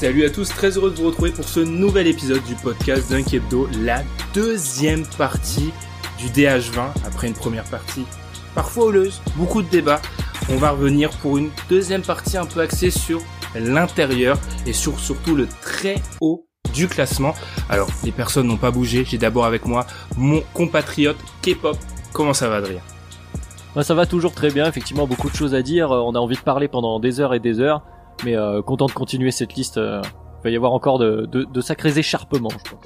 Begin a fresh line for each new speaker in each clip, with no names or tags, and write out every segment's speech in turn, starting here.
Salut à tous, très heureux de vous retrouver pour ce nouvel épisode du podcast Hebdo, la deuxième partie du DH20 après une première partie parfois houleuse, beaucoup de débats. On va revenir pour une deuxième partie un peu axée sur l'intérieur et sur surtout le très haut du classement. Alors, les personnes n'ont pas bougé. J'ai d'abord avec moi mon compatriote K-pop. Comment ça va, Adrien?
Bah, ça va toujours très bien, effectivement beaucoup de choses à dire, Euh, on a envie de parler pendant des heures et des heures, mais euh, content de continuer cette liste, euh, il va y avoir encore de, de, de sacrés écharpements je pense.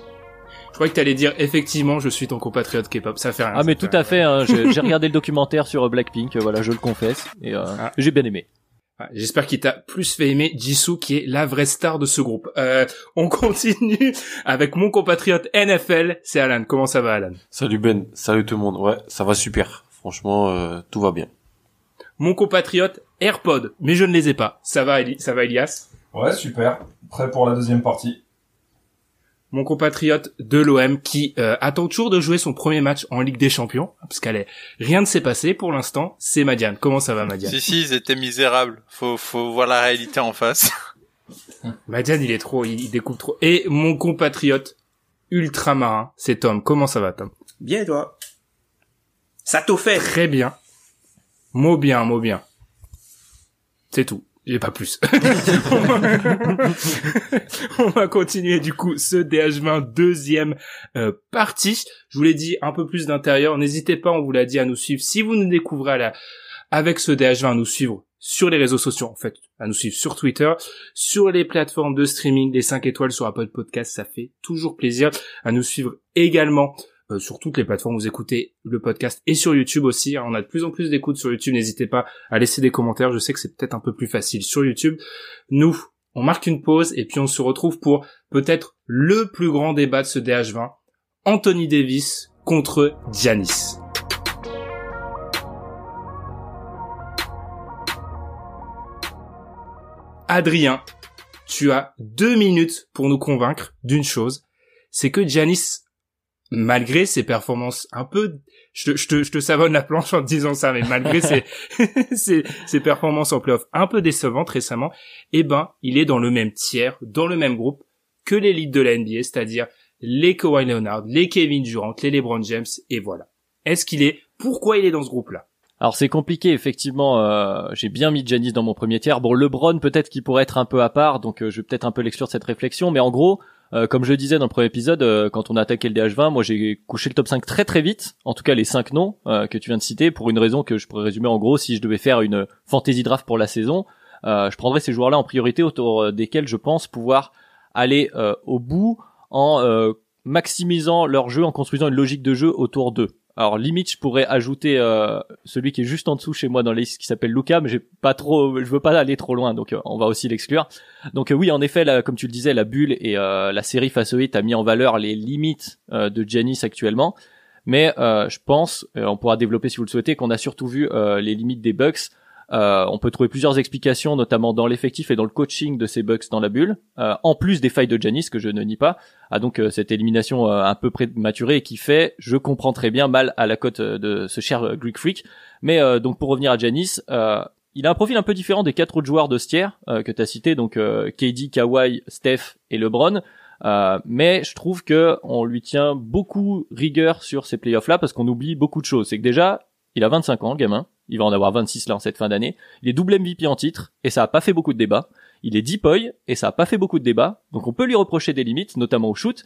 Je croyais que t'allais dire effectivement je suis ton compatriote K-pop. Ça fait rien.
Ah mais tout à fait, hein, j'ai j'ai regardé le documentaire sur euh, Blackpink, voilà je le confesse, et euh,
Ah.
j'ai bien aimé.
Ah, J'espère qu'il t'a plus fait aimer Jisoo qui est la vraie star de ce groupe. Euh, on continue avec mon compatriote NFL, c'est Alan. Comment ça va Alan?
Salut Ben, salut tout le monde. Ouais, ça va super. Franchement, euh, tout va bien.
Mon compatriote AirPod, mais je ne les ai pas. Ça va, Eli- ça va Elias?
Ouais, super. Prêt pour la deuxième partie.
Mon compatriote de l'OM qui euh, attend toujours de jouer son premier match en Ligue des Champions, parce qu'elle est rien ne s'est passé pour l'instant. C'est Madiane. Comment ça va Madiane?
Si, si, ils étaient misérables. Faut, faut voir la réalité en face.
Madiane, il est trop, il, il découpe trop. Et mon compatriote ultramarin, c'est Tom. Comment ça va Tom?
Bien, et toi? Ça fait
Très bien. Mot bien, mot bien. C'est tout. J'ai pas plus. on, va... on va continuer du coup ce DH20 deuxième euh, partie. Je vous l'ai dit un peu plus d'intérieur. N'hésitez pas, on vous l'a dit, à nous suivre. Si vous nous découvrez la... avec ce DH20, à nous suivre sur les réseaux sociaux, en fait, à nous suivre sur Twitter, sur les plateformes de streaming, des 5 étoiles sur Apple Podcast, ça fait toujours plaisir. À nous suivre également euh, sur toutes les plateformes où vous écoutez le podcast et sur YouTube aussi. On a de plus en plus d'écoutes sur YouTube. N'hésitez pas à laisser des commentaires. Je sais que c'est peut-être un peu plus facile sur YouTube. Nous, on marque une pause et puis on se retrouve pour peut-être le plus grand débat de ce DH20. Anthony Davis contre Giannis. Adrien, tu as deux minutes pour nous convaincre d'une chose, c'est que Giannis malgré ses performances un peu, je te, je te, je te savonne la planche en te disant ça, mais malgré ses, ses, ses performances en playoff un peu décevantes récemment, eh ben, il est dans le même tiers, dans le même groupe que l'élite de la NBA, c'est-à-dire les Kawhi Leonard, les Kevin Durant, les LeBron James, et voilà. Est-ce qu'il est, pourquoi il est dans ce groupe-là?
Alors c'est compliqué effectivement. euh, j'ai bien mis Janis dans mon premier tiers. Bon, LeBron peut-être qu'il pourrait être un peu à part, donc euh, je vais peut-être un peu l'exclure de cette réflexion. Mais en gros, euh, comme je le disais dans le premier épisode, euh, quand on a attaqué le DH20, moi j'ai couché le top 5 très très vite. En tout cas les 5 noms euh, que tu viens de citer, pour une raison que je pourrais résumer en gros. Si je devais faire une fantasy draft pour la saison, je prendrais ces joueurs-là en priorité autour desquels je pense pouvoir aller au bout en maximisant leur jeu, en construisant une logique de jeu autour d'eux. Alors limite, je pourrais ajouter euh, celui qui est juste en dessous chez moi dans la qui s'appelle Luca, mais j'ai pas trop, je veux pas aller trop loin, donc euh, on va aussi l'exclure. Donc euh, oui, en effet, comme tu le disais, la bulle et la série face au hit a mis en valeur les limites de Giannis actuellement, mais je pense, on pourra développer si vous le souhaitez, qu'on a surtout vu les limites des Bucks. Euh, on peut trouver plusieurs explications, notamment dans l'effectif et dans le coaching de ces Bucks dans la bulle, euh, en plus des failles de Giannis que je ne nie pas. Ah donc euh, cette élimination euh, un peu prématurée qui fait, je comprends très bien mal à la cote euh, de ce cher euh, Greek Freak. Mais donc pour revenir à euh, il a un profil un peu différent des quatre autres joueurs de ce tiers que tu as cité, donc KD, Kawhi, Steph et LeBron. Euh, mais je trouve que on lui tient beaucoup rigueur sur ces playoffs là parce qu'on oublie beaucoup de choses. C'est que déjà, il a 25 ans, le gamin. Il va en avoir 26 là en cette fin d'année. Il est double MVP en titre et ça a pas fait beaucoup de débats. Il est deep boy et ça a pas fait beaucoup de débats. Donc on peut lui reprocher des limites, notamment au shoot.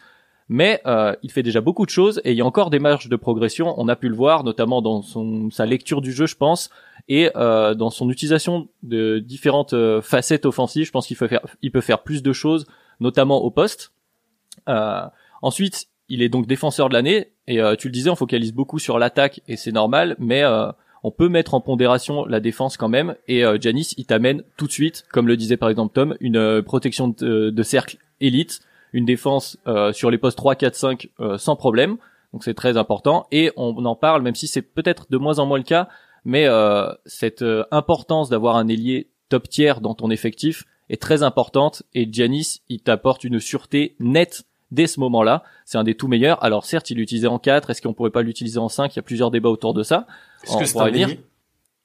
mais euh, il fait déjà beaucoup de choses et il y a encore des marges de progression. On a pu le voir, notamment dans son sa lecture du jeu, je pense, et euh, dans son utilisation de différentes euh, facettes offensives. Je pense qu'il peut faire il peut faire plus de choses, notamment au poste. Ensuite, il est donc défenseur de l'année et euh, tu le disais, on focalise beaucoup sur l'attaque et c'est normal, mais euh, on peut mettre en pondération la défense quand même. Et euh, Janis, il t'amène tout de suite, comme le disait par exemple Tom, une euh, protection de, de cercle élite, une défense euh, sur les postes 3, 4, 5 euh, sans problème. Donc c'est très important. Et on en parle, même si c'est peut-être de moins en moins le cas, mais euh, cette euh, importance d'avoir un ailier top tier dans ton effectif est très importante. Et Giannis, il t'apporte une sûreté nette dès ce moment-là. C'est un des tout meilleurs. Alors certes, il l'utilisait en 4. Est-ce qu'on pourrait pas l'utiliser en 5 Il y a plusieurs débats autour de ça.
Est-ce que c'est un ailier?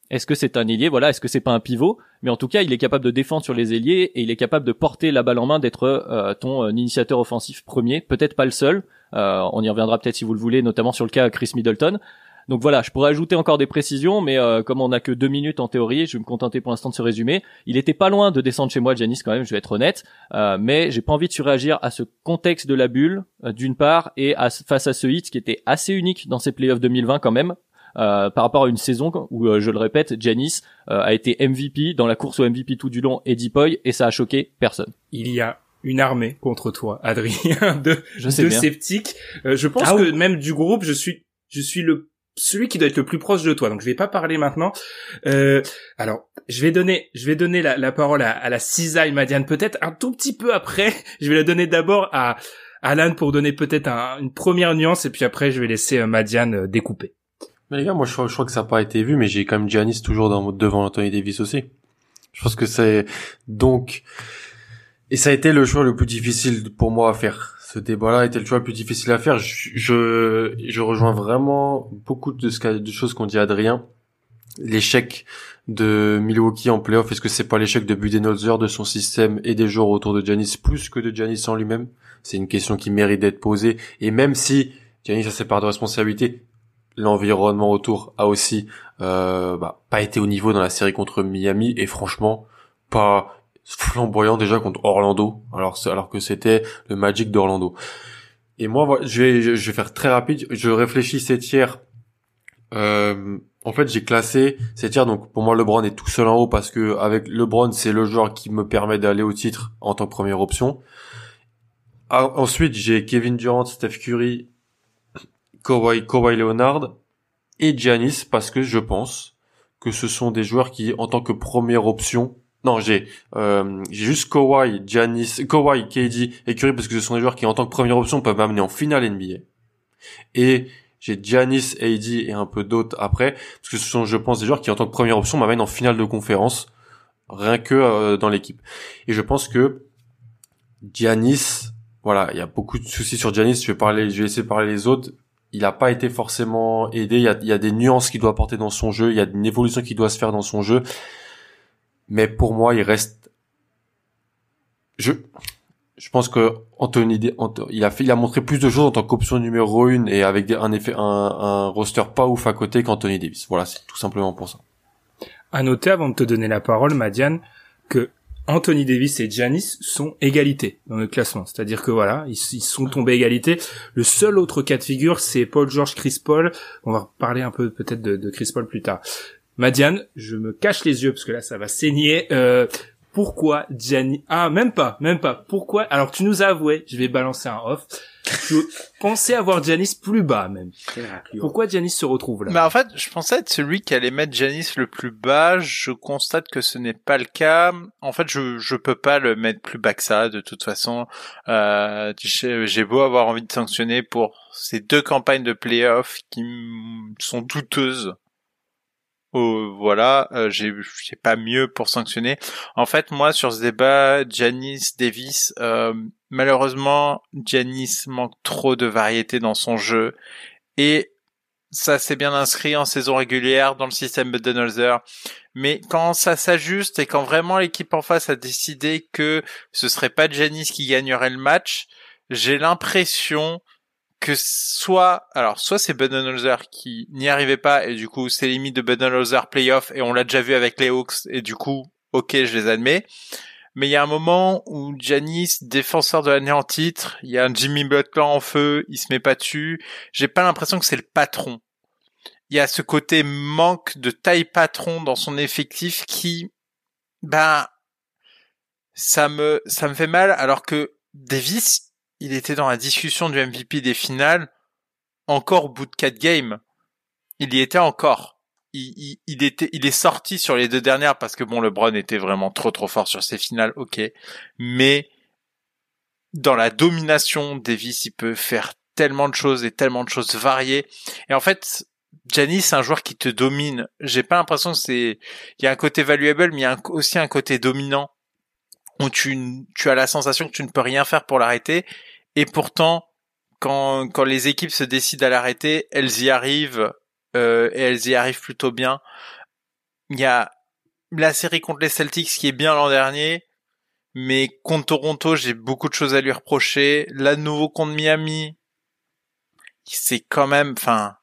Est-ce que c'est un ailier? Voilà. Est-ce que c'est pas un pivot? Mais en tout cas, il est capable de défendre sur les ailiers et il est capable de porter la balle en main, d'être euh, ton euh, initiateur offensif premier. Peut-être pas le seul. Euh, on y reviendra peut-être si vous le voulez, notamment sur le cas Chris Middleton. Donc voilà, je pourrais ajouter encore des précisions, mais euh, comme on n'a que deux minutes en théorie, je vais me contenter pour l'instant de ce résumé. Il était pas loin de descendre chez moi, Janis, quand même, je vais être honnête, euh, mais j'ai pas envie de surréagir à ce contexte de la bulle, euh, d'une part, et à, face à ce hit qui était assez unique dans ces playoffs 2020 quand même. euh, par rapport à une saison où, euh, je le répète, Janis euh, a été MVP dans la course au MVP tout du long et Deepoy, et ça a choqué personne.
Il y a une armée contre toi, Adrien, de,
Je sais
de sceptiques. Euh, je pense
Ah
que
oui.
même du groupe, je suis, je suis le celui qui doit être le plus proche de toi. Donc je vais pas parler maintenant. Euh, alors je vais donner, je vais donner la, la parole à, à la cisaille Madiane peut-être un tout petit peu après. Je vais la donner d'abord à Alan pour donner peut-être un- une première nuance et puis après je vais laisser euh, Madiane euh, découper.
Mais les gars, moi je je crois que ça n'a pas été vu, mais j'ai quand même Giannis toujours dans, devant Anthony Davis aussi. Je pense que c'est donc et ça a été le choix le plus difficile pour moi à faire. Ce débat-là été le choix plus difficile à faire. Je je, je rejoins vraiment beaucoup de, ce de choses qu'ont dit Adrien. L'échec de Milwaukee en playoff, est-ce que c'est pas l'échec de Budenholzer, de son système et des joueurs autour de Giannis plus que de Giannis en lui-même? C'est une question qui mérite d'être posée. Et même si Giannis a ses parts de responsabilité, l'environnement autour a aussi euh, bah, pas été au niveau dans la série contre Miami et franchement pas flamboyant déjà contre Orlando alors alors que c'était le Magic d'Orlando. Et moi je vais je vais faire très rapide, je réfléchissais tiers euh, en fait, j'ai classé ces tiers. Donc, pour moi, LeBron est tout seul en haut parce que avec LeBron, c'est le joueur qui me permet d'aller au titre en tant que première option. Ah, ensuite, j'ai Kevin Durant, Steph Curry, Kawhi, Kawhi Leonard et Giannis parce que je pense que ce sont des joueurs qui, en tant que première option, non, j'ai euh, juste Kawhi, Giannis, Kawhi, KD et Curry parce que ce sont des joueurs qui, en tant que première option, peuvent m'amener en finale NBA. Et j'ai Giannis, AD et un peu d'autres après parce que ce sont, je pense, des joueurs qui, en tant que première option, m'amènent en finale de conférence rien que euh, dans l'équipe. Et je pense que Giannis, voilà, il y a beaucoup de soucis sur Giannis. Je vais parler, je vais de parler les autres. Il n'a pas été forcément aidé. Il y a, y a des nuances qu'il doit apporter dans son jeu. Il y a une évolution qui doit se faire dans son jeu. Mais pour moi, il reste. Je, je pense que Anthony, il a fait, il a montré plus de choses en tant qu'option numéro une et avec un effet, un, un roster pas ouf à côté qu'Anthony Davis. Voilà, c'est tout simplement pour ça.
À noter avant de te donner la parole, Madiane, que Anthony Davis et Giannis sont égalité dans le classement. C'est-à-dire que voilà, ils, sont tombés égalité. Le seul autre cas de figure, c'est Paul George, Chris Paul. On va parler un peu peut-être de Chris Paul plus tard. Madiane, je me cache les yeux parce que là, ça va saigner. Euh, pourquoi Giannis Ah, même pas, même pas. Pourquoi? Alors, tu nous as avoué, je vais balancer un off. Tu pensais avoir Giannis plus bas même. Pourquoi Giannis se retrouve là?
Mais en fait, je pensais être celui qui allait mettre Janis le plus bas. Je constate que ce n'est pas le cas. En fait, je je peux pas le mettre plus bas que ça. De toute façon, euh, j'ai beau avoir envie de sanctionner pour ces deux campagnes de playoffs qui sont douteuses. Oh, voilà, euh, j'ai pas mieux pour sanctionner. En fait, moi, sur ce débat, Janis Davis, euh, malheureusement, Janis manque trop de variété dans son jeu et ça s'est bien inscrit en saison régulière dans le système Budenholzer. Mais quand ça s'ajuste et quand vraiment l'équipe en face a décidé que ce serait pas Janis qui gagnerait le match, j'ai l'impression que soit, alors soit c'est Budenholzer qui n'y arrivait pas et du coup c'est limite de Budenholzer playoff et on l'a déjà vu avec les Hawks et du coup ok je les admets. mais il y a un moment où Giannis, défenseur de l'année en titre, il y a un Jimmy Butler en feu, il se met pas dessus. J'ai pas l'impression que c'est le patron. Il y a ce côté manque de taille patron dans son effectif qui, ben, ça me, ça me fait mal alors que Davis, il était dans la discussion du MVP des finales encore au bout de quatre games. Il y était encore il, était, il est sorti sur les deux dernières parce que bon, LeBron était vraiment trop trop fort sur ses finales, ok. Mais dans la domination, Davis, il peut faire tellement de choses et tellement de choses variées. Et en fait, Giannis, c'est un joueur qui te domine. J'ai pas l'impression que c'est, il y a un côté valuable, mais il y a aussi un côté dominant où tu, tu as la sensation que tu ne peux rien faire pour l'arrêter. Et pourtant, quand, quand les équipes se décident à l'arrêter, elles y arrivent euh, et elles y arrivent plutôt bien. Il y a la série contre les Celtics qui est bien l'an dernier, mais contre Toronto, j'ai beaucoup de choses à lui reprocher. Là, nouveau contre Miami, c'est quand même, enfin,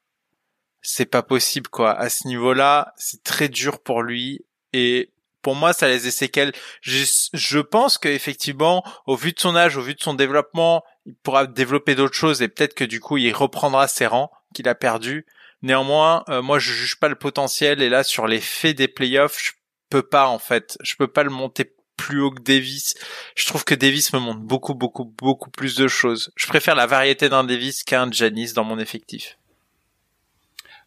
c'est pas possible quoi. À ce niveau-là, c'est très dur pour lui et pour moi, ça laisse des séquelles. Je, je pense qu'effectivement, au vu de son âge, au vu de son développement, il pourra développer d'autres choses et peut-être que du coup, il reprendra ses rangs qu'il a perdus. Néanmoins, euh, moi je juge pas le potentiel et là sur les faits des playoffs, je peux pas en fait, je peux pas le monter plus haut que Davis. Je trouve que Davis me montre beaucoup beaucoup beaucoup plus de choses. Je préfère la variété d'un Davis qu'un Janis dans mon effectif.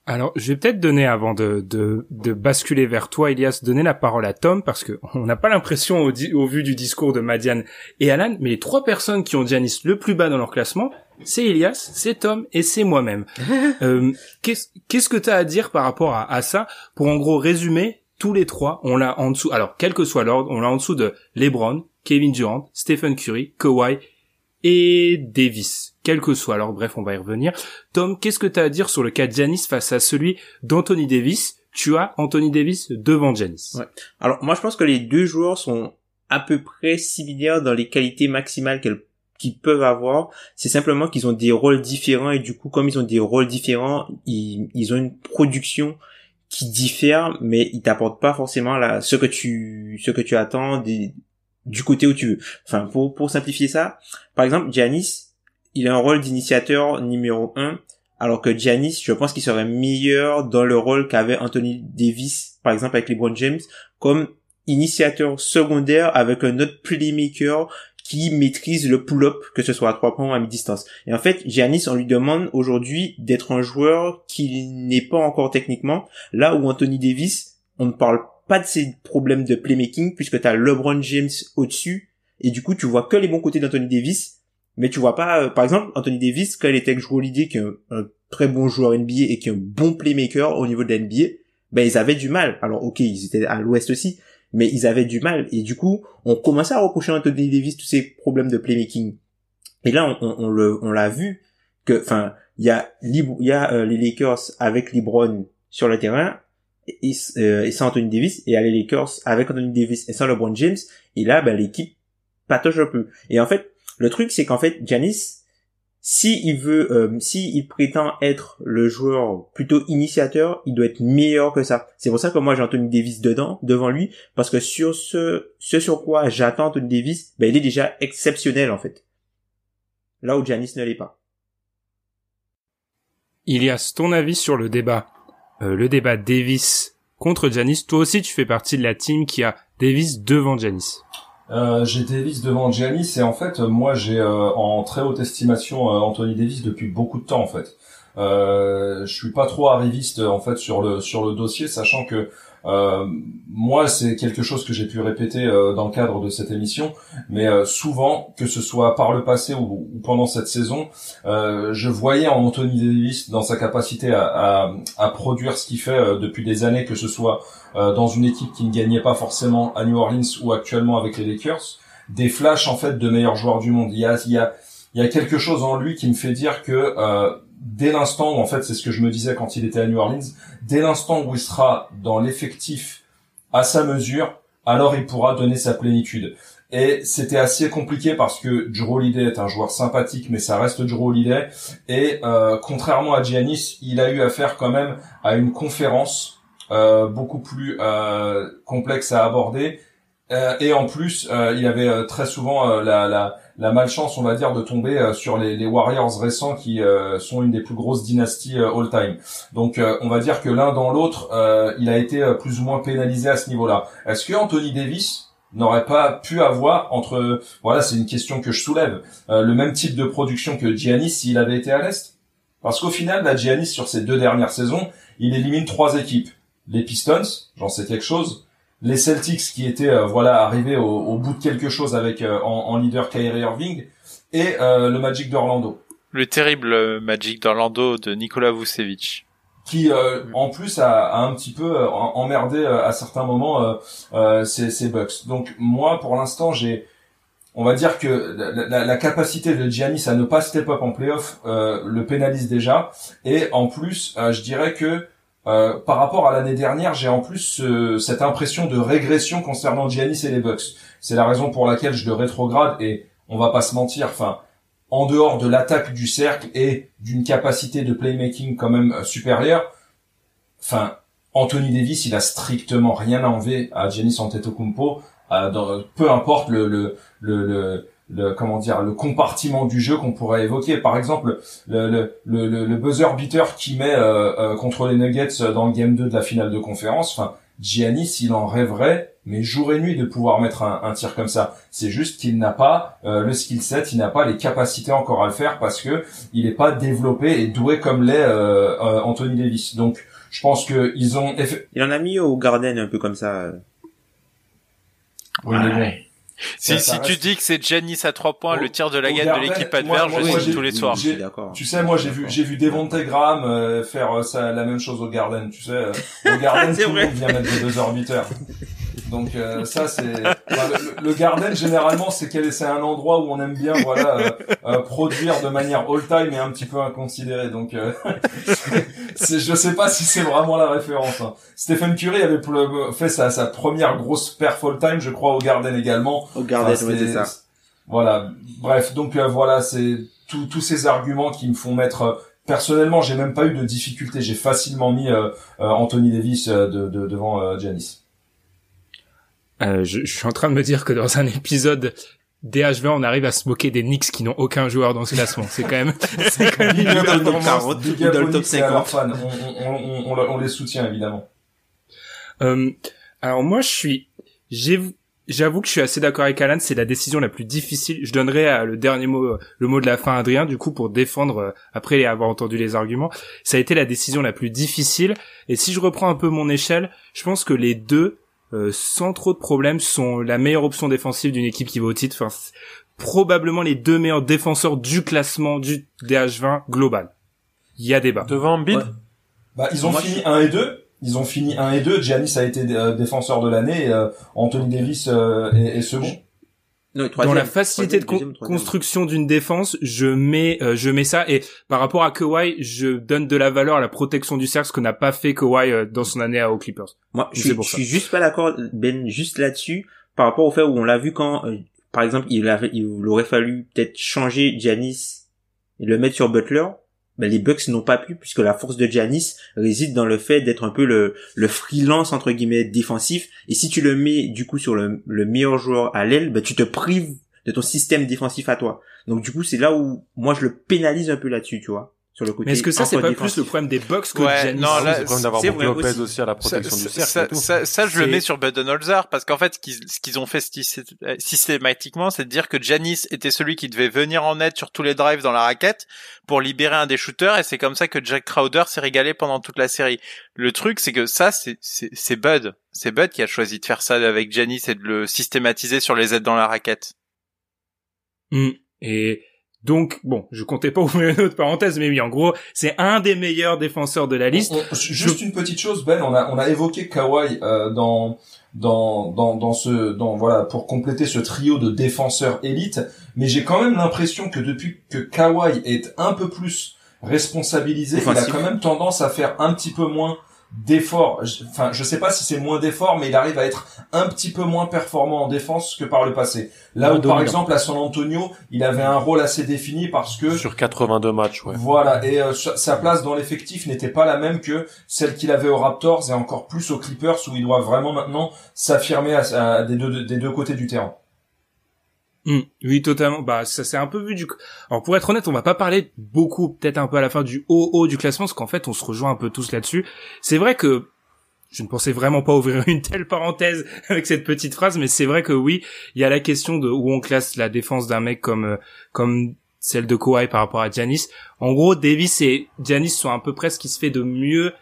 Alors, je vais peut-être donner, avant de, de, de, basculer vers toi, Elias, donner la parole à Tom, parce que on n'a pas l'impression, au, au, vu du discours de Madiane et Alan, mais les trois personnes qui ont Giannis le plus bas dans leur classement, c'est Elias, c'est Tom et c'est moi-même. euh, Qu'est-ce que tu as à dire par rapport à, à, ça? Pour en gros résumer, tous les trois, on l'a en dessous, alors quel que soit l'ordre, on l'a en dessous de LeBron, Kevin Durant, Stephen Curry, Kawhi et Davis, quel que soit. Alors bref, on va y revenir. Tom, qu'est-ce que tu as à dire sur le cas de Giannis face à celui d'Anthony Davis? Tu as Anthony Davis devant Giannis.
Ouais. Alors moi je pense que les deux joueurs sont à peu près similaires dans les qualités maximales qu'ils peuvent avoir. C'est simplement qu'ils ont des rôles différents et du coup comme ils ont des rôles différents, ils, ont une production qui diffère, mais ils t'apportent pas forcément ce que tu, attends du côté où tu veux. Enfin, pour, pour simplifier ça, par exemple, Giannis, il a un rôle d'initiateur numéro 1, alors que Giannis, je pense qu'il serait meilleur dans le rôle qu'avait Anthony Davis, par exemple avec LeBron James, comme initiateur secondaire avec un autre playmaker qui maîtrise le pull-up, que ce soit à trois points ou à mi-distance. Et en fait, Giannis, on lui demande aujourd'hui d'être un joueur qui n'est pas encore techniquement, là où Anthony Davis, on ne parle pas de ces problèmes de playmaking puisque tu as LeBron James au-dessus et du coup tu vois que les bons côtés d'Anthony Davis mais tu vois pas euh, par exemple Anthony Davis quand il était avec Drew Holiday qui est un, très bon joueur NBA et qui est un bon playmaker au niveau de la NBA ben ils avaient du mal. Alors ok ils étaient à l'ouest aussi mais ils avaient du mal. Et du coup on commençait à reprocher à Anthony Davis tous ces problèmes de playmaking. Et là on, on, on l'a vu que enfin il y a il y a euh, les Lakers avec LeBron sur le terrain et, euh, et sans Anthony Davis et aller les Lakers avec Anthony Davis et sans LeBron James. Et là ben, l'équipe patauge un peu. Et en fait le truc c'est qu'en fait Giannis si il veut euh, si prétend être le joueur plutôt initiateur il doit être meilleur que ça c'est pour ça que moi j'ai Anthony Davis dedans devant lui parce que sur ce ce sur quoi j'attends Anthony Davis ben il est déjà exceptionnel en fait là où Giannis ne l'est pas
Ilias, ton avis sur le débat euh, le débat Davis contre Janis. Toi aussi, tu fais partie de la team qui a Davis devant Janis.
Euh, j'ai Davis devant Giannis et en fait moi j'ai euh, en très haute estimation euh, Anthony Davis depuis beaucoup de temps en fait. Euh, je suis pas trop arriviste en fait sur le sur le dossier sachant que euh, moi, c'est quelque chose que j'ai pu répéter euh, dans le cadre de cette émission, mais euh, souvent, que ce soit par le passé ou, pendant cette saison, je voyais en Anthony Davis dans sa capacité à, à, produire ce qu'il fait depuis des années, que ce soit dans une équipe qui ne gagnait pas forcément à New Orleans ou actuellement avec les Lakers, des flashs en fait de meilleurs joueurs du monde. Il y a, quelque chose en lui qui me fait dire que dès l'instant où, en fait, c'est ce que je me disais quand il était à New Orleans, dès l'instant où il sera dans l'effectif à sa mesure, alors il pourra donner sa plénitude. Et c'était assez compliqué parce que Drew Holiday est un joueur sympathique, mais ça reste Drew Holiday. Et euh, contrairement à Giannis, il a eu affaire quand même à une conférence euh, beaucoup plus euh, complexe à aborder Euh, et en plus, euh, il avait euh, très souvent la, la, la malchance, on va dire, de tomber euh, sur les, les Warriors récents qui euh, sont une des plus grosses dynasties euh, all-time. Donc, euh, on va dire que l'un dans l'autre, euh, il a été euh, plus ou moins pénalisé à ce niveau-là. Est-ce que Anthony Davis n'aurait pas pu avoir entre, voilà, c'est une question que je soulève, le même type de production que Giannis s'il avait été à l'est? Parce qu'au final, la Giannis sur ces deux dernières saisons, il élimine trois équipes. Les Pistons, j'en sais quelque chose les Celtics qui étaient euh, voilà arrivés au, au, bout de quelque chose avec euh, en, en, leader Kyrie Irving et euh, le Magic d'Orlando.
Le terrible Magic d'Orlando de Nikola Vucevic.
Qui en plus a, a, un petit peu emmerdé à certains moments ces, ces Bucks. Donc moi pour l'instant j'ai on va dire que la, la, la, capacité de Giannis à ne pas step up en playoff le pénalise déjà et en plus je dirais que euh, par rapport à l'année dernière, j'ai en plus euh, cette impression de régression concernant Giannis et les Bucks. C'est la raison pour laquelle je le rétrograde et on va pas se mentir. En dehors de l'attaque du cercle et d'une capacité de playmaking quand même euh, supérieure, Anthony Davis, il a strictement rien à enlever à Giannis Antetokounmpo. Peu importe le, le le comment dire le compartiment du jeu qu'on pourrait évoquer. Par exemple le le, le, le buzzer beater qui met euh, euh, contre les Nuggets dans le game 2 de la finale de conférence enfin Giannis il en rêverait mais jour et nuit de pouvoir mettre un, un tir comme ça. C'est juste qu'il n'a pas euh, le skill set il n'a pas les capacités encore à le faire parce que il n'est pas développé et doué comme l'est euh, euh, Anthony Davis. Donc je pense que ils ont
il en a mis au Garden un peu comme ça.
Oui, mais
si, si tu dis que c'est Giannis à trois points, le tir de la gagne de l'équipe adverse, je suis tous les soirs.
Tu sais, moi j'ai vu j'ai vu Devonte Graham euh, faire euh, ça, la même chose au Garden. Tu sais, euh, au Garden tout le monde vient mettre des deux orbiteurs. Donc euh, ça c'est le, le, Garden généralement c'est c'est un endroit où on aime bien voilà euh, euh, produire de manière all time et un petit peu inconsidérée. Donc c'est je sais pas si c'est vraiment la référence. Hein. Stephen Curry avait fait sa, sa première grosse perf all time je crois au Garden également.
Au Garden enfin, oui, c'est ça.
Voilà. Bref donc voilà c'est tous ces arguments qui me font mettre personnellement j'ai même pas eu de difficulté j'ai facilement mis Anthony Davis de, de, devant Giannis.
Euh, je, je, suis en train de me dire que dans un épisode DH20, on arrive à se moquer des Knicks qui n'ont aucun joueur dans ce classement. C'est quand même, c'est quand même une.
Dans le top 50. On, on, on, on, les soutient évidemment.
Euh, alors moi, je suis, j'ai, j'avoue que je suis assez d'accord avec Alan. C'est la décision la plus difficile. Je donnerai à le dernier mot, le mot de la fin, à Adrien, du coup, pour défendre euh, après avoir entendu les arguments. Ça a été la décision la plus difficile. Et si je reprends un peu mon échelle, je pense que les deux euh, sans trop de problèmes, sont la meilleure option défensive d'une équipe qui va au titre. Enfin, probablement les deux meilleurs défenseurs du classement du DH20 global. Il y a débat.
Devant Bill ouais.
Bah, ils ont Moi, fini 1 et 2. Ils ont fini 1 et 2. Giannis a été euh, défenseur de l'année. Euh, Anthony Davis est, est second.
Non, dans la facilité de con construction d'une défense, je mets euh, je mets ça. Et par rapport à Kawhi, je donne de la valeur à la protection du cercle ce que n'a pas fait Kawhi euh, dans son année aux Clippers.
Moi, je, suis, je suis juste pas d'accord Ben juste là-dessus par rapport au fait où on l'a vu quand euh, par exemple, il, avait, il aurait fallu peut-être changer Giannis et le mettre sur Butler ben, les Bucks n'ont pas pu puisque la force de Giannis réside dans le fait d'être un peu le, le freelance entre guillemets défensif. Et si tu le mets du coup sur le, le meilleur joueur à l'aile ben, tu te prives de ton système défensif à toi. Donc du coup c'est là où moi je le pénalise un peu là-dessus tu vois sur le côté.
Mais est-ce que ça c'est pas plus le problème des box que
ouais,
Giannis
Non, là,
c'est d'avoir beaucoup Lopez aussi. aussi. à la protection
ça,
du cercle.
Ça,
et tout.
ça, ça je le mets sur Budenholzer parce qu'en fait, ce qu'ils ont fait systématiquement, c'est de dire que Giannis était celui qui devait venir en aide sur tous les drives dans la raquette pour libérer un des shooters et c'est comme ça que Jack Crowder s'est régalé pendant toute la série. Le truc, c'est que ça, c'est Bud. C'est Bud qui a choisi de faire ça avec Giannis et de le systématiser sur les aides dans la raquette.
Mmh. Et donc, bon, je comptais pas ouvrir une autre parenthèse, mais oui, en gros, c'est un des meilleurs défenseurs de la liste.
On, on, juste je... une petite chose, Ben, on a, on a évoqué Kawhi euh, dans, dans, dans, dans ce, dans, voilà, pour compléter ce trio de défenseurs élites, mais j'ai quand même l'impression que depuis que Kawhi est un peu plus responsabilisé, il a quand même tendance à faire un petit peu moins d'efforts. Je- Enfin, je sais pas si c'est moins d'efforts, mais il arrive à être un petit peu moins performant en défense que par le passé. Là
Moins
où, par exemple, à San Antonio, il avait un rôle assez défini parce que
Sur 82 matchs, ouais.
voilà, et euh, sa sa place dans l'effectif n'était pas la même que celle qu'il avait aux Raptors et encore plus aux Clippers où il doit vraiment maintenant s'affirmer à, à des, deux, des deux côtés du terrain.
Hmm, oui, totalement. Bah, ça c'est un peu vu du. Alors pour être honnête, on va pas parler beaucoup, peut-être un peu à la fin du haut haut du classement, parce qu'en fait, on se rejoint un peu tous là-dessus. C'est vrai que je ne pensais vraiment pas ouvrir une telle parenthèse avec cette petite phrase, mais c'est vrai que oui, il y a la question de où on classe la défense d'un mec comme euh, comme celle de Kawhi par rapport à Giannis. En gros, Davis et Giannis sont à peu près ce qui se fait de mieux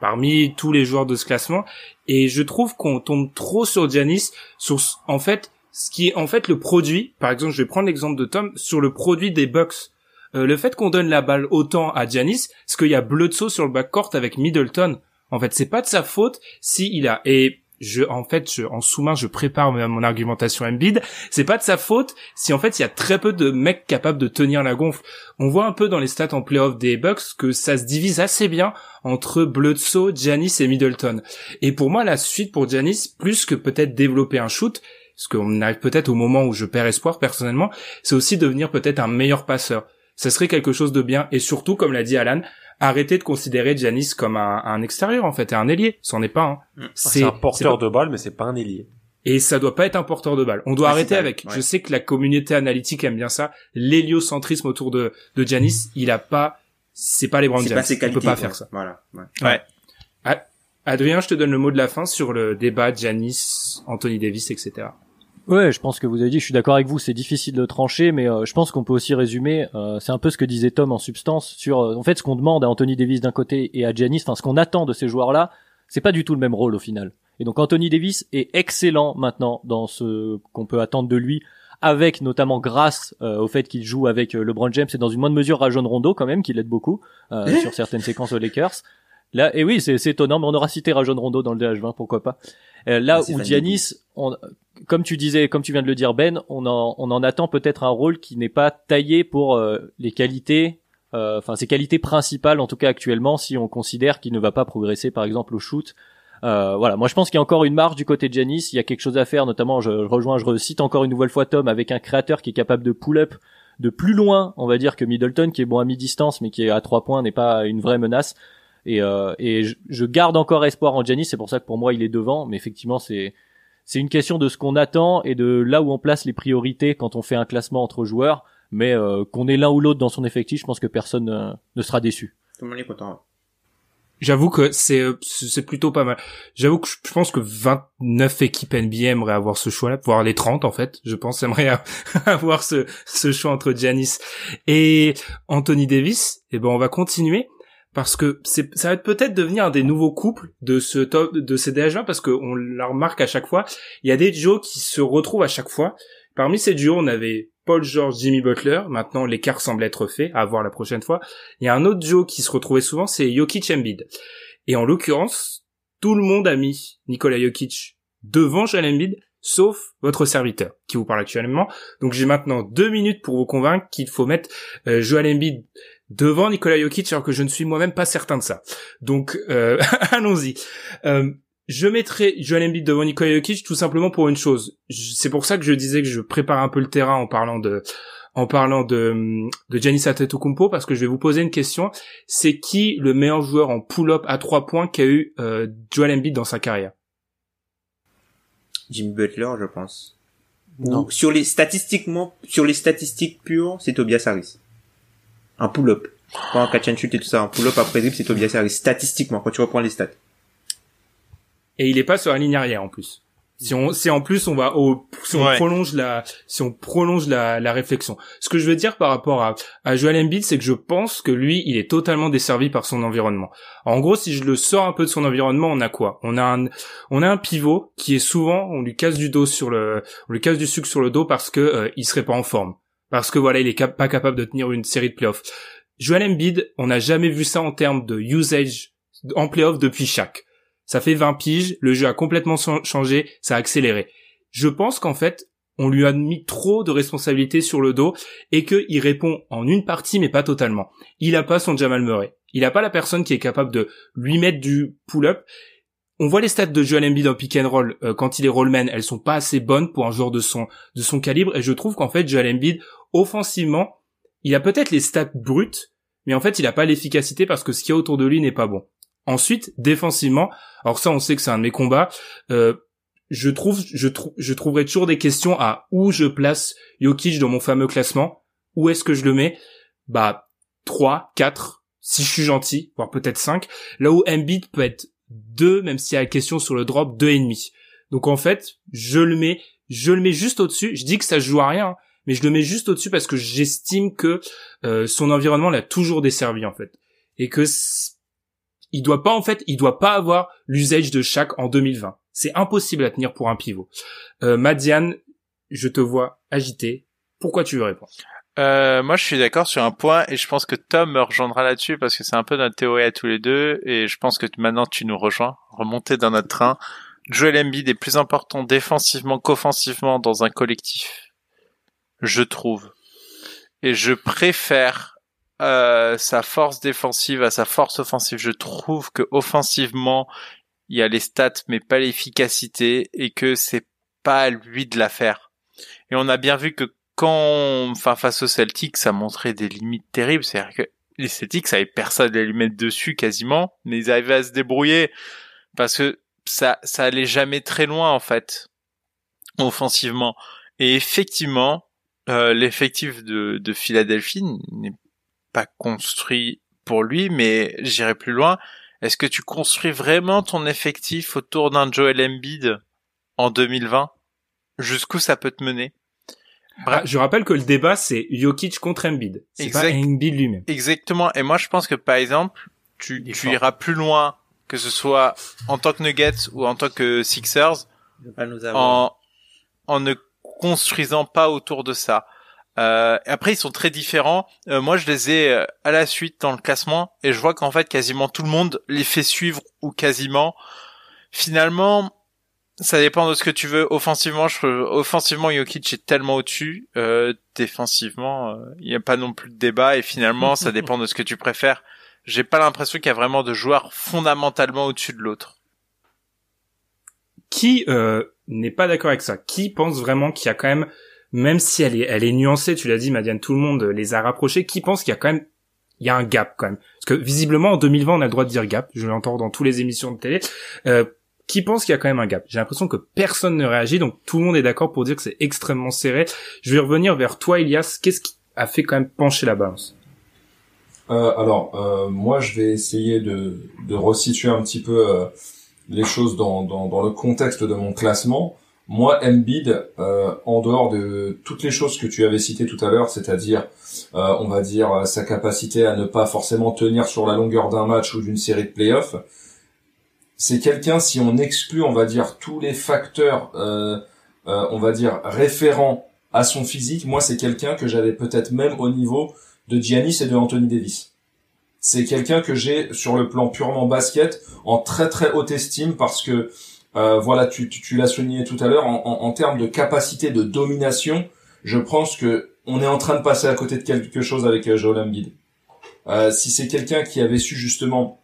parmi tous les joueurs de ce classement. Et je trouve qu'on tombe trop sur Giannis, sur en fait ce qui est en fait le produit. Par exemple, je vais prendre l'exemple de Tom sur le produit des Bucks. Euh, le fait qu'on donne la balle autant à Giannis, parce qu'il y a Bledsoe sur le backcourt avec Middleton. En fait, c'est pas de sa faute si il a et je en fait je, en sous-main je prépare mon argumentation Embiid, c'est pas de sa faute si en fait il y a très peu de mecs capables de tenir la gonfle. On voit un peu dans les stats en playoff des Bucks que ça se divise assez bien entre Bledsoe, Giannis et Middleton. Et pour moi la suite pour Giannis plus que peut-être développer un shoot, parce qu'on arrive peut-être au moment où je perds espoir personnellement, c'est aussi devenir peut-être un meilleur passeur. Ça serait quelque chose de bien et surtout comme l'a dit Alan, arrêter de considérer Giannis comme un, un extérieur en fait, et un ailier. C'en est pas. Hein.
C'est un porteur de balle, mais c'est pas un ailier.
et ça doit pas être un porteur de balle. On doit
Ouais,
arrêter avec.
ouais.
Je sais que la communauté analytique aime bien ça. L'héliocentrisme autour de de Giannis, il a pas. C'est pas les Browns
C'est
Giannis.
pas ses
Il
qualités.
peut pas faire ça.
Voilà. ouais.
Adrien, je te donne le mot de la fin sur le débat Giannis, Anthony Davis, etc.
Ouais, je pense que vous avez dit, je suis d'accord avec vous, c'est difficile de trancher, mais euh, je pense qu'on peut aussi résumer, euh, c'est un peu ce que disait Tom en substance, sur euh, en fait ce qu'on demande à Anthony Davis d'un côté et à Giannis, enfin ce qu'on attend de ces joueurs-là, c'est pas du tout le même rôle au final. Et donc Anthony Davis est excellent maintenant dans ce qu'on peut attendre de lui, avec notamment grâce euh, au fait qu'il joue avec euh, LeBron James et dans une moindre mesure Rajon Rondo quand même, qui l'aide beaucoup euh, sur certaines séquences aux Lakers. Là, et oui, c'est étonnant, mais on aura cité Rajon Rondo dans le DH20, pourquoi pas. Euh, là
Ah,
où Giannis, on, comme tu disais, comme tu viens de le dire Ben, on en, attend peut-être un rôle qui n'est pas taillé pour euh, les qualités, euh, enfin ses qualités principales en tout cas actuellement, si on considère qu'il ne va pas progresser par exemple au shoot. Euh, voilà, moi je pense qu'il y a encore une marge du côté de Giannis, il y a quelque chose à faire, notamment je, je rejoins, je recite encore une nouvelle fois Tom avec un créateur qui est capable de pull-up de plus loin, on va dire que Middleton qui est bon à mi-distance mais qui est à trois points n'est pas une vraie menace. Et, je garde encore espoir en Giannis, c'est pour ça que pour moi il est devant, mais effectivement c'est c'est une question de ce qu'on attend et de là où on place les priorités quand on fait un classement entre joueurs. Mais euh, qu'on ait l'un ou l'autre dans son effectif, je pense que personne euh, ne sera déçu.
Tout le monde est content.
J'avoue que c'est euh, c'est plutôt pas mal. J'avoue que je je pense que 29 équipes NBA aimeraient avoir ce choix-là, voire les 30 en fait. Je pense aimeraient avoir ce ce choix entre Giannis et Anthony Davis. Et ben on va continuer parce que c'est ça va peut-être devenir un des nouveaux couples de ce top de ces DH20 parce que on la remarque à chaque fois. Il y a des duos qui se retrouvent à chaque fois. Parmi ces duos, on avait Paul George, Jimmy Butler. Maintenant, l'écart semble être fait. À voir la prochaine fois. Il y a un autre duo qui se retrouvait souvent, c'est Jokic Embiid. Et en l'occurrence, tout le monde a mis Nikola Jokic devant Joel Embiid, sauf votre serviteur qui vous parle actuellement. Donc j'ai maintenant deux minutes pour vous convaincre qu'il faut mettre euh, Joel devant Nikola Jokic, alors que je ne suis moi-même pas certain de ça. Donc euh, allons-y. Euh, je mettrai Joel Embiid devant Nikola Jokic tout simplement pour une chose. C'est pour ça que je disais que je prépare un peu le terrain en parlant de en parlant de de Giannis Antetokounmpo parce que je vais vous poser une question. C'est qui le meilleur joueur en pull-up à trois points qu'a eu euh, Joel Embiid dans sa carrière?
Jimmy Butler, je pense.
Non.
Ou sur les statistiquement, sur les statistiques pures, c'est Tobias Harris. Un pull-up. Pas un catch and shoot et tout ça. Un pull-up après dribble, c'est Tobias Harris. Statistiquement, quand tu reprends les stats.
et il est pas sur la ligne arrière en plus. Si on, si en plus on va au, si on
Ouais.
prolonge la, si on prolonge la, la réflexion. Ce que je veux dire par rapport à, à Joel Embiid, c'est que je pense que lui, il est totalement desservi par son environnement. En gros, si je le sors un peu de son environnement, on a quoi? On a un, on a un pivot qui est souvent, on lui casse du dos sur le, on lui casse du sucre sur le dos parce que euh, il serait pas en forme, parce que voilà, il est pas capable de tenir une série de playoffs. Joel Embiid, on n'a jamais vu ça en termes de usage en playoff depuis chaque. Ça fait 20 piges, le jeu a complètement chan- changé, ça a accéléré. Je pense qu'en fait, on lui a mis trop de responsabilités sur le dos et qu'il répond en une partie mais pas totalement. Il a pas son Jamal Murray. Il a pas la personne qui est capable de lui mettre du pull-up. On voit les stats de Joel Embiid en pick and roll euh, quand il est rollman, elles sont pas assez bonnes pour un joueur de son de son calibre et je trouve qu'en fait Joel Embiid offensivement, il a peut-être les stats brutes, mais en fait il a pas l'efficacité parce que ce qu'il y a autour de lui n'est pas bon. Ensuite, défensivement, alors ça on sait que c'est un de mes combats, euh, je trouve je trouve je trouverai toujours des questions à où je place Jokic dans mon fameux classement, où est-ce que je le mets? Bah 3, 4 si je suis gentil, voire peut-être 5, là où Embiid peut être 2 même s'il y a la question sur le drop deux et demi. Donc en fait, je le mets je le mets juste au-dessus, je dis que ça joue à rien, hein, mais je le mets juste au-dessus parce que j'estime que euh, son environnement l'a toujours desservi en fait et que il doit pas en fait, il doit pas avoir l'usage de chaque en 2020. C'est impossible à tenir pour un pivot. Euh, Madiane, je te vois agité. Pourquoi tu veux répondre?
Euh, moi, je suis d'accord sur un point et je pense que Tom me rejoindra là-dessus parce que c'est un peu notre théorie à tous les deux et je pense que maintenant tu nous rejoins, remonter dans notre train. Joel Embiid est plus important défensivement qu'offensivement dans un collectif, je trouve. Et je préfère euh, sa force défensive à sa force offensive. Je trouve que offensivement, il y a les stats mais pas l'efficacité et que c'est pas à lui de la faire. Et on a bien vu que quand, enfin, face aux Celtics, ça montrait des limites terribles. C'est-à-dire que les Celtics avaient personne à lui mettre dessus quasiment, mais ils arrivaient à se débrouiller parce que ça, ça allait jamais très loin en fait, offensivement. Et effectivement, euh, l'effectif de, de Philadelphie n'est pas construit pour lui, mais j'irai plus loin. Est-ce que tu construis vraiment ton effectif autour d'un Joel Embiid en 2020 Jusqu'où ça peut te mener?
Ah, je rappelle que le débat c'est Jokic contre Embiid, c'est pas Embiid lui-même.
Exactement. Et moi je pense que par exemple, tu, tu iras plus loin que ce soit en tant que Nuggets ou en tant que Sixers, en, en ne construisant pas autour de ça. Euh, après, ils sont très différents. Euh, moi, je les ai euh, à la suite dans le classement et je vois qu'en fait, quasiment tout le monde les fait suivre ou quasiment. Finalement, ça dépend de ce que tu veux. Offensivement, je, offensivement, Jokic est tellement au-dessus. Euh, défensivement, il n'y a pas non plus de débat et finalement, ça dépend de ce que tu préfères. J'ai pas l'impression qu'il y a vraiment de joueurs fondamentalement au-dessus de l'autre.
Qui n'est pas d'accord avec ça? Qui pense vraiment qu'il y a quand même même si elle est, elle est nuancée, tu l'as dit, Madiane, tout le monde les a rapprochés, qui pense qu'il y a quand même, il y a un gap quand même? Parce que visiblement, en 2020, on a le droit de dire gap, je l'entends dans toutes les émissions de télé, euh, qui pense qu'il y a quand même un gap? J'ai l'impression que personne ne réagit, donc tout le monde est d'accord pour dire que c'est extrêmement serré. Je vais revenir vers toi, Elias. Qu'est-ce qui a fait quand même pencher la balance?
Euh, Alors, euh, moi, je vais essayer de, de resituer un petit peu euh, les choses dans, dans, le contexte de mon classement. Moi, Embiid, euh, en dehors de toutes les choses que tu avais citées tout à l'heure, c'est-à-dire, euh, on va dire, euh, sa capacité à ne pas forcément tenir sur la longueur d'un match ou d'une série de playoffs, c'est quelqu'un, si on exclut, on va dire, tous les facteurs, on va dire, référents à son physique, moi, c'est quelqu'un que j'avais peut-être même au niveau de Giannis et de Anthony Davis. C'est quelqu'un que j'ai, sur le plan purement basket, en très très haute estime parce que euh, voilà, tu, tu, l'as souligné tout à l'heure, en, en, termes de capacité de domination, je pense que on est en train de passer à côté de quelque chose avec euh, Joel Embiid. Euh, si c'est quelqu'un qui avait su justement,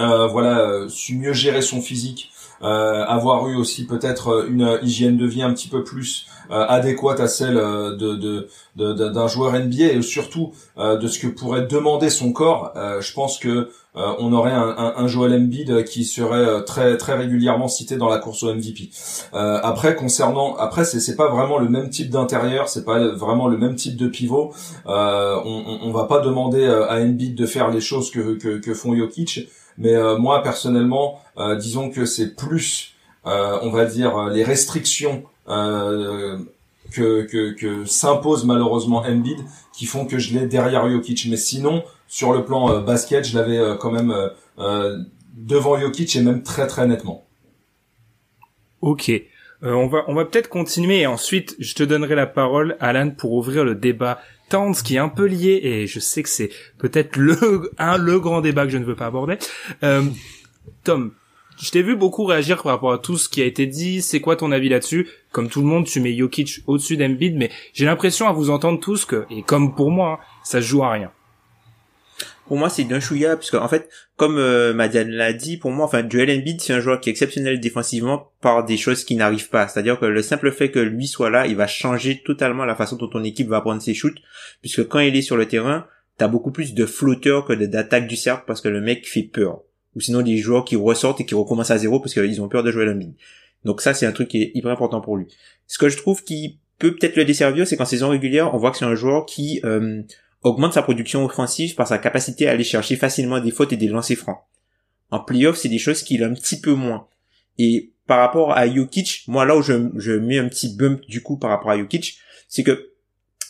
euh, voilà, su mieux gérer son physique, avoir eu aussi peut-être une hygiène de vie un petit peu plus euh, adéquate à celle euh, de, d'un joueur NBA et surtout de ce que pourrait demander son corps, je pense que on aurait un, un, un, Joel Embiid qui serait très très régulièrement cité dans la course au MVP. après concernant, après c'est c'est pas vraiment le même type d'intérieur, c'est pas vraiment le même type de pivot. on, on va pas demander à Embiid de faire les choses que que, font Jokic. Mais euh, moi personnellement, euh, disons que c'est plus, euh, on va dire, les restrictions que, que, que s'impose malheureusement Embiid qui font que je l'ai derrière Jokic. Mais sinon, sur le plan basket, je l'avais quand même devant Jokic et même très très nettement.
Ok. on va on va peut-être continuer et ensuite je te donnerai la parole Alan pour ouvrir le débat ce qui est un peu lié et je sais que c'est peut-être le un le grand débat que je ne veux pas aborder. Euh, Tom, je t'ai vu beaucoup réagir par rapport à tout ce qui a été dit. C'est quoi ton avis là-dessus? Comme tout le monde, tu mets Jokic au-dessus d'Embiid, mais j'ai l'impression à vous entendre tous que, et comme pour moi, hein, ça joue à rien.
pour moi, c'est d'un chouïa, parce qu'en fait, comme euh, Madiane l'a dit, pour moi, enfin, Joel Embiid, c'est un joueur qui est exceptionnel défensivement par des choses qui n'arrivent pas. C'est-à-dire que le simple fait que lui soit là, il va changer totalement la façon dont ton équipe va prendre ses shoots, puisque quand il est sur le terrain, t'as beaucoup plus de flotteurs que d'attaques du cercle parce que le mec fait peur. Ou sinon des joueurs qui ressortent et qui recommencent à zéro parce qu'ils ont peur de jouer Embiid. Donc ça, c'est un truc qui est hyper important pour lui. Ce que je trouve qui peut peut-être le desservir, c'est qu'en saison régulière, on voit que c'est un joueur qui euh, augmente sa production offensive par sa capacité à aller chercher facilement des fautes et des lancers francs. En playoff, c'est des choses qu'il a un petit peu moins. Et par rapport à Jokic, moi là où je, mets un petit bump du coup par rapport à Jokic, c'est que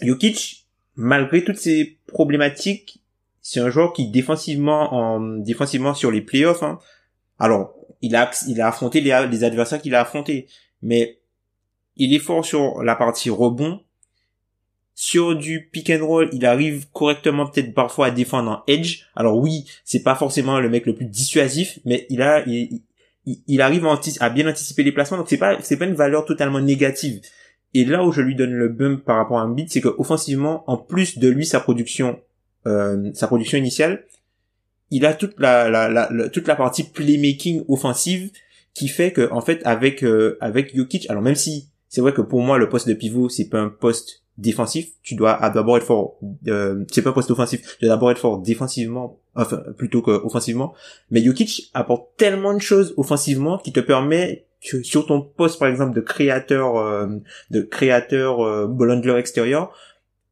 Jokic, malgré toutes ces problématiques, c'est un joueur qui défensivement, en, défensivement sur les playoffs, hein, alors il a, il a affronté les, les adversaires qu'il a affrontés, mais il est fort sur la partie rebond, sur du pick and roll, il arrive correctement peut-être parfois à défendre en edge. Alors oui, c'est pas forcément le mec le plus dissuasif, mais il a, il, il arrive à, bien anticiper les placements, donc c'est pas, c'est pas une valeur totalement négative. Et là où je lui donne le bump par rapport à beat, c'est que offensivement, en plus de lui sa production, euh, sa production initiale, il a toute la, la, toute la partie playmaking offensive qui fait que en fait avec euh, avec Jokic, alors même si c'est vrai que pour moi le poste de pivot c'est pas un poste défensif, tu dois d'abord être fort. Euh, c'est pas un poste offensif, tu dois d'abord être fort défensivement, enfin plutôt que offensivement. Mais Jokic apporte tellement de choses offensivement qui te permet sur ton poste par exemple de créateur, euh, de créateur euh, extérieur,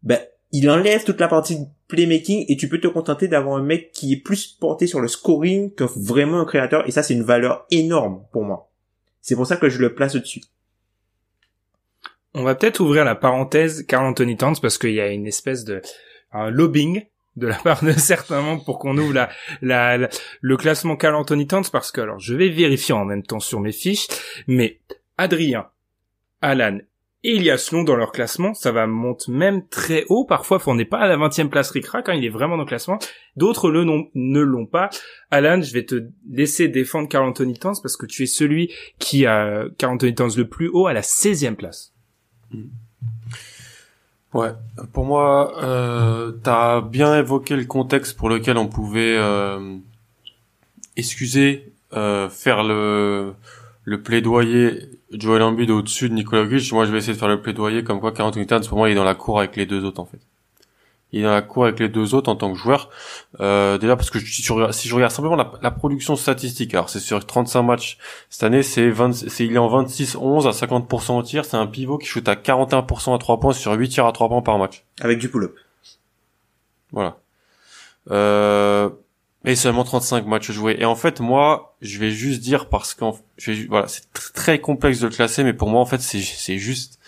ben il enlève toute la partie playmaking et tu peux te contenter d'avoir un mec qui est plus porté sur le scoring que vraiment un créateur et ça c'est une valeur énorme pour moi. C'est pour ça que je le place au-dessus.
On va peut-être ouvrir la parenthèse Carl Anthony Towns parce qu'il y a une espèce de un lobbying de la part de certains membres pour qu'on ouvre la, le classement Carl Anthony Towns parce que alors je vais vérifier en même temps sur mes fiches mais Adrien, Alan et Elias Long dans leur classement, ça va monter même très haut. Parfois, on n'est pas à la 20e place Ricra quand il est vraiment dans le classement. D'autres le ne l'ont pas. Alan, je vais te laisser défendre Carl Anthony Towns parce que tu es celui qui a Carl Anthony Towns le plus haut à la 16e place.
Ouais, pour moi, euh, t'as bien évoqué le contexte pour lequel on pouvait euh, excuser, euh, faire le le plaidoyer Joel Embiid au-dessus de Nicolas Jokic. Moi, je vais essayer de faire le plaidoyer comme quoi 48 Towns, pour moi, il est dans la cour avec les deux autres en fait il est dans la cour avec les deux autres en tant que joueur. Euh, déjà parce que si je, regarde, si je regarde simplement la, production statistique, alors c'est sur 35 matchs cette année, c'est 20, c'est il est en 26-11 à 50% au tir, c'est un pivot qui shoot à 41% à 3 points sur 8 tirs à 3 points par match.
Avec du pull-up.
Voilà. Euh, et seulement 35 matchs joués. Et en fait, moi, je vais juste dire parce qu'en, voilà, c'est très complexe de le classer, mais pour moi, en fait, c'est, juste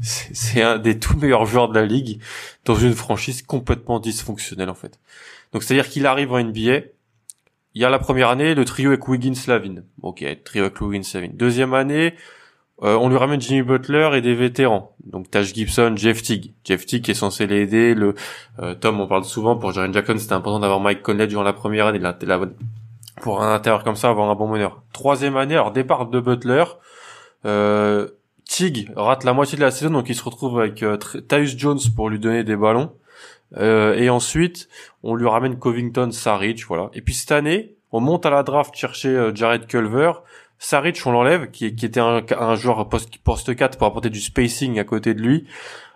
c'est un des tout meilleurs joueurs de la ligue dans une franchise complètement dysfonctionnelle en fait. Donc c'est-à-dire qu'il arrive en NBA, il y a la première année le trio avec Wiggins Lavin. Ok, trio avec Wiggins Lavin. Deuxième année, euh, on lui ramène Jimmy Butler et des vétérans. Donc Taj Gibson, Jeff Teague. Jeff Teague est censé l'aider. Le euh, Tom, on parle souvent pour Jaren Jackson, c'était important d'avoir Mike Conley durant la première année. La, la, pour un intérieur comme ça, avoir un bon meneur. Troisième année, alors départ de Butler. Euh, Tig rate la moitié de la saison, donc il se retrouve avec euh, Jones pour lui donner des ballons. Euh, et ensuite, on lui ramène Covington, Saric, voilà. Et puis cette année, on monte à la draft chercher euh, Jared Culver. Saric, on l'enlève, qui, qui était un, un joueur post, post 4 pour apporter du spacing à côté de lui.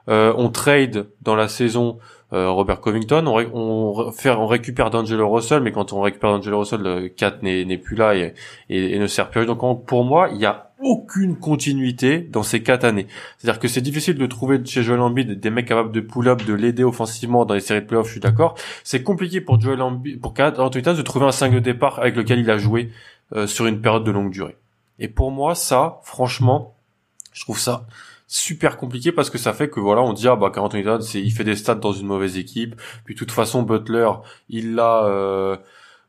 Euh, on trade dans la saison euh, Robert Covington, on, on, fait, on récupère D'Angelo Russell, mais quand on récupère D'Angelo Russell, le 4 n'est plus là et, et, ne sert plus. Donc pour moi, il y a aucune continuité dans ces quatre années. C'est-à-dire que c'est difficile de trouver chez Joel Embiid des mecs capables de pull-up, de l'aider offensivement dans les séries de playoffs, je suis d'accord. C'est compliqué pour Joel Embiid, pour Anthony de trouver un 5 de départ avec lequel il a joué euh, sur une période de longue durée. Et pour moi, ça, franchement, je trouve ça super compliqué parce que ça fait que voilà on dit ah bah Anthony Towns il fait des stats dans une mauvaise équipe puis de toute façon Butler il l'a euh,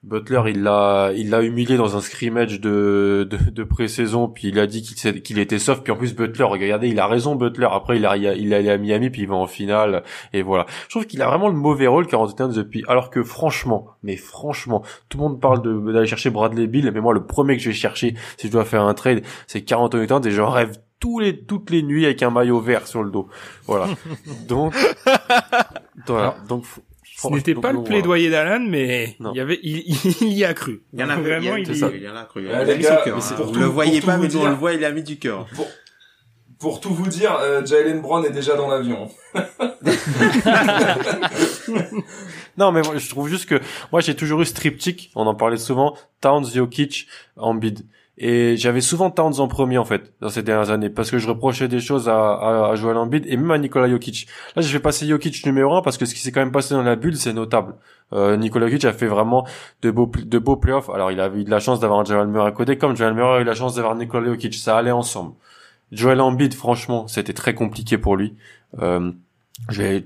Butler, il l'a, il l'a humilié dans un scrimmage de, de, de pré-saison, puis il a dit qu'il, qu'il était soft, puis en plus Butler, regardez, il a raison Butler, après il a, il est allé à Miami, puis il va en finale, et voilà. Je trouve qu'il a vraiment le mauvais rôle Carl depuis, alors que franchement, mais franchement, tout le monde parle de, d'aller chercher Bradley Bill, mais moi le premier que je vais chercher, si je dois faire un trade, c'est 40 Towns, et j'en rêve tous les, toutes les nuits avec un maillot vert sur le dos. Voilà. donc, voilà. Donc,
Ce n'était pas le plaidoyer d'Alan, mais
Non.
il y avait, il, il y a cru.
Il y en a
vraiment,
il, y en a cru. Il
Eh,
a
les
mis
gars,
son cœur. hein. Vous le voyez
pour
pas,
tout
mais on le
dire.
voit, il a mis du cœur.
Pour, pour tout vous dire, euh, Jalen Brown est déjà dans l'avion.
Non, mais moi, je trouve juste que moi j'ai toujours eu ce triptyque, on en parlait souvent, Towns, Jokic, Embiid. Et j'avais souvent Towns en premier en fait dans ces dernières années parce que je reprochais des choses à, à, à Joel Embiid et même à Nikola Jokic. Là, je vais passer Jokic numéro un parce que ce qui s'est quand même passé dans la bulle, c'est notable. Euh, Nikola Jokic a fait vraiment de beaux de beaux playoffs. Alors, il a eu de la chance d'avoir un Joel Murray à côté, comme Joel Murray a eu la chance d'avoir Nikola Jokic. Ça allait ensemble. Joel Embiid, franchement, c'était très compliqué pour lui. Euh,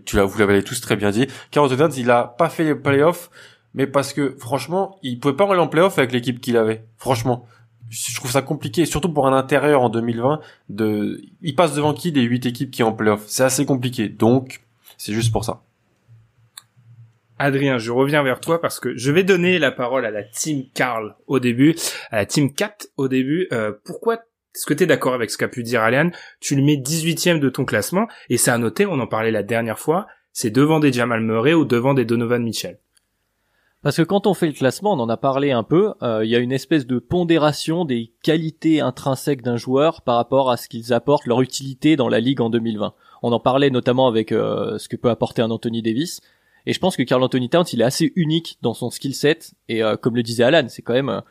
tu l'as, vous l'avez tous très bien dit. Carl Anthony Towns, il a pas fait les playoffs, mais parce que franchement, il pouvait pas aller en playoff avec l'équipe qu'il avait. Franchement, je trouve ça compliqué, surtout pour un intérieur en 2020. De, il passe devant qui des huit équipes qui en playoff? C'est assez compliqué. Donc, c'est juste pour ça.
Adrien, je reviens vers toi parce que je vais donner la parole à la team Carl au début, à la team Cat au début. Euh, pourquoi est-ce que tu es d'accord avec ce qu'a pu dire Alian Tu le mets 18e de ton classement et c'est à noter, on en parlait la dernière fois, c'est devant des Jamal Murray ou devant des Donovan Mitchell.
Parce que quand on fait le classement, on en a parlé un peu, euh, il y a une espèce de pondération des qualités intrinsèques d'un joueur par rapport à ce qu'ils apportent, leur utilité dans la ligue en 2020. On en parlait notamment avec euh, ce que peut apporter un Anthony Davis. Et je pense que Carl Anthony Towns, il est assez unique dans son skill set. Et euh, comme le disait Alan, c'est quand même, euh,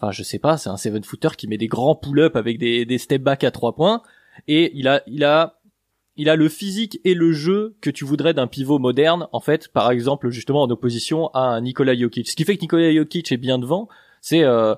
enfin je sais pas, c'est un seven footer qui met des grands pull-ups avec des, des step back à trois points. Et il a, il a, il a le physique et le jeu que tu voudrais d'un pivot moderne, en fait, par exemple, justement en opposition à un Nikola Jokic. Ce qui fait que Nikola Jokic est bien devant, c'est euh,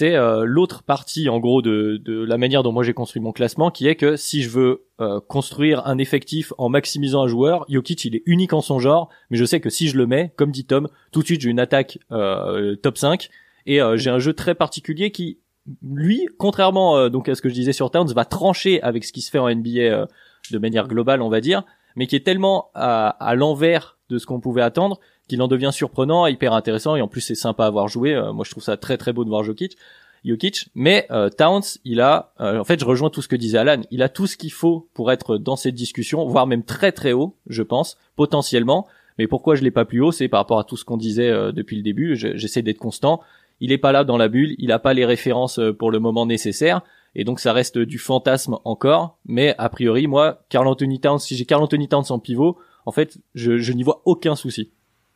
euh, l'autre partie, en gros, de, de la manière dont moi j'ai construit mon classement, qui est que si je veux euh, construire un effectif en maximisant un joueur, Jokic il est unique en son genre, mais je sais que si je le mets, comme dit Tom, tout de suite j'ai une attaque top 5 et j'ai un jeu très particulier qui lui, contrairement donc à ce que je disais sur Towns, va trancher avec ce qui se fait en NBA de manière globale, on va dire, mais qui est tellement à, l'envers de ce qu'on pouvait attendre qu'il en devient surprenant, hyper intéressant, et en plus c'est sympa à voir jouer. Euh, moi je trouve ça très très beau de voir Jokic. Jokic, mais euh, Towns, il a, euh, en fait, je rejoins tout ce que disait Alan, il a tout ce qu'il faut pour être dans cette discussion, voire même très très haut, je pense, potentiellement. Mais pourquoi je l'ai pas plus haut, c'est par rapport à tout ce qu'on disait euh, depuis le début. Je- J'essaie d'être constant. Il est pas là dans la bulle, il a pas les références pour le moment nécessaires, et donc ça reste du fantasme encore. Mais a priori, moi, Carl Anthony Towns, si j'ai Carl Anthony Towns en pivot, en fait, je, je n'y vois aucun souci,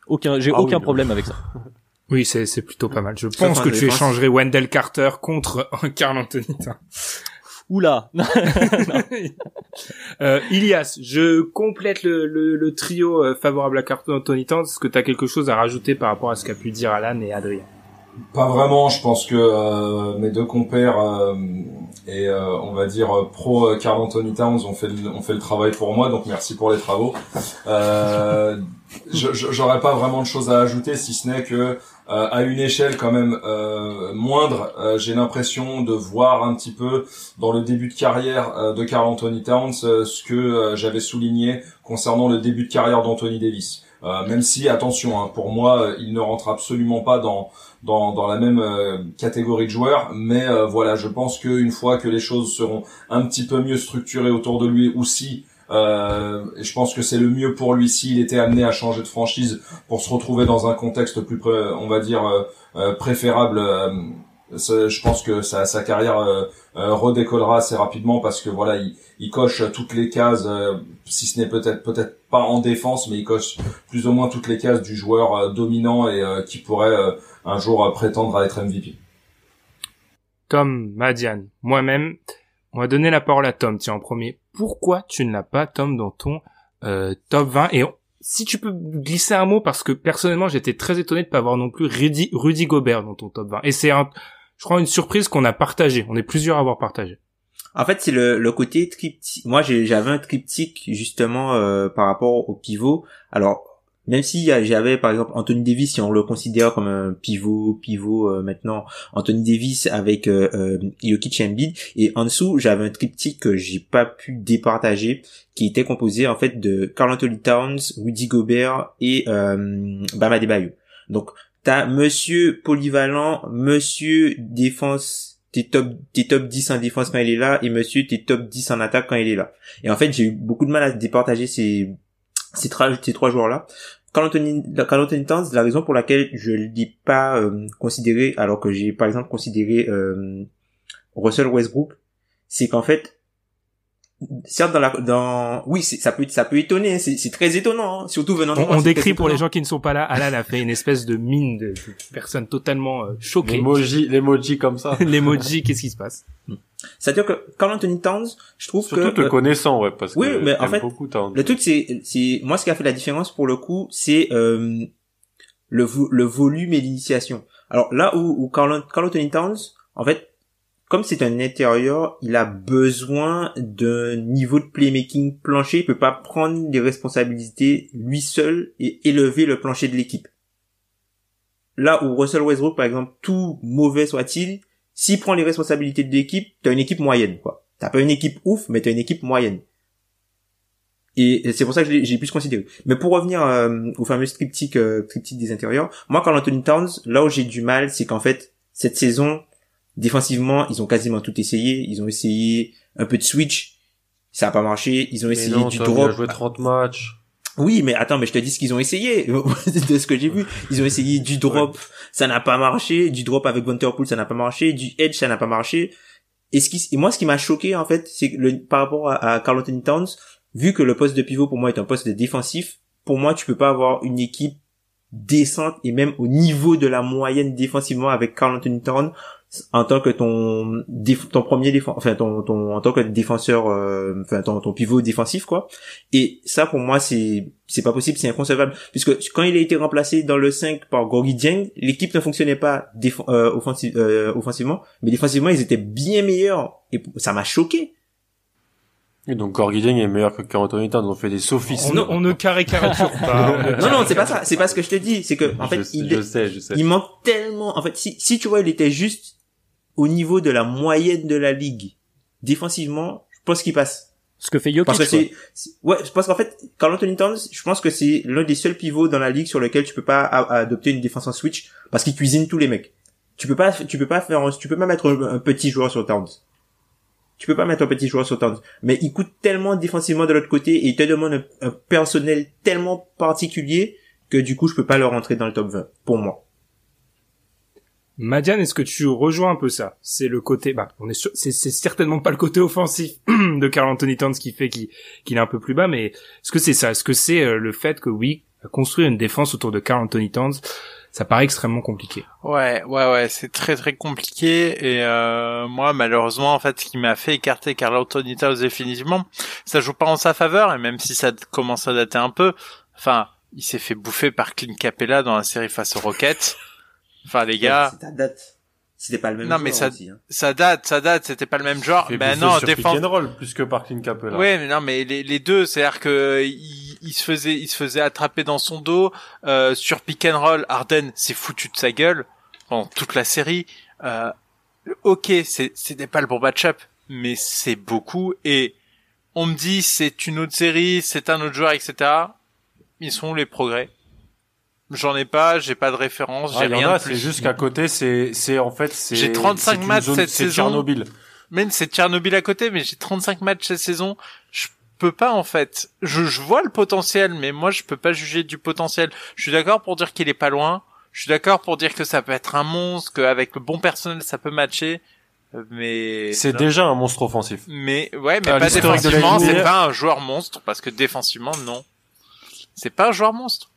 aucun, j'ai
Ah
aucun
non.
problème avec ça.
Oui, c'est c'est plutôt pas mal. Je pense
en
que tu échangerais Wendell Carter contre Carl Anthony Towns.
Oula,
Euh, Ilias, je complète le, le, le trio euh, favorable à Carl Anthony Towns. Est-ce que tu as quelque chose à rajouter par rapport à ce qu'a pu dire Alan et Adrien?
Pas vraiment, je pense que euh, mes deux compères euh, et euh, on va dire euh, pro euh, Carl Anthony Towns ont fait le, ont fait le travail pour moi, donc merci pour les travaux. Euh, J'aurais pas vraiment de choses à ajouter si ce n'est que euh, à une échelle quand même euh, moindre, euh, j'ai l'impression de voir un petit peu dans le début de carrière euh, de Carl Anthony Towns ce que j'avais souligné concernant le début de carrière d'Anthony Davis. Même si, attention, hein, pour moi, il ne rentre absolument pas dans dans, dans la même euh, catégorie de joueurs, mais euh, voilà, je pense qu'une fois que les choses seront un petit peu mieux structurées autour de lui, ou si, euh, je pense que c'est le mieux pour lui s'il était amené à changer de franchise pour se retrouver dans un contexte plus, on va dire, euh, euh, préférable. euh, je pense que sa, sa carrière redécollera assez rapidement parce que voilà, il, il coche toutes les cases, si ce n'est peut-être peut-être pas en défense, mais il coche plus ou moins toutes les cases du joueur dominant et qui pourrait un jour euh, prétendre à être MVP.
Tom, Madiane, moi-même, on va donner la parole à Tom, tiens, en premier. Pourquoi tu ne l'as pas, Tom, dans ton euh, top 20 Et on- si tu peux glisser un mot, parce que personnellement, j'étais très étonné de pas avoir non plus Rudy, Rudy Gobert dans ton top 20. Et c'est, un, je crois, une surprise qu'on a partagée. On est plusieurs à avoir partagé.
En fait, c'est le, le côté triptyque. Moi, j'ai- j'avais un triptyque justement euh, par rapport au pivot. Alors, même si j'avais par exemple Anthony Davis, si on le considère comme un pivot, pivot euh, maintenant, Anthony Davis avec euh, euh, Embiid, et en dessous, j'avais un triptyque que j'ai pas pu départager, qui était composé en fait de Carl Anthony Towns, Rudy Gobert et euh, Bam Adebayo. Donc, t'as Monsieur polyvalent, Monsieur défense t'es top, t'es top 10 en défense quand il est là, et monsieur, t'es top 10 en attaque quand il est là. Et en fait, j'ai eu beaucoup de mal à départager ces, ces, ces trois joueurs-là. La raison pour laquelle je l'ai pas euh, considéré, alors que j'ai par exemple considéré euh, Russell Westbrook, c'est qu'en fait, certes dans la dans oui c'est- ça peut ça peut étonner c'est c'est très étonnant hein, surtout venant de
On,
moi,
on
c'est
décrit pour les gens qui ne sont pas là. Alan a fait une espèce de mine de, personne totalement euh, choquée.
L'emoji, l'emoji comme ça.
L'emoji, qu'est-ce qui se passe?
C'est-à-dire que Carl Anthony Towns je trouve
Surtout
que
te
euh,
connaissant, ouais, parce que
oui, mais en fait,
beaucoup ta-
Le truc, c'est, c'est, moi, ce qui a fait la différence pour le coup, c'est euh, le, vo- le volume et l'initiation. Alors là où, où Carl, Carl Anthony Towns, en fait, comme c'est un intérieur, il a besoin d'un niveau de playmaking plancher. Il peut pas prendre des responsabilités lui seul et élever le plancher de l'équipe. Là où Russell Westbrook, par exemple, tout mauvais soit-il, s'il prend les responsabilités de l'équipe, t'as une équipe moyenne, quoi. T'as pas une équipe ouf, mais t'as une équipe moyenne. Et c'est pour ça que j'ai pu se considérer. Mais pour revenir euh, au fameux triptyque, euh, des intérieurs, moi, Carl Anthony Towns, là où j'ai du mal, c'est qu'en fait, cette saison, défensivement, ils ont quasiment tout essayé. Ils ont essayé un peu de switch, ça a pas marché. Ils ont
Mais
essayé
non,
du drop.
a joué 30 matchs.
Oui, mais attends, mais je te dis ce qu'ils ont essayé. de ce que j'ai vu, ils ont essayé du drop, ça n'a pas marché. Du drop avec Vanderpool, ça n'a pas marché. Du edge, ça n'a pas marché. Et ce qui, et moi, ce qui m'a choqué en fait, c'est que le, par rapport à, à Carl Anthony Towns, vu que le poste de pivot pour moi est un poste de défensif, pour moi, tu peux pas avoir une équipe décente et même au niveau de la moyenne défensivement avec Carl Anthony Towns en tant que ton ton premier défenseur enfin ton, ton en tant que défenseur euh, enfin ton, ton pivot défensif quoi et ça pour moi c'est c'est pas possible c'est inconcevable puisque quand il a été remplacé dans le 5 par Gorgui Dieng l'équipe ne fonctionnait pas déf- euh, offensi- euh, offensivement mais défensivement ils étaient bien meilleurs et ça m'a choqué
Et donc, Gorgui Dieng est meilleur que Anthony Towns. On fait des sophismes.
on, ne- on ne caricature pas. ne
non non c'est pas ça c'est pas ce que je te dis c'est que en fait
je,
il
je sais, je sais.
il manque tellement en fait si si tu vois il était juste au niveau de la moyenne de la ligue. Défensivement je pense qu'il passe.
Ce que fait Jokic.
parce que c'est ouais parce qu'en fait Carl Anthony Towns je pense que c'est l'un des seuls pivots dans la ligue sur lequel tu peux pas adopter une défense en switch parce qu'il cuisine tous les mecs. Tu peux pas tu peux pas faire tu peux pas mettre un, un petit joueur sur Towns. Tu peux pas mettre un petit joueur sur Towns. Mais il coûte tellement défensivement de l'autre côté et il te demande un, un personnel tellement particulier que du coup je peux pas le rentrer dans le top 20 pour moi
Madiane, est-ce que tu rejoins un peu ça? C'est le côté, bah, on est sûr, c'est, certainement pas le côté offensif de Carl Anthony Towns qui fait qu'il, qu'il est un peu plus bas, mais est-ce que c'est ça? Est-ce que c'est euh, le fait que oui, construire une défense autour de Carl Anthony Towns, ça paraît extrêmement compliqué?
Ouais, ouais, ouais, c'est très très compliqué et euh, moi malheureusement en fait ce qui m'a fait écarter Carl Anthony Towns définitivement, ça joue pas en sa faveur et même si ça commence à dater un peu, enfin il s'est fait bouffer par Clint Capella dans la série face aux Rockets. Enfin les gars,
c'est ta date c'était pas le même
Non,
joueur
mais ça-
aussi, hein.
ça date, ça date, c'était pas le même genre. Ben non,
sur pick
défense.
and roll plus que par Clint Capella.
Ouais, mais non, mais les, les deux, c'est-à-dire que il, il se faisait, il se faisait attraper dans son dos euh, sur pick and roll. Arden s'est foutu de sa gueule pendant toute la série. Euh, ok, c'est c'était pas le bon match-up, mais c'est beaucoup. Et on me dit c'est une autre série, c'est un autre joueur, etc. Ils sont où les progrès? J'en ai pas, j'ai pas de référence,
Ah,
j'ai rien
c'est juste qu'à côté, c'est, c'est en fait, c'est.
J'ai 35
c'est une
matchs
zone-
cette
c'est
saison.
Tchernobyl.
Même c'est Tchernobyl à côté, mais j'ai 35 matchs cette saison. Je peux pas en fait. Je, je vois le potentiel, mais moi je peux pas juger du potentiel. Je suis d'accord pour dire qu'il est pas loin. Je suis d'accord pour dire que ça peut être un monstre, qu'avec le bon personnel ça peut matcher. Mais
C'est déjà un monstre offensif.
mais ouais, mais pas défensivement. C'est pas un joueur monstre parce que défensivement non. C'est pas un joueur monstre.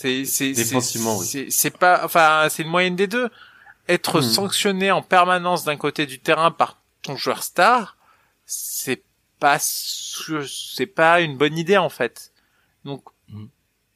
C'est c'est c'est-
Défensivement, oui.
C'est c'est pas enfin c'est une moyenne des deux. Être
Hmm.
sanctionné en permanence d'un côté du terrain par ton joueur star, c'est pas c'est pas une bonne idée en fait. Donc
Hmm.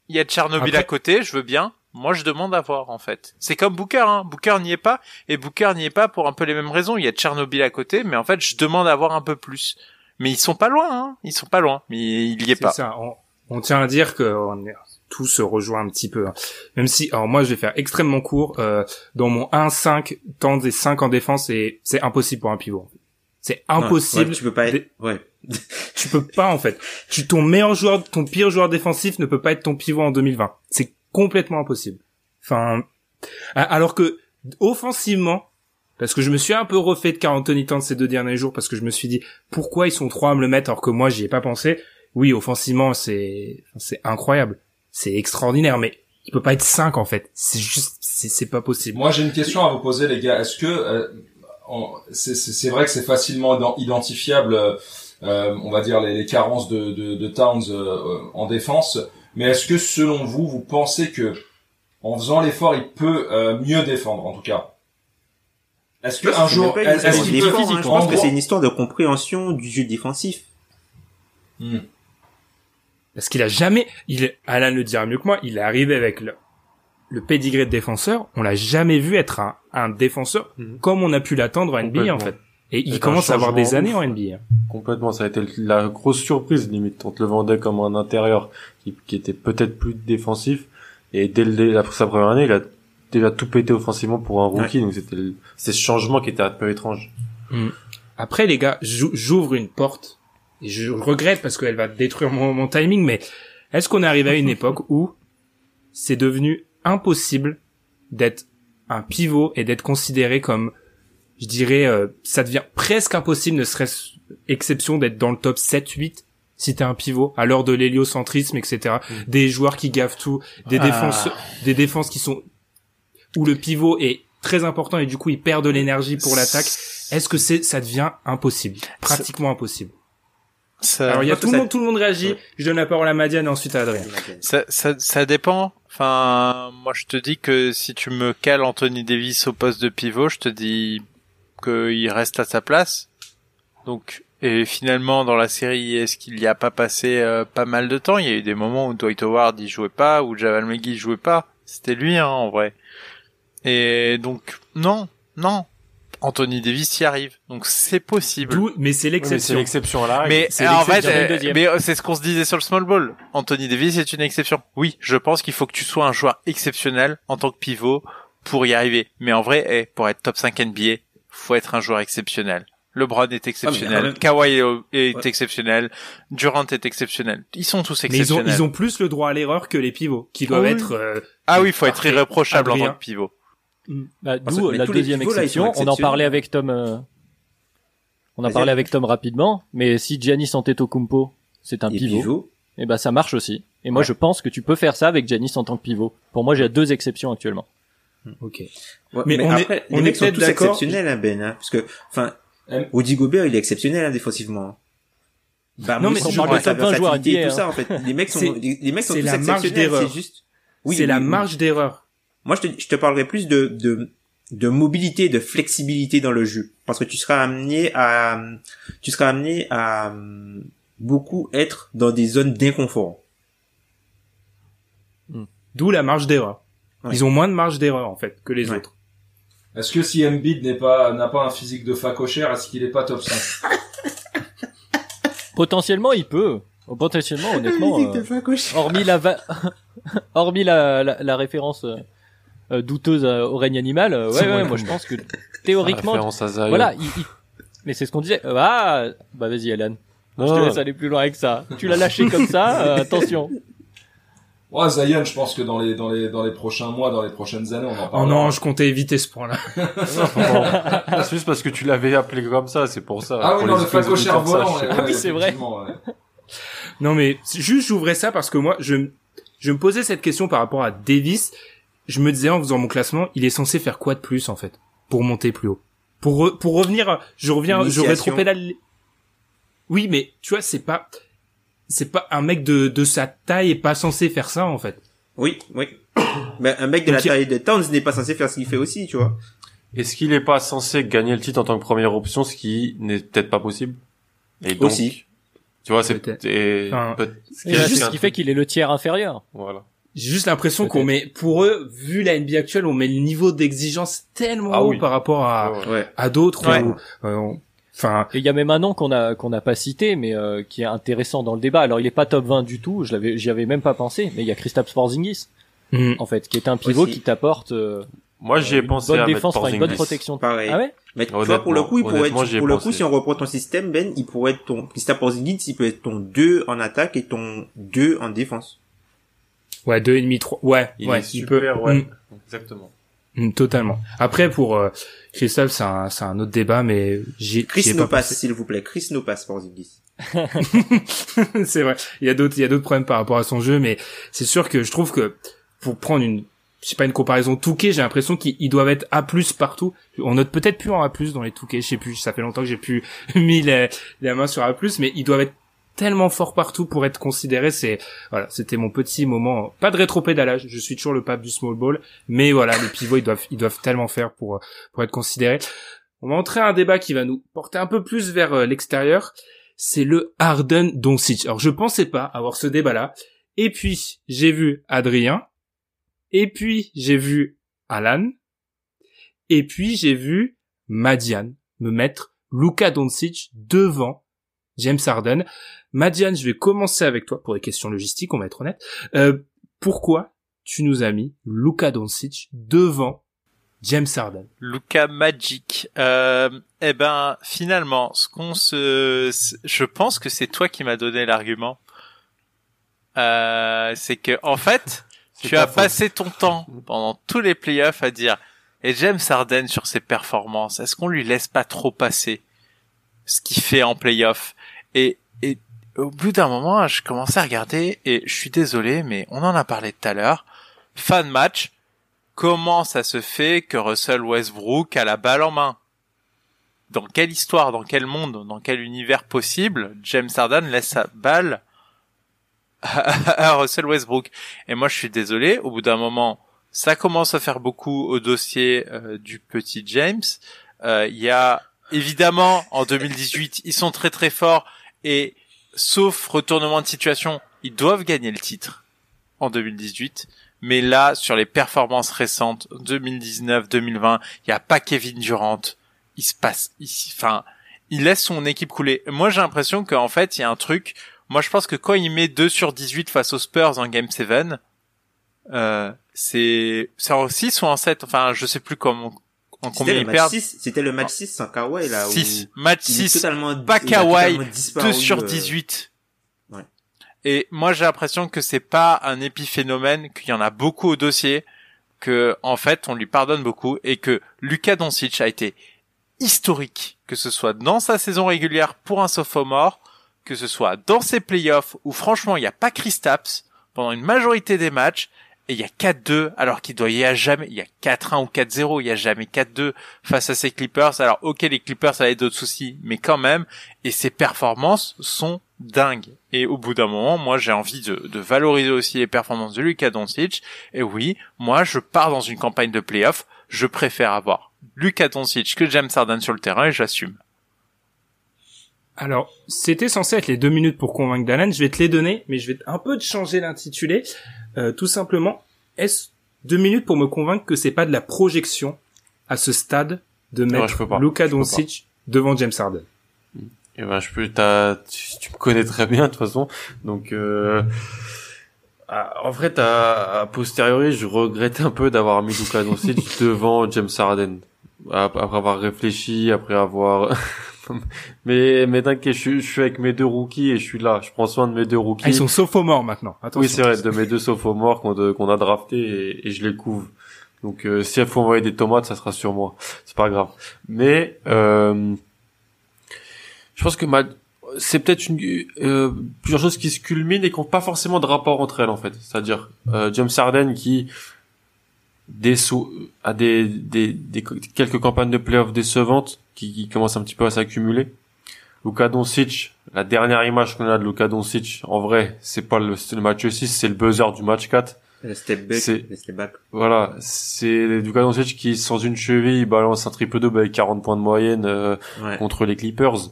il y a Tchernobyl
Après-
à côté, je veux bien. Moi, je demande à voir, en fait. C'est comme Booker, hein. Booker n'y est pas, et Booker n'y est pas pour un peu les mêmes raisons. Il y a Tchernobyl à côté, mais en fait, je demande à voir un peu plus. Mais ils sont pas loin, hein. Ils sont pas loin, mais il y est pas.
ça. On, on tient à dire que on est, tout se rejoint un petit peu. hein. Même si, alors moi, je vais faire extrêmement court. euh, dans mon 1-5, temps des 5 en défense, et c'est impossible pour un pivot. C'est impossible.
Ouais, ouais, tu peux pas être ouais
tu peux pas en fait. Tu ton meilleur joueur, ton pire joueur défensif ne peut pas être ton pivot en 2020. C'est complètement impossible. Enfin, alors que offensivement, parce que je me suis un peu refait de Carl Anthony Towns ces deux derniers jours parce que je me suis dit pourquoi ils sont trois à me le mettre alors que moi j'y ai pas pensé. Oui, offensivement c'est c'est incroyable. C'est extraordinaire, mais il peut pas être 5 en fait. C'est juste, c'est c'est pas possible.
Moi, j'ai une question à vous poser, les gars. Est-ce que euh, on- c'est c'est- c'est vrai que c'est facilement ident- identifiable, euh, euh, on va dire les, les carences de, de, de Towns euh, euh, en défense, mais est-ce que selon vous, vous pensez que en faisant l'effort, il peut euh, mieux défendre, en tout cas? Est-ce que un jour, est-ce qu'il peut
hein. Je
en
pense que
gros-
c'est une histoire de compréhension du jeu défensif.
Hmm.
Parce qu'il a jamais, il est, Alan le dira mieux que moi, il est arrivé avec le, le pédigré de défenseur. On l'a jamais vu être un, un défenseur
Mhm.
comme on a pu l'attendre en NBA en fait. Et il commence à avoir des années
ouf.
en NBA.
Complètement, ça a été la grosse surprise limite. On te le vendait comme un intérieur qui, qui était peut-être plus défensif. Et dès, le, après sa première année, il a déjà tout pété offensivement pour un rookie. Donc c'était le- c'est ce changement qui était un peu étrange.
Après les gars, j'ou- j'ouvre une porte. Et je regrette parce qu'elle va détruire mon, mon timing, mais est-ce qu'on est arrivé à une époque où c'est devenu impossible d'être un pivot et d'être considéré comme, je dirais, euh, ça devient presque impossible, ne serait-ce exception d'être dans le top 7-8 si t'es un pivot, à l'heure de l'héliocentrisme, etc. Des joueurs qui gavent tout, des
Ah.
défenses, des défenses qui sont où le pivot est très important et du coup il perd de l'énergie pour l'attaque. Est-ce que c'est, ça devient impossible, pratiquement impossible.
Ça,
Alors il y a tout le
ça-
monde, tout le monde réagit.
Ouais.
Je donne la parole à Madiane et ensuite à Adrien.
ça, ça, ça dépend. Enfin, moi je te dis que si tu me cales Anthony Davis au poste de pivot, je te dis qu'il reste à sa place. Donc, et finalement dans la série, est-ce qu'il y a pas passé euh, pas mal de temps? Il y a eu des moments où Dwight Howard y jouait pas, où Javal McGee jouait pas. C'était lui, hein, en vrai. Et donc, non, non. Anthony Davis y arrive. Donc c'est possible.
D'où, mais c'est
Oui, mais c'est
l'exception.
Mais
c'est
en fait,
l'exception.
euh,
Deuxième.
mais euh, c'est ce qu'on se disait sur le small ball. Anthony Davis est une exception. Oui, je pense qu'il faut que tu sois un joueur exceptionnel en tant que pivot pour y arriver. Mais en vrai, eh, pour être top 5 NBA, faut être un joueur exceptionnel. LeBron est exceptionnel,
Ah, mais-
Kawhi est,
Ouais.
exceptionnel, Durant est exceptionnel. Ils sont tous
Mais ils ont,
exceptionnels.
ils ont plus le droit à l'erreur que les pivots, qui doivent
Ah oui.
être. euh,
Ah oui, il faut être irréprochable en tant que pivot.
Bah, D'où
mais
la deuxième
pivots, là, sont
exception. On en parlait avec Tom. euh, On en parlait avec Tom rapidement. Mais si Giannis Antetokounmpo, c'est un
Et
pivot,
pivot.
et ben ça marche aussi. Et moi,
Ouais.
je pense que tu peux faire ça avec Giannis en tant que pivot. Pour moi, j'ai deux exceptions actuellement.
Ok.
Ouais,
Mais
mais,
on est-
après,
on
les
est
mecs sont
peut-être
tous exceptionnels, hein, Ben, hein, parce que, enfin,
Euh,
Rudy Gobert, il est exceptionnel, hein, défensivement. Bah,
Non,
moi
mais
aussi,
on parle de
top 20 joueurs
tout ça, en fait. Les mecs sont,
C'est-
les, mecs sont
c'est
tous
la marge
exceptionnels,
d'erreur.
c'est juste. Oui,
c'est la
oui, oui.
marge d'erreur.
Moi, je te, je te parlerai plus de, de, de mobilité, de flexibilité dans le jeu. Parce que tu seras amené à, tu seras amené à euh, beaucoup être dans des zones d'inconfort.
D'où la marge d'erreur.
Ouais.
Ils ont moins de marge d'erreur en fait que les
Ouais.
autres.
Est-ce que si Embiid n'est pas n'a pas un physique de facochère, est-ce qu'il est pas top 5
Potentiellement, il peut. Oh, Potentiellement, honnêtement. euh, hormis la, va- hormis la, la, la référence euh, douteuse euh, au règne animal, euh, ouais, ouais, moi je pense que théoriquement, voilà, il, il- mais c'est ce qu'on disait. Euh, Ah, bah vas-y, Alan,
Non,
je te
non,
laisse aller plus loin avec ça. Tu l'as lâché comme ça, euh, attention.
Ouais, Zion, je pense que dans les dans les dans les prochains mois, dans les prochaines années, on en
Oh
parlera.
non, je comptais éviter ce point-là.
c'est juste parce que tu l'avais appelé comme ça, c'est pour ça.
Ah oui, non, le facochère volant.
sachent.
ouais,
Ah oui, c'est vrai.
ouais.
Non mais juste j'ouvrais ça parce que moi je je me posais cette question par rapport à Davis. Je me disais en faisant mon classement, il est censé faire quoi de plus en fait pour monter plus haut? Pour re- pour revenir, je reviens, je rétropédale. Oui, mais tu vois, c'est pas c'est pas un mec de de sa taille est pas censé faire ça en fait.
Oui, oui. Mais un mec de
Donc,
la taille de Towns n'est pas censé faire ce qu'il fait aussi, tu vois.
Est-ce qu'il est pas censé gagner le titre en tant que première option, ce qui n'est peut-être pas possible? Et donc,
Aussi.
Tu vois, c'est
Peut-être.
et
Enfin,
juste
c'est
ce qui fait qu'il est le tiers inférieur.
voilà.
J'ai juste l'impression qu'on met pour eux, vu la NBA actuelle, on met le niveau d'exigence tellement
Ah
haut
oui.
par rapport à
Ouais,
à d'autres.
Ouais.
euh, on- Enfin,
Et il y a même un nom qu'on a qu'on n'a pas cité, mais euh, qui est intéressant dans le débat. Alors il est pas top 20 du tout, je l'avais, j'y avais même pas pensé, mais il y a Kristaps Porzingis
hmm.
en fait, qui est un pivot
Aussi.
qui t'apporte euh,
Moi, j'y ai
une
pensé
bonne
à
défense,
mettre
une bonne protection.
Pareil.
Ah ouais
Mais tu vois, pour le coup, il pourrait être, pour le
pensé.
coup, si on reprend ton système, Ben, il pourrait être ton, Kristaps Porzingis, il peut être ton 2 en attaque et ton 2 en défense.
Ouais, deux et demi, trois. Ouais,
Il
ouais,
est
il
super,
peut.
ouais.
hmm.
Exactement.
Mm, totalement. Après, pour euh, Christophe, c'est un, c'est un autre débat, mais j'ai
Chris nous
pas
passe, s'il vous plaît. Chris nous passe, Porzingis.
c'est vrai. Il y a d'autres, il y a d'autres problèmes par rapport à son jeu, mais c'est sûr que je trouve que pour prendre une, je sais pas une comparaison Touquet, j'ai l'impression qu'ils ils doivent être A+ partout. On note peut-être plus en A+ dans les Touquet, je sais plus. Ça fait longtemps que j'ai plus mis les, la main sur A+, mais ils doivent être tellement forts partout pour être considérés. C'est voilà, c'était mon petit moment. Pas de rétropédalage. Je suis toujours le pape du small ball, mais voilà, les pivots ils doivent ils doivent tellement faire pour pour être considérés. On va entrer à un débat qui va nous porter un peu plus vers euh, l'extérieur. C'est le Harden Doncic. Alors je pensais pas avoir ce débat-là. Et puis j'ai vu Adrien. Et puis j'ai vu Alan. Et puis j'ai vu Madian me mettre Luka Doncic devant James Harden. Madian, je vais commencer avec toi pour des questions logistiques, on va être honnête. Euh, pourquoi tu nous as mis Luka Doncic devant James Harden?
Luca Magic. Euh, eh ben, finalement, ce qu'on se, je pense que c'est toi qui m'as donné l'argument. Euh, c'est que, en fait, tu as
faute.
passé ton temps pendant tous les playoffs à dire, et James Harden sur ses performances, est-ce qu'on lui laisse pas trop passer? Ce qu'il fait en playoff? Et, et au bout d'un moment, je commençais à regarder et je suis désolé, mais on en a parlé tout à l'heure. Fan match, comment ça se fait que Russell Westbrook a la balle en main? Dans quelle histoire, dans quel monde, dans quel univers possible, James Harden laisse sa balle à, à Russell Westbrook? Et moi, je suis désolé, au bout d'un moment, ça commence à faire beaucoup au dossier euh, du petit James. Euh, Il y a évidemment en 2018, ils sont très très forts et sauf retournement de situation, ils doivent gagner le titre en 2018. Mais là, sur les performances récentes, 2019, 2020, il n'y a pas Kevin Durant. Il se passe, il, enfin, il laisse son équipe couler. Moi, j'ai l'impression qu'en fait, il y a un truc. Moi, je pense que quand il met 2 sur 18 face aux Spurs en Game 7, euh, c'est, c'est en 6 ou en 7, enfin, je sais plus comment, en
C'était
combien
le
ils
match
perdent.
6, c'était le match 6 sans Kawhi, là. où
6, match
il est
6,
totalement,
pas Kawhi,
totalement disparu,
2 sur
euh,
18.
ouais.
Et moi, j'ai l'impression que c'est pas un épiphénomène, qu'il y en a beaucoup au dossier, que, en fait, on lui pardonne beaucoup, et que Lucas Doncic a été historique, que ce soit dans sa saison régulière pour un sophomore, que ce soit dans ses playoffs, où franchement, il n'y a pas Chris Tapps pendant une majorité des matchs, et il y a 4-2, alors qu'il doit y a jamais, il y a 4-1 ou 4-0, il y a jamais 4-2 face à ces Clippers. Alors, ok, les Clippers, ça a d'autres soucis, mais quand même, et ses performances sont dingues. Et au bout d'un moment, moi, j'ai envie de, de valoriser aussi les performances de Luka Doncic. Et oui, moi, je pars dans une campagne de playoff, je préfère avoir Luka Doncic que James Harden sur le terrain et j'assume.
Alors, c'était censé être les deux minutes pour convaincre Dalan. Je vais te les donner, mais je vais un peu te changer l'intitulé. Euh, tout simplement, est-ce deux minutes pour me convaincre que c'est pas de la projection à ce stade de
Ouais,
mettre
pas.
Luka Doncic devant James Harden?
Eh ben, je peux, t'as, tu, tu me connais très bien, de toute façon. Donc, euh, en vrai, t'as, a posteriori, je regrette un peu d'avoir mis Luka Doncic devant James Harden. Ap- Après avoir réfléchi, après avoir, mais, mais t'inquiète, je, suis- je suis avec mes deux rookies et je suis là. Je prends soin de mes deux rookies.
Ah, ils sont sophomores maintenant. Attention.
Oui, c'est vrai, de mes deux sophomores qu'on de- qu'on a drafté et, et je les couvre. Donc euh, si il faut envoyer des tomates, ça sera sur moi. C'est pas grave. Mais euh, je pense que ma c'est peut-être une euh, plusieurs choses qui se culminent et qui n'ont pas forcément de rapport entre elles en fait. C'est-à-dire euh, James Harden qui des a des, des, des quelques campagnes de playoffs décevantes qui, qui commencent un petit peu à s'accumuler. Luka Doncic, la dernière image qu'on a de Luka Doncic, en vrai, c'est pas le, match 6, c'est le buzzer du match 4.
Le step back,
C'est-
le step back.
Voilà, c'est Luka Doncic qui, sans une cheville, il balance un triple double avec 40 points de moyenne euh,
Ouais.
contre les Clippers.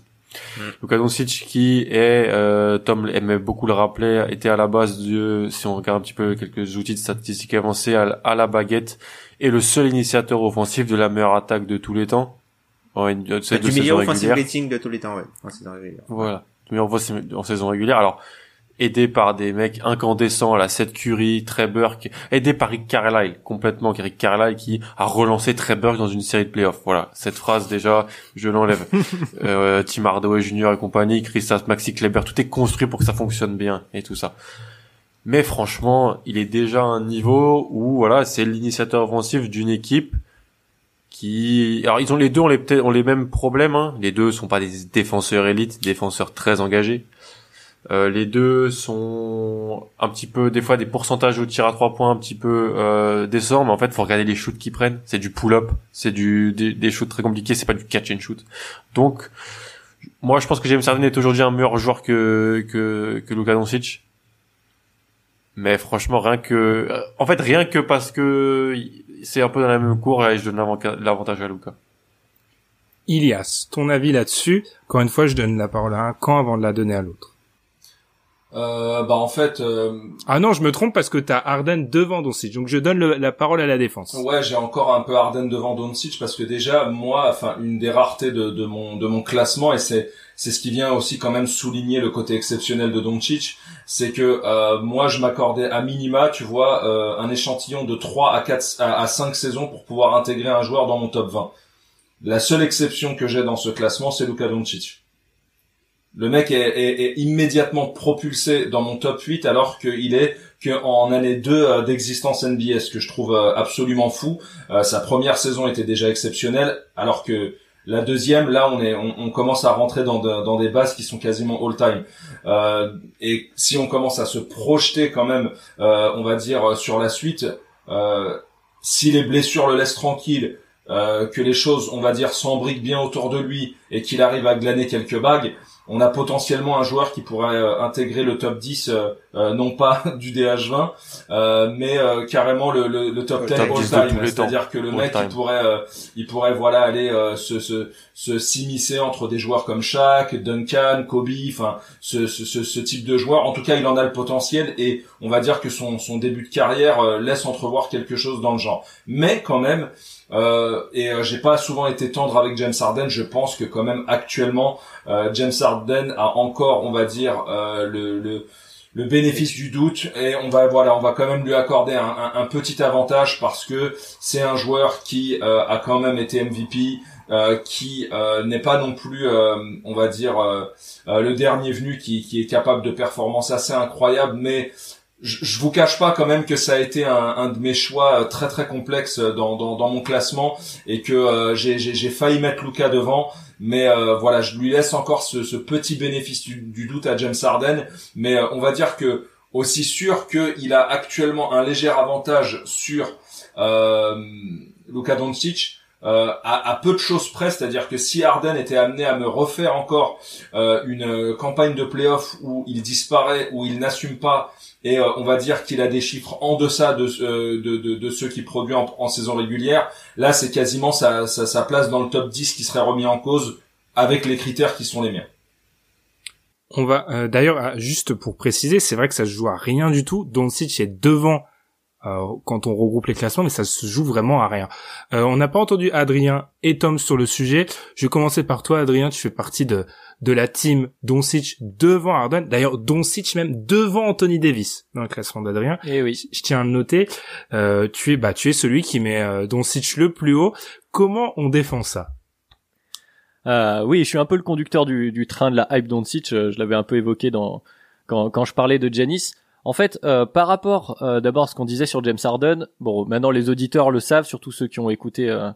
Mm.
Luka Doncic qui est, euh, Tom aimait beaucoup le rappeler, était à la base de, si on regarde un petit peu quelques outils de statistiques avancées, à, à la baguette, et le seul initiateur offensif de la meilleure attaque de tous les temps. Une, de
Bah, du meilleur offensive rating de tous les temps, ouais. En saison régulière.
Voilà. Voit c'est en saison régulière. Alors, aidé par des mecs incandescents à la 7 Curry, Trey Burke, aidé par Rick Carlisle, complètement, Rick Carlisle qui a relancé Trey Burke dans une série de playoffs. Voilà. Cette phrase, déjà, je l'enlève. euh, Tim Hardaway Jr. et compagnie, Christophe Maxi Kleber, tout est construit pour que ça fonctionne bien et tout ça. Mais franchement, il est déjà à un niveau où voilà, c'est l'initiateur offensif d'une équipe qui alors ils ont les deux ont les peut-être les mêmes problèmes hein. les deux sont pas des défenseurs élites défenseurs très engagés. Euh, les deux sont un petit peu des fois des pourcentages au tir à trois points un petit peu euh, décevants mais en fait faut regarder les shoots qu'ils prennent. C'est du pull-up c'est du des, des shoots très compliqués c'est pas du catch and shoot. Donc moi je pense que James Harden est aujourd'hui un meilleur joueur que que que mais franchement rien que en fait rien que parce que c'est un peu dans la même cour et je donne l'avantage à Luca.
Ilias, ton avis là-dessus? Encore une fois, je donne la parole à un camp avant de la donner à l'autre.
Euh, bah en fait. Euh...
Ah non, je me trompe parce que t'as Arden devant Doncic, donc je donne la parole à la défense.
Ouais, j'ai encore un peu Arden devant Doncic parce que déjà moi, enfin une des raretés de, de mon de mon classement et c'est c'est ce qui vient aussi quand même souligner le côté exceptionnel de Doncic, c'est que euh, moi je m'accordais à minima, tu vois, euh, un échantillon de 3 à 4 à, à 5 saisons pour pouvoir intégrer un joueur dans mon top 20. La seule exception que j'ai dans ce classement, c'est Luka Doncic. Le mec est, immédiatement propulsé dans mon top 8 alors qu'il est qu'en année 2 euh, d'existence NBA, ce que je trouve absolument fou. Sa première saison était déjà exceptionnelle, alors que la deuxième, là, on est, on, commence à rentrer dans, des bases qui sont quasiment all-time. et si on commence à se projeter quand même, on va dire sur la suite, si les blessures le laissent tranquille, que les choses, on va dire, s'embriquent bien autour de lui et qu'il arrive à glaner quelques bagues, on a potentiellement un joueur qui pourrait euh, intégrer le top 10, euh, euh, non pas du DH20, mais carrément le, le, top 10 all-time. C'est-à-dire que le mec, il pourrait, il pourrait voilà aller se, se, se s'immiscer entre des joueurs comme Shaq, Duncan, Kobe, enfin ce, ce, ce, type de joueur. En tout cas, il en a le potentiel et on va dire que son, son début de carrière laisse entrevoir quelque chose dans le genre. Mais quand même, euh, et euh, j'ai pas souvent été tendre avec James Harden. Je pense que quand même actuellement, euh, James Harden a encore, on va dire, le, le, le bénéfice du doute et on va voilà, on va quand même lui accorder un, petit avantage parce que c'est un joueur qui a quand même été MVP. qui n'est pas non plus, on va dire, le dernier venu qui, qui est capable de performances assez incroyables, mais je, vous cache pas quand même que ça a été un, un de mes choix euh, très très complexes euh, dans, dans, dans mon classement et que euh, j'ai failli mettre Luca devant. Mais euh, voilà je lui laisse encore ce, ce petit bénéfice du, du, doute à James Harden. Mais on va dire que aussi sûr qu'il a actuellement un léger avantage sur euh, Luka Doncic euh, à, à, peu de choses près, c'est-à-dire que si Harden était amené à me refaire encore euh, une campagne de playoff où il disparaît, où il n'assume pas et euh, on va dire qu'il a des chiffres en deçà de, euh, de, de, de, ceux qu'il produit en, saison régulière. Là, c'est quasiment sa, sa, sa, place dans le top 10 qui serait remis en cause avec les critères qui sont les miens.
On va euh, d'ailleurs juste pour préciser, c'est vrai que ça se joue à rien du tout. Doncic est devant quand on regroupe les classements, mais ça se joue vraiment à rien. on n'a pas entendu Adrien et Tom sur le sujet. Je vais commencer par toi, Adrien. Tu fais partie de de la team Doncic devant Harden. D'ailleurs, Doncic même devant Anthony Davis dans le classement d'Adrien.
Et eh oui.
Je tiens à le noter. Euh, tu es, bah, tu es celui qui met euh, Doncic le plus haut. Comment on défend ça?
Euh, Oui, je suis un peu le conducteur du, du train de la hype Doncic. Euh, je l'avais un peu évoqué dans quand, quand je parlais de Janis. En fait, euh, par rapport d'abord à ce qu'on disait sur James Harden, bon, maintenant les auditeurs le savent, surtout ceux qui ont écouté euh,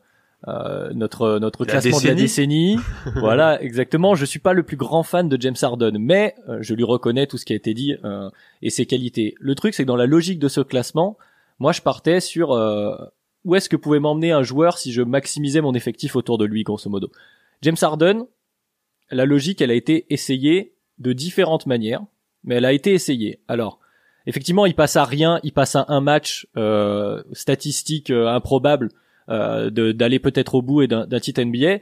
notre notre classement de la décennie. voilà, exactement. Je suis pas le plus grand fan de James Harden, mais euh, je lui reconnais tout ce qui a été dit euh, et ses qualités. Le truc, c'est que dans la logique de ce classement, moi, je partais sur où est-ce que pouvait m'emmener un joueur si je maximisais mon effectif autour de lui, grosso modo. James Harden, la logique, elle a été essayée de différentes manières, mais elle a été essayée. Alors, effectivement, il passe à rien, il passe à un match statistique improbable euh, d'aller peut-être au bout et d'un titre NBA.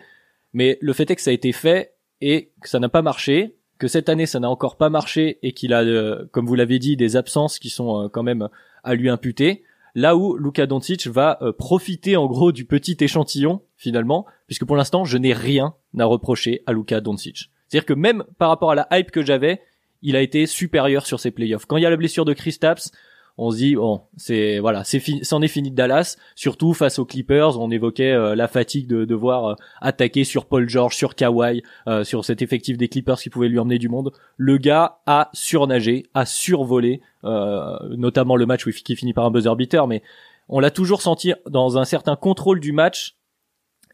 Mais le fait est que ça a été fait et que ça n'a pas marché, que cette année ça n'a encore pas marché et qu'il a, euh, comme vous l'avez dit, des absences qui sont euh, quand même à lui imputer. Là où Luka Doncic va profiter en gros du petit échantillon finalement, puisque pour l'instant je n'ai rien à reprocher à Luka Doncic. C'est-à-dire que même par rapport à la hype que j'avais, il a été supérieur sur ses playoffs. Quand il y a la blessure de Chris Tapps, on se dit bon, c'est voilà, c'est fini, c'en est fini de Dallas. Surtout face aux Clippers, on évoquait euh, la fatigue de devoir euh, attaquer sur Paul George, sur Kawhi, euh, sur cet effectif des Clippers qui pouvait lui emmener du monde. Le gars a surnagé, a survolé, notamment le match qui finit par un buzzer beater, mais on l'a toujours senti dans un certain contrôle du match,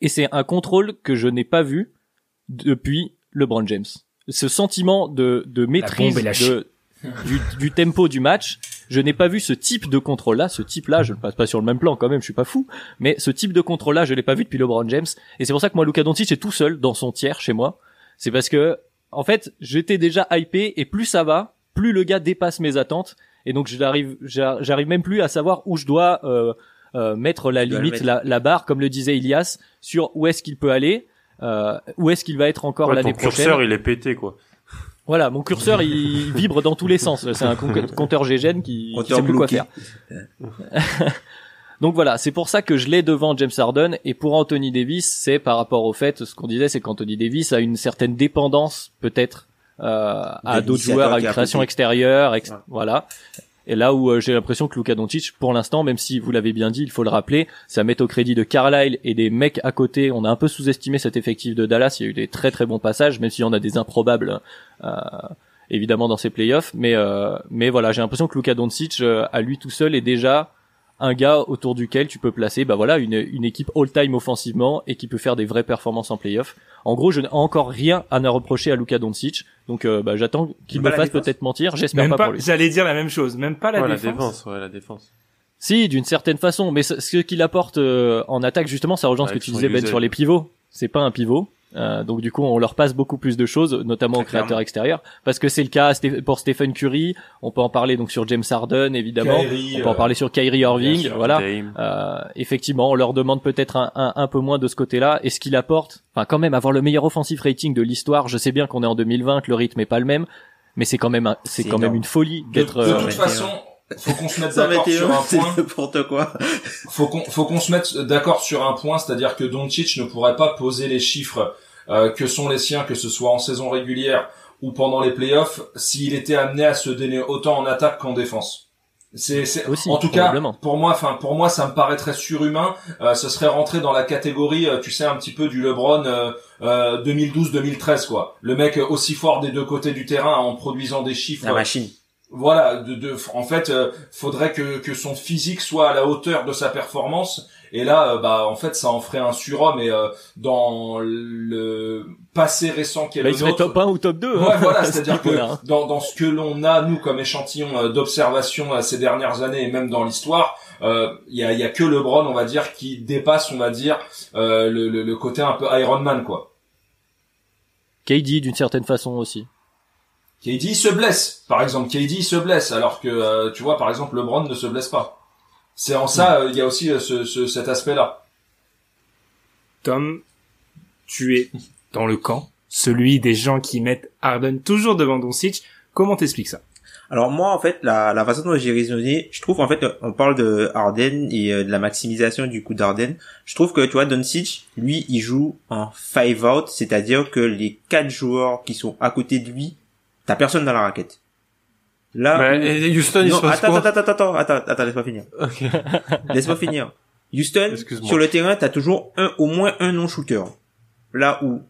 et c'est un contrôle que je n'ai pas vu depuis LeBron James. Ce sentiment de, de maîtrise de, du, du, tempo du match, je n'ai pas vu ce type de contrôle-là, ce type-là, je ne passe pas sur le même plan quand même, je suis pas fou, mais ce type de contrôle-là, je l'ai pas vu depuis LeBron James, et c'est pour ça que moi, Luka Doncic est tout seul dans son tiers chez moi. C'est parce que, en fait, j'étais déjà hypé, et plus ça va, plus le gars dépasse mes attentes, et donc j'arrive, j'arrive même plus à savoir où je dois euh, euh, mettre la limite, la, la, barre, comme le disait Ilias, sur où est-ce qu'il peut aller, euh, où est-ce qu'il va être encore l'année prochaine.
curseur, il est pété, quoi.
Voilà, mon curseur il vibre dans tous les sens. C'est un compteur GGN qui, qui sait plus quoi faire. Donc voilà, c'est pour ça que je l'ai devant James Harden et pour Anthony Davis, c'est par rapport au fait, ce qu'on disait, c'est qu'Anthony Davis a une certaine dépendance peut-être euh, à d'autres joueurs, à une création extérieure, voilà. Et là où euh, j'ai l'impression que Luka Doncic, pour l'instant, même si vous l'avez bien dit, il faut le rappeler, ça met au crédit de Carlisle et des mecs à côté. On a un peu sous-estimé cet effectif de Dallas. Il y a eu des très très bons passages, même s'il y en a des improbables. Euh, évidemment dans ces playoffs mais euh, mais voilà j'ai l'impression que Luka Doncic à lui tout seul est déjà un gars autour duquel tu peux placer bah voilà une, une équipe all-time offensivement et qui peut faire des vraies performances en playoff. En gros, je n'ai encore rien à ne reprocher à Luka Doncic, donc euh, bah, j'attends qu'il me fasse peut-être mentir. J'espère pas, pas, pour lui.
J'allais dire la même chose, même pas la
ouais,
défense.
La défense, ouais, la défense.
Si, d'une certaine façon, mais ce, qu'il apporte euh, en attaque justement, ça rejoint ce que tu disais Ben sur les pivots. C'est pas un pivot, euh, donc du coup, on leur passe beaucoup plus de choses, notamment aux créateurs extérieurs, parce que c'est le cas pour Stephen Curry. On peut en parler donc sur James Harden, évidemment. on peut en parler sur Kyrie Irving. voilà. Euh, effectivement, on leur demande peut-être un, un, un, peu moins de ce côté-là. Et ce qu'il apporte, enfin quand même, avoir le meilleur offensive rating de l'histoire. Je sais bien qu'on est en 2020, que le rythme est pas le même, mais c'est quand même, c'est quand même une folie d'être.
De, de, toute façon, faut qu'on se mette d'accord sur un point.
n'importe quoi.
faut qu'on faut qu'on se mette d'accord sur un point, c'est-à-dire que Doncic ne pourrait pas poser les chiffres euh, que sont les siens, que ce soit en saison régulière ou pendant les playoffs, s'il était amené à se donner autant en attaque qu'en défense. C'est, en tout cas pour moi, enfin pour moi, ça me paraît très surhumain. Euh, ce serait rentré dans la catégorie, euh, tu sais, un petit peu du LeBron euh, 2012-2013 quoi. Le mec aussi fort des deux côtés du terrain en produisant des chiffres.
La machine
voilà, de, de, en fait, euh, faudrait que, que son physique soit à la hauteur de sa performance. Et là, euh, bah, en fait, ça en ferait un surhomme. Et euh, dans le passé récent qui est
bah, il serait top 1 ou top 2.
Hein. Ouais, voilà, c'est-à-dire que hein. dans, dans ce que l'on a nous comme échantillon d'observation ces dernières années et même dans l'histoire, il y a, y a que LeBron, on va dire, qui dépasse, on va dire, le, le, le côté un peu Iron Man, quoi.
KD d'une certaine façon aussi.
KD se blesse, par exemple. KD se blesse, alors que euh, tu vois, par exemple, LeBron ne se blesse pas. C'est en ça, euh, il y a aussi euh, ce, ce, cet aspect-là.
Tom, tu es dans le camp, celui des gens qui mettent Harden toujours devant Doncic. Comment t'expliques ça?
Alors moi en fait la, la façon dont j'ai raisonné, je trouve en fait on parle de Harden et de la maximisation du coup d'Harden. Je trouve que tu vois Doncic, lui il joue en five out, c'est-à-dire que les quatre joueurs qui sont à côté de lui T'as personne dans la raquette.
Là, et Houston, il se passe
attends, attends, attends, attends, attends, attends, laisse-moi finir. Okay. laisse-moi finir. Houston, sur le terrain, t'as toujours un, au moins un non-shooter. Là où,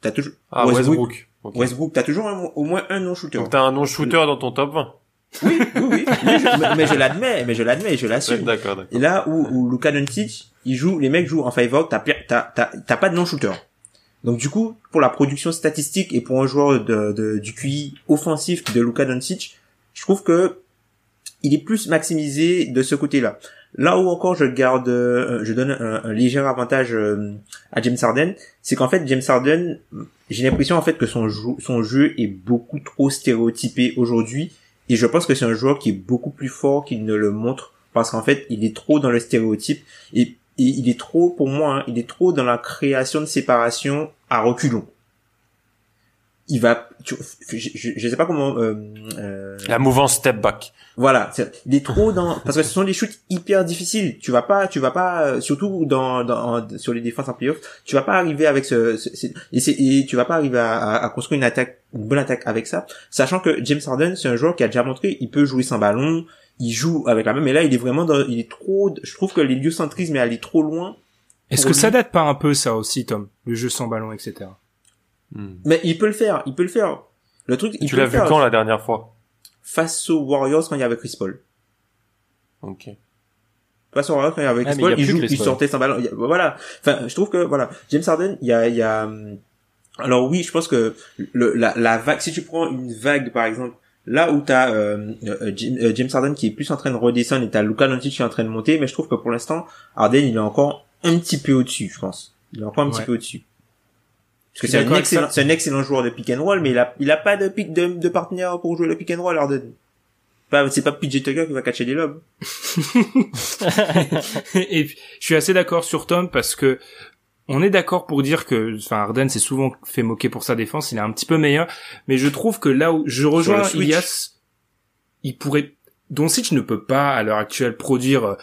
t'as toujours,
ah, Westbrook.
Westbrook, Westbrook t'as toujours au moins un non-shooter.
Donc t'as un non-shooter dans ton top 20.
Oui, oui, oui. mais, je, mais, je l'admets, mais je l'admets, je l'assume.
D'accord, d'accord.
Et là où, où Luka Doncic, il joue, les mecs jouent en five out, t'as, t'as, t'as, t'as pas de non-shooter. Donc du coup, pour la production statistique et pour un joueur de, du QI offensif de Luka Doncic, je trouve que il est plus maximisé de ce côté-là. Là où encore je garde, euh, je donne un, léger avantage euh, à James Harden, c'est qu'en fait James Harden, j'ai l'impression en fait que son, jeu, son jeu est beaucoup trop stéréotypé aujourd'hui, et je pense que c'est un joueur qui est beaucoup plus fort qu'il ne le montre, parce qu'en fait il est trop dans le stéréotype, et il est trop, pour moi, hein, il est trop dans la création de séparation à reculons. Il va, je, je, sais pas comment. Euh,
euh, la mouvance step back.
Voilà, il est trop dans parce que ce sont des shoots hyper difficiles. Tu vas pas, tu vas pas, euh, surtout dans, dans sur les défenses en playoff, tu vas pas arriver avec ce, ce et, et, tu vas pas arriver à, à, construire une attaque, une bonne attaque avec ça, sachant que James Harden c'est un joueur qui a déjà montré, il peut jouer sans ballon, il joue avec la même, mais là, il est vraiment dans, il est trop, je trouve que l'héliocentrisme est allé trop loin.
Est-ce que ça date pas un peu ça aussi, Tom Le jeu sans ballon, etc.
Hmm.
Mais il peut le faire, il peut le faire. Le truc, il
Tu l'as vu
faire
quand la dernière fois?
Face aux Warriors quand il y avait Chris Paul.
Ok.
Face aux Warriors quand il y avait
Ah,
Chris Paul, il, joue,
Chris
il sortait sans ballon. Voilà. Enfin, je trouve que voilà, James Harden, il y a, il y a. Alors oui, je pense que le, la, la vague, si tu prends une vague par exemple, là où t'as euh, euh, euh, James Harden qui est plus en train de redescendre et t'as Luka Doncic qui est en train de monter, mais je trouve que pour l'instant, Harden il est encore un petit peu au-dessus, je pense. Il est encore un petit peu au-dessus. Parce que c'est un excellent, c'est un excellent joueur de pick and roll, mais il a, il a pas de pick de, de partenaire pour jouer le pick and roll, Harden. Pas, c'est pas PJ Tucker qui va catcher des lobes.
et puis, je suis assez d'accord sur Tom parce que on est d'accord pour dire que, enfin, Arden s'est souvent fait moquer pour sa défense, il est un petit peu meilleur, mais je trouve que là où je rejoins. Ilias, il pourrait, Doncic ne peut pas à l'heure actuelle produire, euh,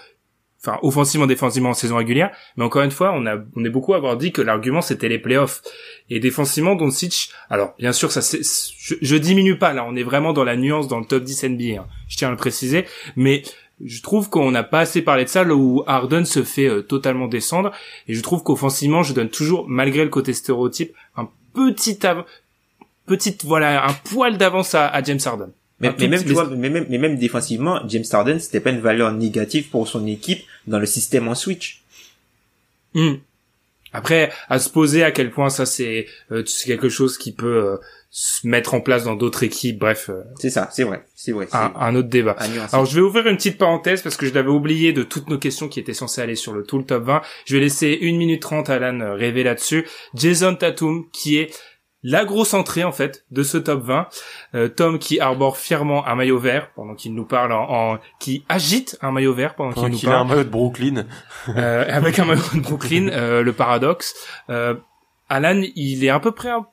enfin, offensivement, défensivement en saison régulière, mais encore une fois, on a, on est beaucoup à avoir dit que l'argument c'était les playoffs. Et défensivement, Doncic, alors, bien sûr, ça c'est, je, je diminue pas, là, on est vraiment dans la nuance dans le top 10 NBA, hein, je tiens à le préciser, mais je trouve qu'on n'a pas assez parlé de ça là où Harden se fait euh, totalement descendre et je trouve qu'offensivement je donne toujours malgré le côté stéréotype un petit av- petite voilà un poil d'avance à, à James Harden.
Mais, même, tu vois, mais même, mais même défensivement, James Harden, c'était pas une valeur négative pour son équipe dans le système en switch.
Hmm. Après à se poser à quel point ça c'est euh, quelque chose qui peut euh, se mettre en place dans d'autres équipes bref euh,
C'est ça, c'est vrai, c'est vrai.
un, un autre débat. Alors je vais ouvrir une petite parenthèse parce que je l'avais oublié de toutes nos questions qui étaient censées aller sur le tout le top 20. Je vais laisser une minute 30 à Alan euh, rêver là-dessus. Jason Tatum qui est la grosse entrée en fait de ce top 20. Euh, Tom qui arbore fièrement un maillot vert pendant qu'il nous parle en, en- qui agite un maillot vert pendant qu'il nous
il a un
parle
maillot de Brooklyn.
euh, avec un maillot de Brooklyn, euh, le paradoxe. Euh, Alan, il est à peu près un-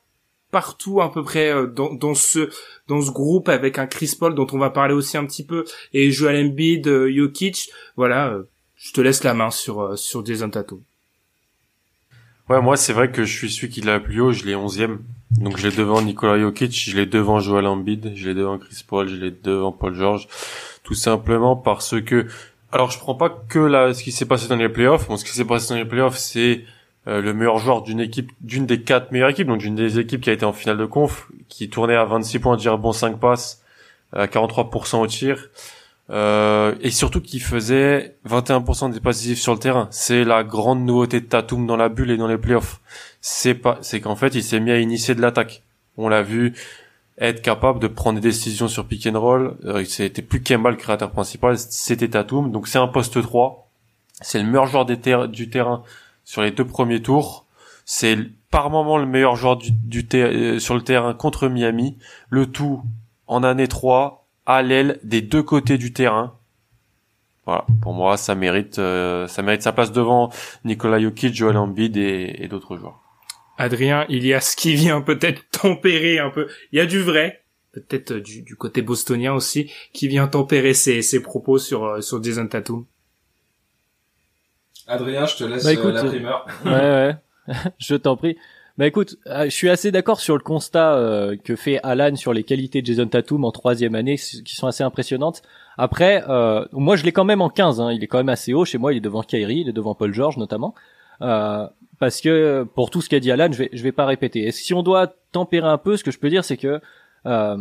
partout, à peu près euh, dans, dans ce dans ce groupe avec un Chris Paul dont on va parler aussi un petit peu et Joel Embiid, euh, Jokic. Voilà, euh, je te laisse la main sur sur Jason Tatum.
Ouais, moi, c'est vrai que je suis celui qui l'a plus haut, je l'ai 11e. Donc, je l'ai devant Nikola Jokic, je l'ai devant Joel Embiid, je l'ai devant Chris Paul, je l'ai devant Paul George. Tout simplement parce que, alors, je prends pas que là, ce qui s'est passé dans les playoffs. Bon, ce qui s'est passé dans les playoffs, c'est euh, le meilleur joueur d'une équipe, d'une des quatre meilleures équipes, donc d'une des équipes qui a été en finale de conf, qui tournait à 26 points, dire bon 5 passes, à 43% au tir. Euh, et surtout qui faisait 21% des passes sur le terrain. C'est la grande nouveauté de Tatum dans la bulle et dans les playoffs. C'est pas, c'est qu'en fait, il s'est mis à initier de l'attaque. On l'a vu être capable de prendre des décisions sur pick and roll. Euh, c'était plus Kemba le créateur principal, c'était Tatum. Donc c'est un poste 3. C'est le meilleur joueur du terrain sur les deux premiers tours. C'est par moment le meilleur joueur du, du euh, sur le terrain contre Miami. Le tout en année 3 à l'aile des deux côtés du terrain. Voilà, pour moi, ça mérite, euh, ça mérite sa place devant Nikola Jokic, Joel Embiid et, et d'autres joueurs.
Adrien, il y a ce qui vient peut-être tempérer un peu. Il y a du vrai, peut-être euh, du, du côté bostonien aussi, qui vient tempérer ses, ses propos sur euh, sur Jason Tatum.
Adrien, je te laisse
Bah,
euh,
écoute,
la primeur.
ouais, ouais. je t'en prie. Bah écoute, euh, je suis assez d'accord sur le constat euh, que fait Alan sur les qualités de Jason Tatum en troisième année, qui sont assez impressionnantes. Après, euh, moi je l'ai quand même en 15, hein, il est quand même assez haut. Chez moi, il est devant Kyrie, il est devant Paul George notamment. Euh, parce que pour tout ce qu'a dit Alan, je vais, je vais pas répéter. Et si on doit tempérer un peu, ce que je peux dire, c'est que euh,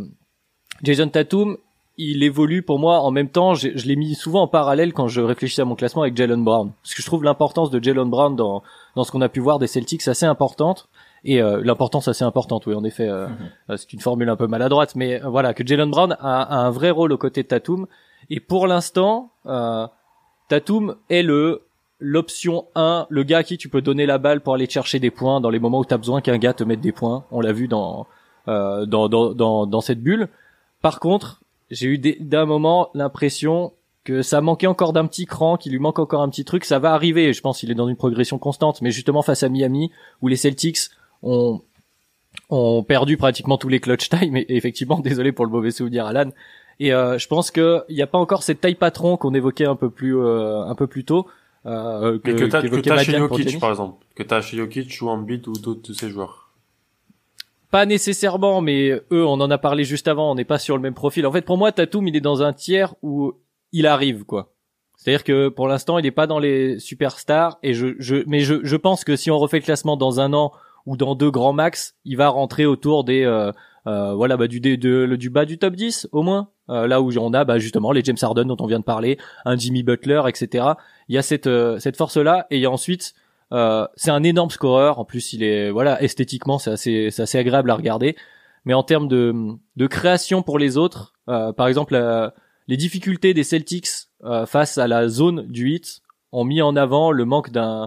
Jason Tatum, il évolue pour moi en même temps. Je, je l'ai mis souvent en parallèle quand je réfléchissais à mon classement avec Jalen Brown, parce que je trouve l'importance de Jalen Brown dans dans ce qu'on a pu voir des Celtics assez importante et euh, l'importance assez importante. Oui, en effet, euh, euh, c'est une formule un peu maladroite, mais euh, voilà que Jalen Brown a, a un vrai rôle aux côtés de Tatum. Et pour l'instant, euh, Tatum est le l'option 1, le gars à qui tu peux donner la balle pour aller chercher des points dans les moments où tu as besoin qu'un gars te mette des points. On l'a vu dans, euh, dans, dans, dans, dans cette bulle. Par contre, j'ai eu d'un moment l'impression que ça manquait encore d'un petit cran, qu'il lui manque encore un petit truc. Ça va arriver, je pense qu'il est dans une progression constante, mais justement face à Miami, où les Celtics ont, ont perdu pratiquement tous les clutch time, et effectivement, désolé pour le mauvais souvenir, Alan. Et euh, je pense qu'il n'y a pas encore cette taille patron qu'on évoquait un peu plus euh, un peu plus tôt. Euh,
Mais que t'as, que t'as chez Jokic, par exemple. Que t'as chez Jokic ou Embiid ou d'autres de ces joueurs.
Pas nécessairement, mais eux, on en a parlé juste avant, on n'est pas sur le même profil. En fait, pour moi, Tatum, il est dans un tiers où il arrive quoi. C'est-à-dire que pour l'instant, il n'est pas dans les superstars et je, je mais je, je pense que si on refait le classement dans un an ou dans deux grands max, il va rentrer autour des euh, euh, voilà bah du de, du bas du top 10 au moins. Euh, là où on a bah justement les James Harden dont on vient de parler, un Jimmy Butler, etc. Il y a cette euh, cette force là et il y a ensuite euh, c'est un énorme scoreur. En plus, il est voilà esthétiquement c'est assez c'est assez agréable à regarder. Mais en termes de de création pour les autres, par exemple les difficultés des Celtics face à la zone du hit ont mis en avant le manque d'un euh,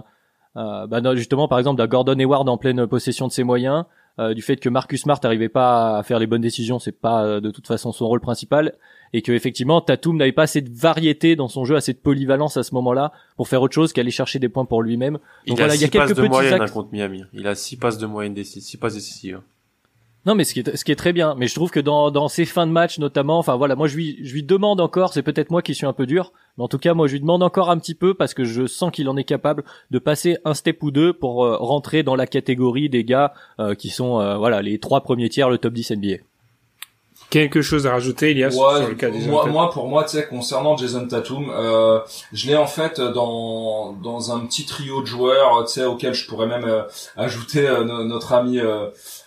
bah justement par exemple d'un Gordon Hayward en pleine possession de ses moyens, euh, du fait que Marcus Smart n'arrivait pas à faire les bonnes décisions, c'est pas euh, de toute façon son rôle principal, et que effectivement Tatum n'avait pas assez de variété dans son jeu, assez de polyvalence à ce moment-là pour faire autre chose qu'aller chercher des points pour lui-même.
il a il y a quelques de moyenne hein, contre Miami. Il a six passes de moyenne six passes décisives.
Non, mais ce qui est, ce qui est très bien. Mais je trouve que dans, dans ces fins de match, notamment, enfin voilà, moi je lui, je lui demande encore, c'est peut-être moi qui suis un peu dur, mais en tout cas, moi je lui demande encore un petit peu parce que je sens qu'il en est capable de passer un step ou deux pour euh, rentrer dans la catégorie des gars euh, qui sont, euh, voilà, les trois premiers tiers, le top 10 NBA
quelque chose à rajouter, Elias,
ouais, sur le cas des moi, moi, pour moi, tu sais, concernant Jason Tatum, euh, je l'ai en fait dans dans un petit trio de joueurs, tu sais, auquel je pourrais même ajouter notre ami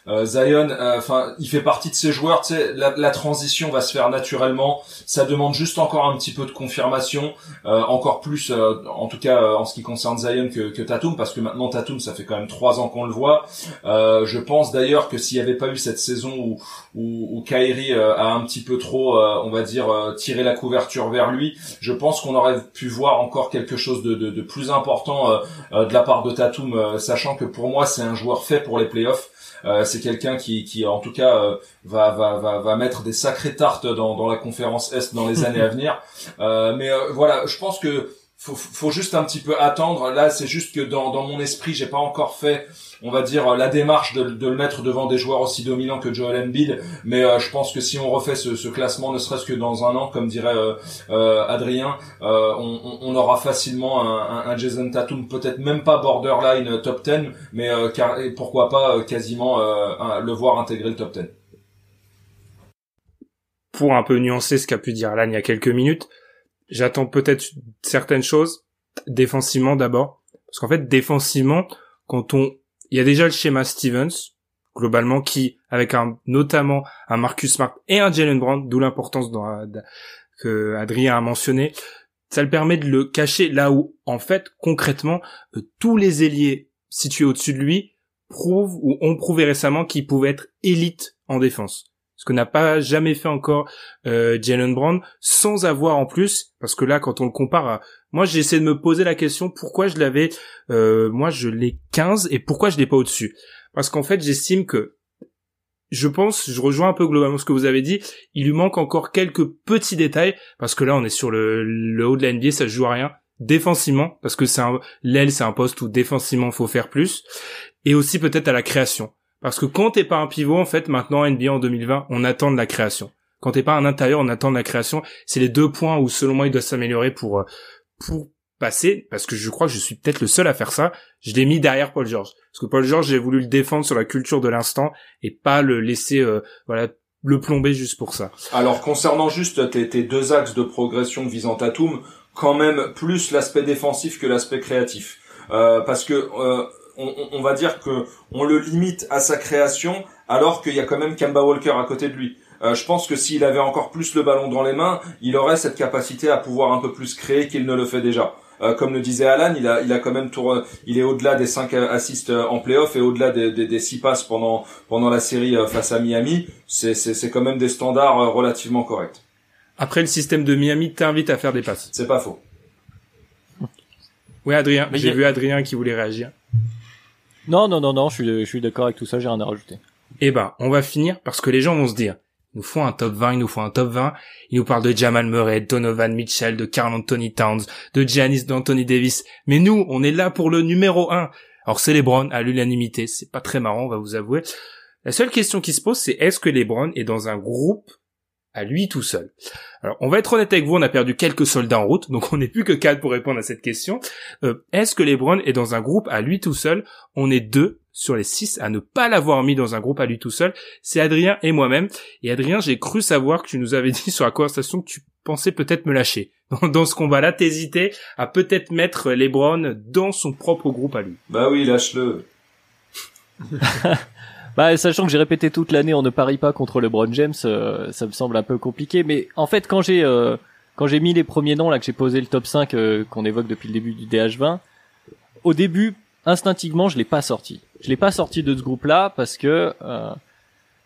euh, Zion, euh, enfin, il fait partie de ces joueurs. Tu sais, la, la, transition va se faire naturellement. Ça demande juste encore un petit peu de confirmation, euh, encore plus, en tout cas en ce qui concerne Zion que, que Tatum, parce que maintenant Tatum, ça fait quand même trois ans qu'on le voit. je pense d'ailleurs que s'il n'y avait pas eu cette saison où où, où Kyrie a un petit peu trop, on va dire, tiré la couverture vers lui, je pense qu'on aurait pu voir encore quelque chose de, de, de plus important de la part de Tatum, sachant que pour moi c'est un joueur fait pour les playoffs. Euh, c'est quelqu'un qui, qui, en tout cas, euh, va, va, va, va mettre des sacrées tartes dans, dans la conférence Est dans les années à venir. Euh, mais voilà, je pense que faut, faut juste un petit peu attendre. Là, c'est juste que dans, dans mon esprit, j'ai pas encore fait, on va dire, la démarche de, de, le mettre devant des joueurs aussi dominants que Joel Embiid. Mais euh, je pense que si on refait ce, ce classement, ne serait-ce que dans un an, comme dirait euh, euh, Adrien, on, on, aura facilement un, un, Jason Tatum, peut-être même pas borderline top 10, mais car, pourquoi pas quasiment le voir intégrer le top 10.
Pour un peu nuancer ce qu'a pu dire Alan il y a quelques minutes, j'attends peut-être certaines choses défensivement d'abord. Parce qu'en fait défensivement quand on il y a déjà le schéma Stevens globalement qui avec un notamment un Marcus Smart et un Jalen Brown d'où l'importance que Adrien a mentionné ça le permet de le cacher là où en fait concrètement euh, tous les ailiers situés au-dessus de lui prouvent ou ont prouvé récemment qu'ils pouvaient être élites en défense ce que n'a pas jamais fait encore euh, Jalen Brown, sans avoir en plus, parce que là, quand on le compare à... Moi, j'ai essayé de me poser la question, pourquoi je l'avais... Euh, moi, je l'ai 15, et pourquoi je l'ai pas au-dessus? Parce qu'en fait, j'estime que... Je pense, je rejoins un peu globalement ce que vous avez dit, il lui manque encore quelques petits détails, parce que là, on est sur le, le haut de la NBA, ça joue à rien défensivement parce que c'est l'aile c'est un poste où défensivement faut faire plus et aussi peut-être à la création parce que quand t'es pas un pivot, en fait, maintenant, NBA en 2020, on attend de la création. Quand t'es pas un intérieur, on attend de la création. C'est les deux points où, selon moi, il doit s'améliorer pour, euh, pour passer, parce que je crois que je suis peut-être le seul à faire ça. Je l'ai mis derrière Paul George. Parce que Paul George, j'ai voulu le défendre sur la culture de l'instant et pas le laisser, euh, voilà, le plomber juste pour ça.
Alors, concernant juste tes, deux axes de progression visant Tatum, quand même plus l'aspect défensif que l'aspect créatif. Euh, parce que, euh, on, va dire que on le limite à sa création, alors qu'il y a quand même Kemba Walker à côté de lui. Euh, je pense que s'il avait encore plus le ballon dans les mains, il aurait cette capacité à pouvoir un peu plus créer qu'il ne le fait déjà. Euh, comme le disait Alan, il a, il a quand même tour, il est au-delà des 5 assists en playoff et au-delà des, des, 6 passes pendant, pendant la série euh, face à Miami. C'est, c'est, quand même des standards relativement corrects.
Après, le système de Miami t'invite à faire des passes.
C'est pas faux.
Oui, Adrien. J'ai vu Adrien qui voulait réagir.
Non, non, non, non, je suis, d'accord avec tout ça, j'ai rien à rajouter.
Eh ben, on va finir parce que les gens vont se dire, ils nous font un top 20, ils nous font un top 20, ils nous parlent de Jamal Murray, de Donovan Mitchell, de Carl Anthony Towns, de Giannis, d'Anthony Davis, mais nous, on est là pour le numéro 1. Alors c'est les Browns à l'unanimité, c'est pas très marrant, on va vous avouer. La seule question qui se pose, c'est est-ce que les Browns est dans un groupe à lui tout seul. Alors, on va être honnête avec vous, on a perdu quelques soldats en route, donc on n'est plus que quatre pour répondre à cette question. Euh, est-ce que LeBron est dans un groupe à lui tout seul? On est deux sur les six à ne pas l'avoir mis dans un groupe à lui tout seul. C'est Adrien et moi-même. Et Adrien, j'ai cru savoir que tu nous avais dit sur la conversation que tu pensais peut-être me lâcher. Dans, ce combat-là, t'hésitais à peut-être mettre LeBron dans son propre groupe à lui.
Bah oui, lâche-le.
Bah, sachant que j'ai répété toute l'année, on ne parie pas contre LeBron James, euh, ça me semble un peu compliqué. Mais en fait, quand j'ai euh, quand j'ai mis les premiers noms là, que j'ai posé le top 5 euh, qu'on évoque depuis le début du DH20, au début, instinctivement, je l'ai pas sorti. Je l'ai pas sorti de ce groupe-là parce que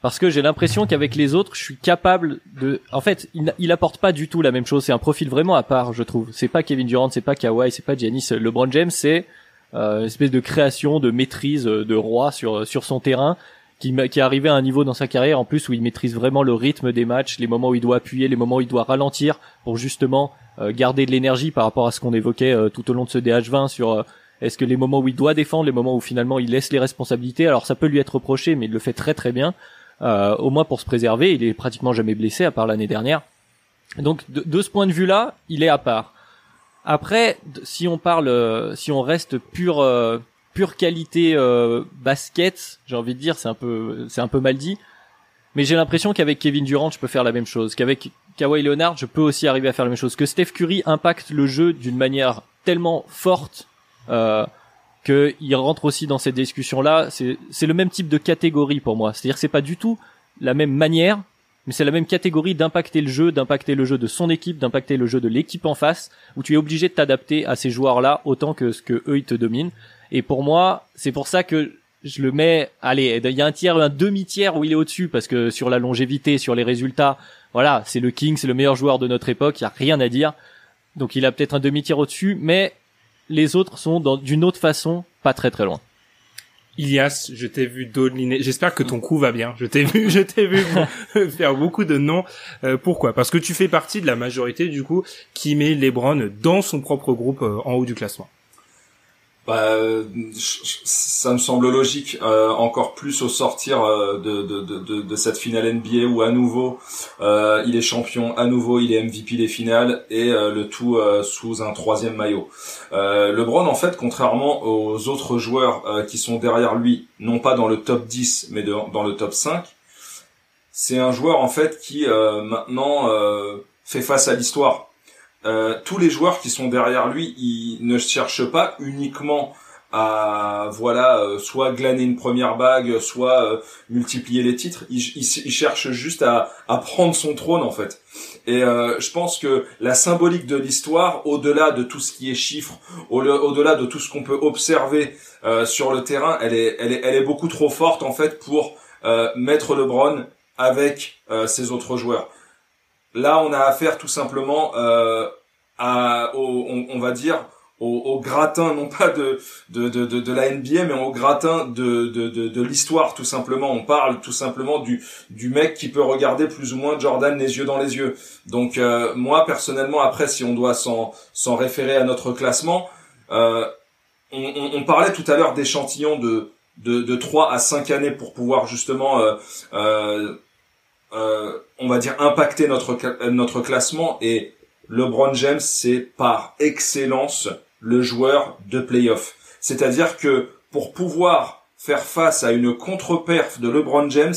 parce que j'ai l'impression qu'avec les autres, je suis capable de. En fait, il, apporte pas du tout la même chose. C'est un profil vraiment à part, je trouve. C'est pas Kevin Durant, c'est pas Kawhi, c'est pas Giannis. LeBron James, c'est une espèce de création, de maîtrise de roi sur sur son terrain qui, qui est arrivé à un niveau dans sa carrière en plus où il maîtrise vraiment le rythme des matchs, les moments où il doit appuyer, les moments où il doit ralentir pour justement euh, garder de l'énergie par rapport à ce qu'on évoquait euh, tout au long de ce DH20 sur euh, est-ce que les moments où il doit défendre, les moments où finalement il laisse les responsabilités, alors ça peut lui être reproché, mais il le fait très très bien. au moins pour se préserver, il est pratiquement jamais blessé à part l'année dernière. Donc de, de, ce point de vue-là, il est à part. Après, si on parle, si on reste pur pure qualité euh, basket, j'ai envie de dire, c'est un peu c'est un peu mal dit, mais j'ai l'impression qu'avec Kevin Durant, je peux faire la même chose, qu'avec Kawhi Leonard, je peux aussi arriver à faire la même chose, que Steph Curry impacte le jeu d'une manière tellement forte euh, qu'il rentre aussi dans cette discussion-là. C'est c'est le même type de catégorie pour moi, c'est-à-dire que c'est pas du tout la même manière, mais c'est la même catégorie d'impacter le jeu, d'impacter le jeu de son équipe, d'impacter le jeu de l'équipe en face, où tu es obligé de t'adapter à ces joueurs-là autant que ce que eux ils te dominent. Et pour moi, c'est pour ça que je le mets, allez, il y a un tiers, un demi-tiers où il est au-dessus, parce que sur la longévité, sur les résultats, voilà, c'est le King, c'est le meilleur joueur de notre époque, il y a rien à dire. Donc il a peut-être un demi-tiers au-dessus, mais les autres sont d'une autre façon pas très très loin.
Ilias, je t'ai vu doliner. J'espère que ton coup va bien. Je t'ai vu, je t'ai vu faire beaucoup de noms. Euh, pourquoi? Parce que tu fais partie de la majorité du coup qui met LeBron dans son propre groupe euh, en haut du classement.
Bah, ça me semble logique, euh, encore plus au sortir euh, de, de, de, de, cette finale NBA où à nouveau euh, il est champion, à nouveau il est MVP des finales et le tout sous un troisième maillot. LeBron en fait, contrairement aux autres joueurs qui sont derrière lui, non pas dans le top 10 mais dans le top 5, c'est un joueur en fait qui maintenant fait face à l'histoire euh, tous les joueurs qui sont derrière lui, ils ne cherchent pas uniquement à voilà euh, soit glaner une première bague, soit euh, multiplier les titres. Ils, cherchent juste à, à, prendre son trône en fait. Et je pense que la symbolique de l'histoire, au-delà de tout ce qui est chiffres, au-delà de tout ce qu'on peut observer sur le terrain, elle est, elle est, elle est beaucoup trop forte en fait pour mettre LeBron avec ses autres joueurs. Là, on a affaire tout simplement euh, à, au, on, va dire, au, gratin, non pas de, de, de, la NBA, mais au gratin de, de, de, l'histoire, tout simplement. On parle tout simplement du, du mec qui peut regarder plus ou moins Jordan les yeux dans les yeux. Donc euh, moi, personnellement, après, si on doit s'en, s'en référer à notre classement, euh, on, parlait tout à l'heure d'échantillons de, de, de 3 à 5 années pour pouvoir justement... euh, euh, on va dire impacter notre notre classement et LeBron James c'est par excellence le joueur de playoff. C'est-à-dire que pour pouvoir faire face à une contre-perf de LeBron James,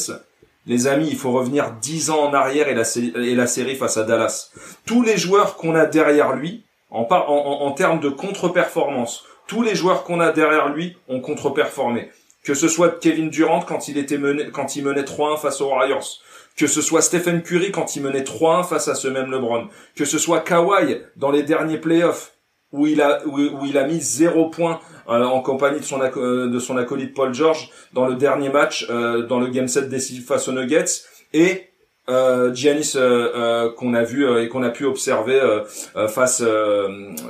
les amis, il faut revenir dix ans en arrière et la, et la série face à Dallas. Tous les joueurs qu'on a derrière lui, en termes de contre-performance, tous les joueurs qu'on a derrière lui ont contre-performé. Que ce soit Kevin Durant quand il était mené, quand il menait 3-1 face aux Warriors, que ce soit Stephen Curry quand il menait 3-1 face à ce même LeBron, que ce soit Kawhi dans les derniers playoffs où il a où, il a mis zéro point euh, en compagnie de son euh, de son acolyte Paul George dans le dernier match euh, dans le game 7 décisif face aux Nuggets et Giannis qu'on a vu et qu'on a pu observer face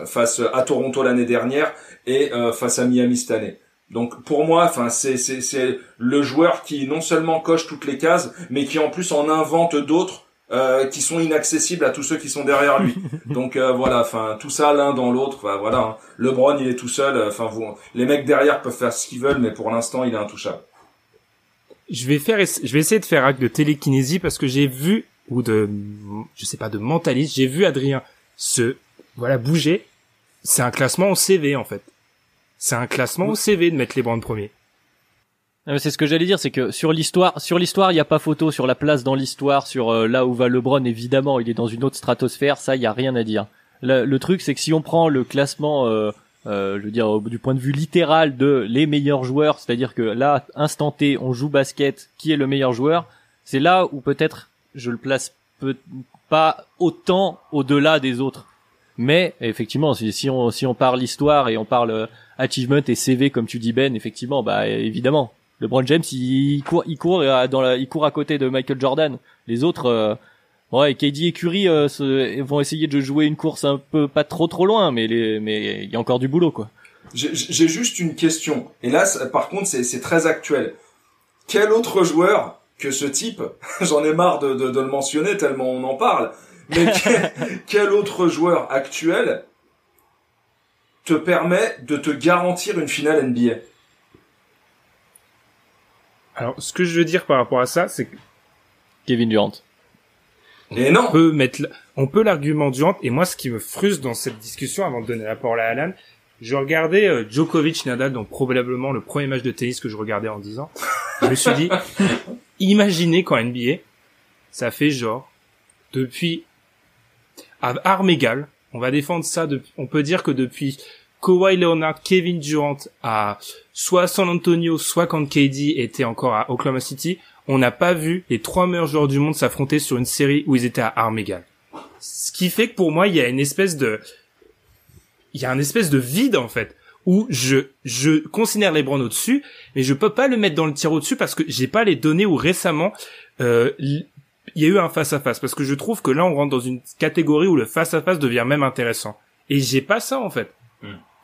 face à Toronto l'année dernière et face à Miami cette année. Donc pour moi, enfin c'est c'est le joueur qui non seulement coche toutes les cases, mais qui en plus en invente d'autres euh, qui sont inaccessibles à tous ceux qui sont derrière lui. Donc euh, voilà, enfin tout ça l'un dans l'autre. Enfin, voilà, hein. LeBron il est tout seul. Euh, enfin vous, les mecs derrière peuvent faire ce qu'ils veulent, mais pour l'instant il est intouchable.
Je vais faire, je vais essayer de faire acte de télékinésie parce que j'ai vu ou de, je sais pas, de mentaliste. J'ai vu Adrien se, voilà, bouger. C'est un classement au CV en fait. C'est un classement au CV de mettre les brands premiers.
Ah, C'est ce que j'allais dire, c'est que sur l'histoire, sur l'histoire, il y a pas photo sur la place dans l'histoire, sur euh, là où va LeBron, évidemment, il est dans une autre stratosphère, ça, il y a rien à dire. Le, le truc, c'est que si on prend le classement, euh, euh, je veux dire, du point de vue littéral de les meilleurs joueurs, c'est-à-dire que là, instant T, on joue basket, qui est le meilleur joueur, c'est là où peut-être je le place peu, pas autant au-delà des autres. Mais effectivement, si, si on si on parle histoire et on parle euh, achievement et CV comme tu dis Ben, effectivement, bah évidemment, LeBron James il court il court euh, dans la, il court à côté de Michael Jordan. Les autres, euh, ouais, KD et Curry euh, se- vont essayer de jouer une course un peu pas trop trop loin, mais les mais il y a encore du boulot quoi.
J'ai juste une question. Et là, ça- par contre, c'est c'est très actuel. Quel autre joueur que ce type, j'en ai marre de, de, de le mentionner tellement on en parle, mais quel, quel autre joueur actuel te permet de te garantir une finale NBA
Alors, ce que je veux dire par rapport à ça, c'est
Kevin Durant.
Et non
on peut mettre, l- on peut l'argument Durant. Et moi, ce qui me frustre dans cette discussion, avant de donner la parole à Alan, je regardais euh, Djokovic Nadal, donc probablement le premier match de tennis que je regardais en 10 ans. Je me suis dit, imaginez qu'en NBA, ça fait genre depuis à armes égales, on va défendre ça. On peut dire que depuis Kawhi Leonard, Kevin Durant à soit San Antonio, soit quand KD était encore à Oklahoma City, on n'a pas vu les trois meilleurs joueurs du monde s'affronter sur une série où ils étaient à armes égales. Ce qui fait que pour moi, il y a une espèce de, il y a espèce de vide en fait où je je considère LeBron au-dessus, mais je peux pas le mettre dans le tir au-dessus parce que j'ai pas les données où récemment euh, il y a eu un face à face parce que je trouve que là on rentre dans une catégorie où le face à face devient même intéressant et j'ai pas ça en fait.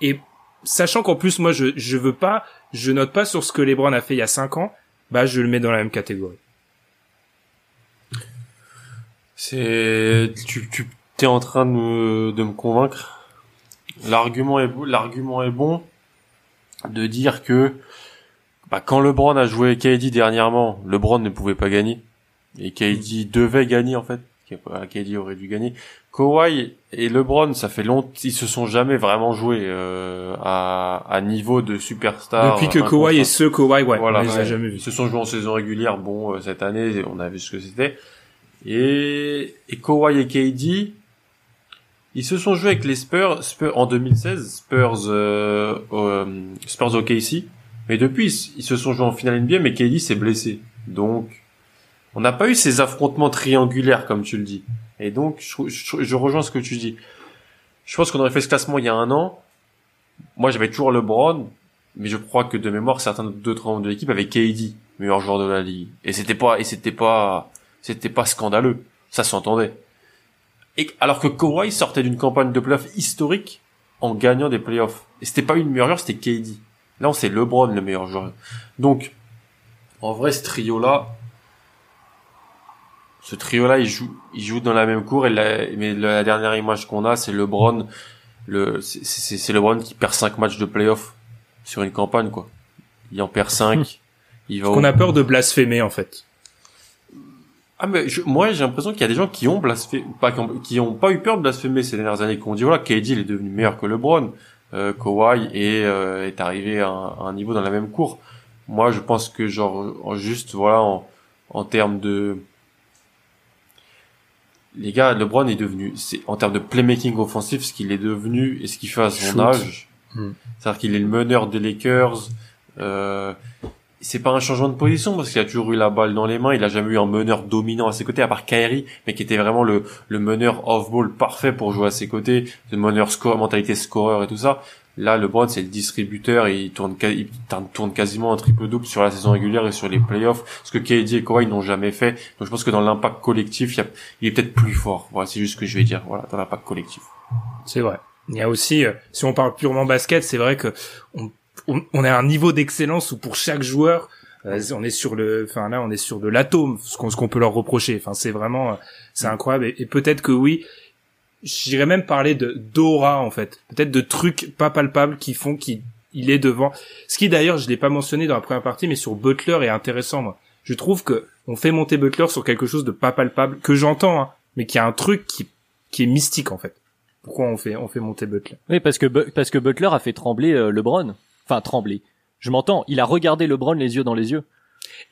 Et sachant qu'en plus moi je je veux pas je note pas sur ce que LeBron a fait il y a cinq ans, bah je le mets dans la même catégorie.
C'est tu tu t'es en train de me, de me convaincre. L'argument est l'argument est bon de dire que bah, quand LeBron a joué KD dernièrement, LeBron ne pouvait pas gagner et KD devait gagner en fait. KD aurait dû gagner. Kawhi et LeBron, ça fait longtemps, ils se sont jamais vraiment joués euh, à, à niveau de superstar.
Depuis que Kawhi est ce Kawhi, ouais,
voilà,
on les a
ouais.
jamais vus.
Ils se sont joués en saison régulière. Bon, euh, cette année, on a vu ce que c'était. Et, et Kawhi et KD, ils se sont joués avec les Spurs, Spurs en 2016, Spurs, euh, euh, Spurs OKC. Mais depuis, ils, ils se sont joués en finale NBA, mais KD s'est blessé. Donc, on n'a pas eu ces affrontements triangulaires, comme tu le dis. Et donc, je, je, je rejoins ce que tu dis. Je pense qu'on aurait fait ce classement il y a un an. Moi, j'avais toujours LeBron, mais je crois que de mémoire, certains d'autres membres de l'équipe avaient KD, meilleur joueur de la ligue. Et c'était pas, et c'était pas, c'était pas scandaleux. Ça s'entendait. Et alors que Kawhi sortait d'une campagne de playoffs historique en gagnant des playoffs. Et c'était pas une meilleure joueur, c'était KD. Là, c'est LeBron le meilleur joueur. Donc, en vrai, ce trio-là, ce trio-là, il joue, il joue dans la même cour. Et la, mais la dernière image qu'on a, c'est LeBron. Le, c'est, c'est, c'est LeBron qui perd 5 matchs de playoffs sur une campagne, quoi. Il en perd 5. il va
On
au-
a peur de blasphémer en fait.
ah mais je- moi j'ai l'impression qu'il y a des gens qui ont blasphémé, pas qui ont, qui ont pas eu peur de blasphémer ces dernières années, qui ont dit voilà KD il est devenu meilleur que LeBron, euh, Kawhi est, euh, est arrivé à un, à un niveau dans la même cour. Moi je pense que genre en- juste voilà en, en termes de les gars LeBron est devenu c'est en termes de playmaking offensif ce qu'il est devenu et ce qu'il fait à son
Shoot.
âge.
Hmm.
C'est-à-dire qu'il est le meneur des Lakers. Euh, c'est pas un changement de position parce qu'il a toujours eu la balle dans les mains. Il a jamais eu un meneur dominant à ses côtés, à part Kyrie, mais qui était vraiment le, le meneur off-ball parfait pour jouer à ses côtés, le meneur score, mentalité scoreur et tout ça. Là, LeBron, c'est le distributeur et il tourne, il tourne- quasiment un triple-double sur la saison régulière et sur les playoffs, ce que KD et Kawhi n'ont jamais fait. Donc je pense que dans l'impact collectif, il, est peut-être plus fort. Voilà, c'est juste ce que je vais dire. Voilà, dans l'impact collectif.
C'est vrai. Il y a aussi, euh, si on parle purement basket, c'est vrai que on, a un niveau d'excellence où pour chaque joueur, euh, on est sur le, enfin là, on est sur de l'atome, ce qu'on peut leur reprocher. Enfin, c'est vraiment, euh, c'est incroyable. Et peut-être que oui, j'irais même parler de d'aura en fait, peut-être de trucs pas palpables qui font qu'il il est devant. Ce qui d'ailleurs, je l'ai pas mentionné dans la première partie, mais sur Butler est intéressant. Moi, je trouve que on fait monter Butler sur quelque chose de pas palpable que j'entends, hein, mais qui a un truc qui qui est mystique en fait. Pourquoi on fait on fait monter Butler?
Oui, parce que parce que Butler a fait trembler euh, LeBron. Enfin trembler. Je m'entends, il a regardé LeBron les yeux dans les yeux.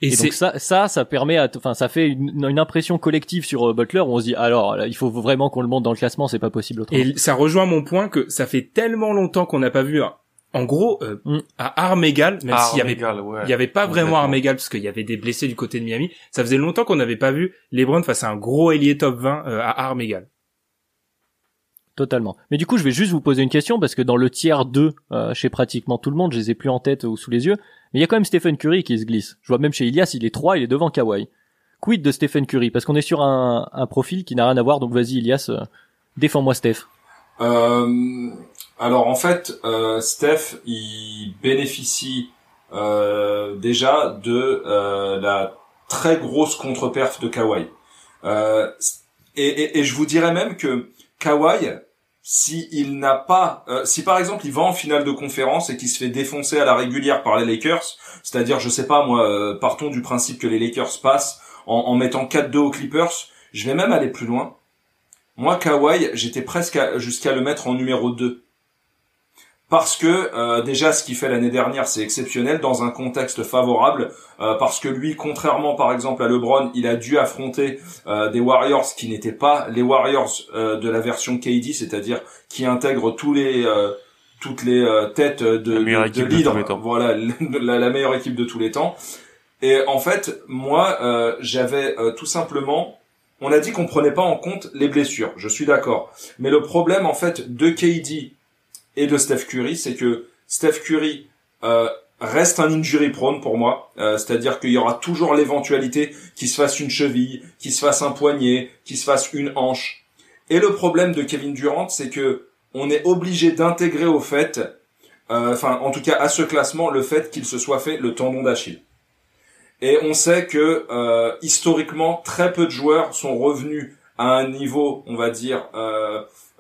Et,
Et,
c'est
donc ça, ça, ça permet, à, enfin, ça fait une, une impression collective sur euh, Butler où on se dit, alors, là, il faut vraiment qu'on le monte dans le classement, c'est pas possible autrement.
et ça rejoint mon point que ça fait tellement longtemps qu'on n'a pas vu. un- En gros, euh,
Mm.
à armes égales, même s'il y avait
égal, ouais.
Il y avait pas vraiment
Complètement.
arme égale parce qu'il y avait des blessés du côté de Miami. Ça faisait longtemps qu'on n'avait pas vu LeBron face à un gros ailier top 20 euh, à arme égale.
Totalement. Mais du coup, je vais juste vous poser une question parce que dans le tiers 2, euh, chez pratiquement tout le monde, je les ai plus en tête ou sous les yeux, mais il y a quand même Stephen Curry qui se glisse. Je vois même chez Ilias, il est 3, il est devant Kawhi. Quid de Stephen Curry? Parce qu'on est sur un, un profil qui n'a rien à voir, donc vas-y Ilias, euh, défends-moi Steph.
Euh, alors en fait, euh, Steph, il bénéficie euh, déjà de euh, la très grosse contre-perf de Kawhi. Et, et, et je vous dirais même que Kawhi, si il n'a pas, euh, si par exemple il va en finale de conférence et qu'il se fait défoncer à la régulière par les Lakers, c'est-à-dire je sais pas moi, euh, partons du principe que les Lakers passent en, en mettant 4-2 aux Clippers, je vais même aller plus loin. Moi, Kawhi, j'étais presque jusqu'à le mettre en numéro 2. Parce que euh, déjà, ce qu'il fait l'année dernière, c'est exceptionnel dans un contexte favorable. euh, parce que lui, contrairement par exemple à LeBron, il a dû affronter euh, des Warriors qui n'étaient pas les Warriors euh, de la version KD, c'est-à-dire qui intègrent tous les euh, toutes les euh, têtes de,
La
de,
de
leaders.
tous les temps.
Voilà, la, la meilleure équipe de tous les temps. Et en fait, moi, euh, j'avais euh, tout simplement on a dit qu'on prenait pas en compte les blessures. Je suis d'accord. Mais le problème, en fait, de KD et de Steph Curry, c'est que Steph Curry euh, reste un injury prone pour moi. Euh, C'est-à-dire qu'il y aura toujours l'éventualité qu'il se fasse une cheville, qu'il se fasse un poignet, qu'il se fasse une hanche. Et le problème de Kevin Durant, c'est que on est obligé d'intégrer au fait, euh, enfin, en tout cas à ce classement, le fait qu'il se soit fait le tendon d'Achille. Et on sait que historiquement, très peu de joueurs sont revenus à un niveau, on va dire,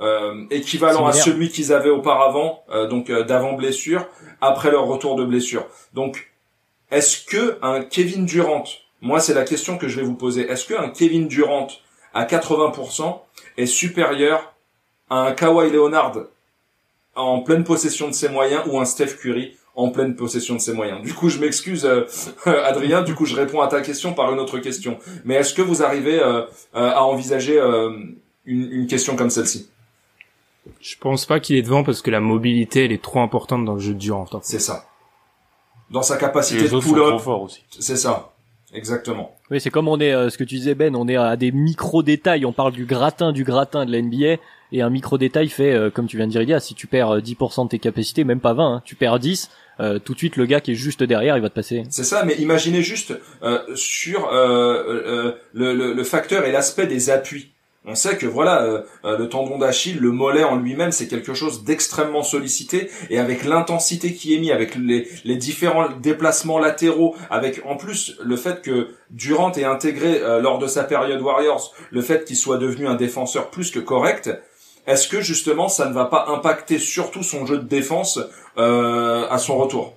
euh, équivalent à celui qu'ils avaient auparavant, euh, donc euh, d'avant blessure, après leur retour de blessure. Donc, est-ce que un Kevin Durant, moi c'est la question que je vais vous poser, est-ce que un Kevin Durant à 80% est supérieur à un Kawhi Leonard en pleine possession de ses moyens ou un Steph Curry en pleine possession de ses moyens? Du coup, je m'excuse, euh, Adrien. Du coup, je réponds à ta question par une autre question. Mais est-ce que vous arrivez euh, euh, à envisager euh, une, une question comme celle-ci?
Je pense pas qu'il est devant parce que la mobilité elle est trop importante dans le jeu de Durant.
C'est ça. Dans sa capacité
les
de
autres sont trop
pull-up,
forts aussi.
c'est ça. Exactement.
Oui, c'est comme on est, euh, ce que tu disais Ben, on est à des micro-détails, on parle du gratin du gratin de la NBA, et un micro-détail fait, euh, comme tu viens de dire, Ilias, si tu perds euh, 10% de tes capacités, même pas 20, hein, tu perds 10, euh, tout de suite le gars qui est juste derrière, il va te passer.
C'est ça, mais imaginez juste euh, sur euh, euh, le, le- le facteur et l'aspect des appuis. On sait que voilà, euh, euh, le tendon d'Achille, le mollet en lui-même, c'est quelque chose d'extrêmement sollicité et avec l'intensité qui est mis, avec les, les différents déplacements latéraux, avec en plus le fait que Durant est intégré euh, lors de sa période Warriors, le fait qu'il soit devenu un défenseur plus que correct. Est-ce que justement ça ne va pas impacter surtout son jeu de défense euh, à son retour?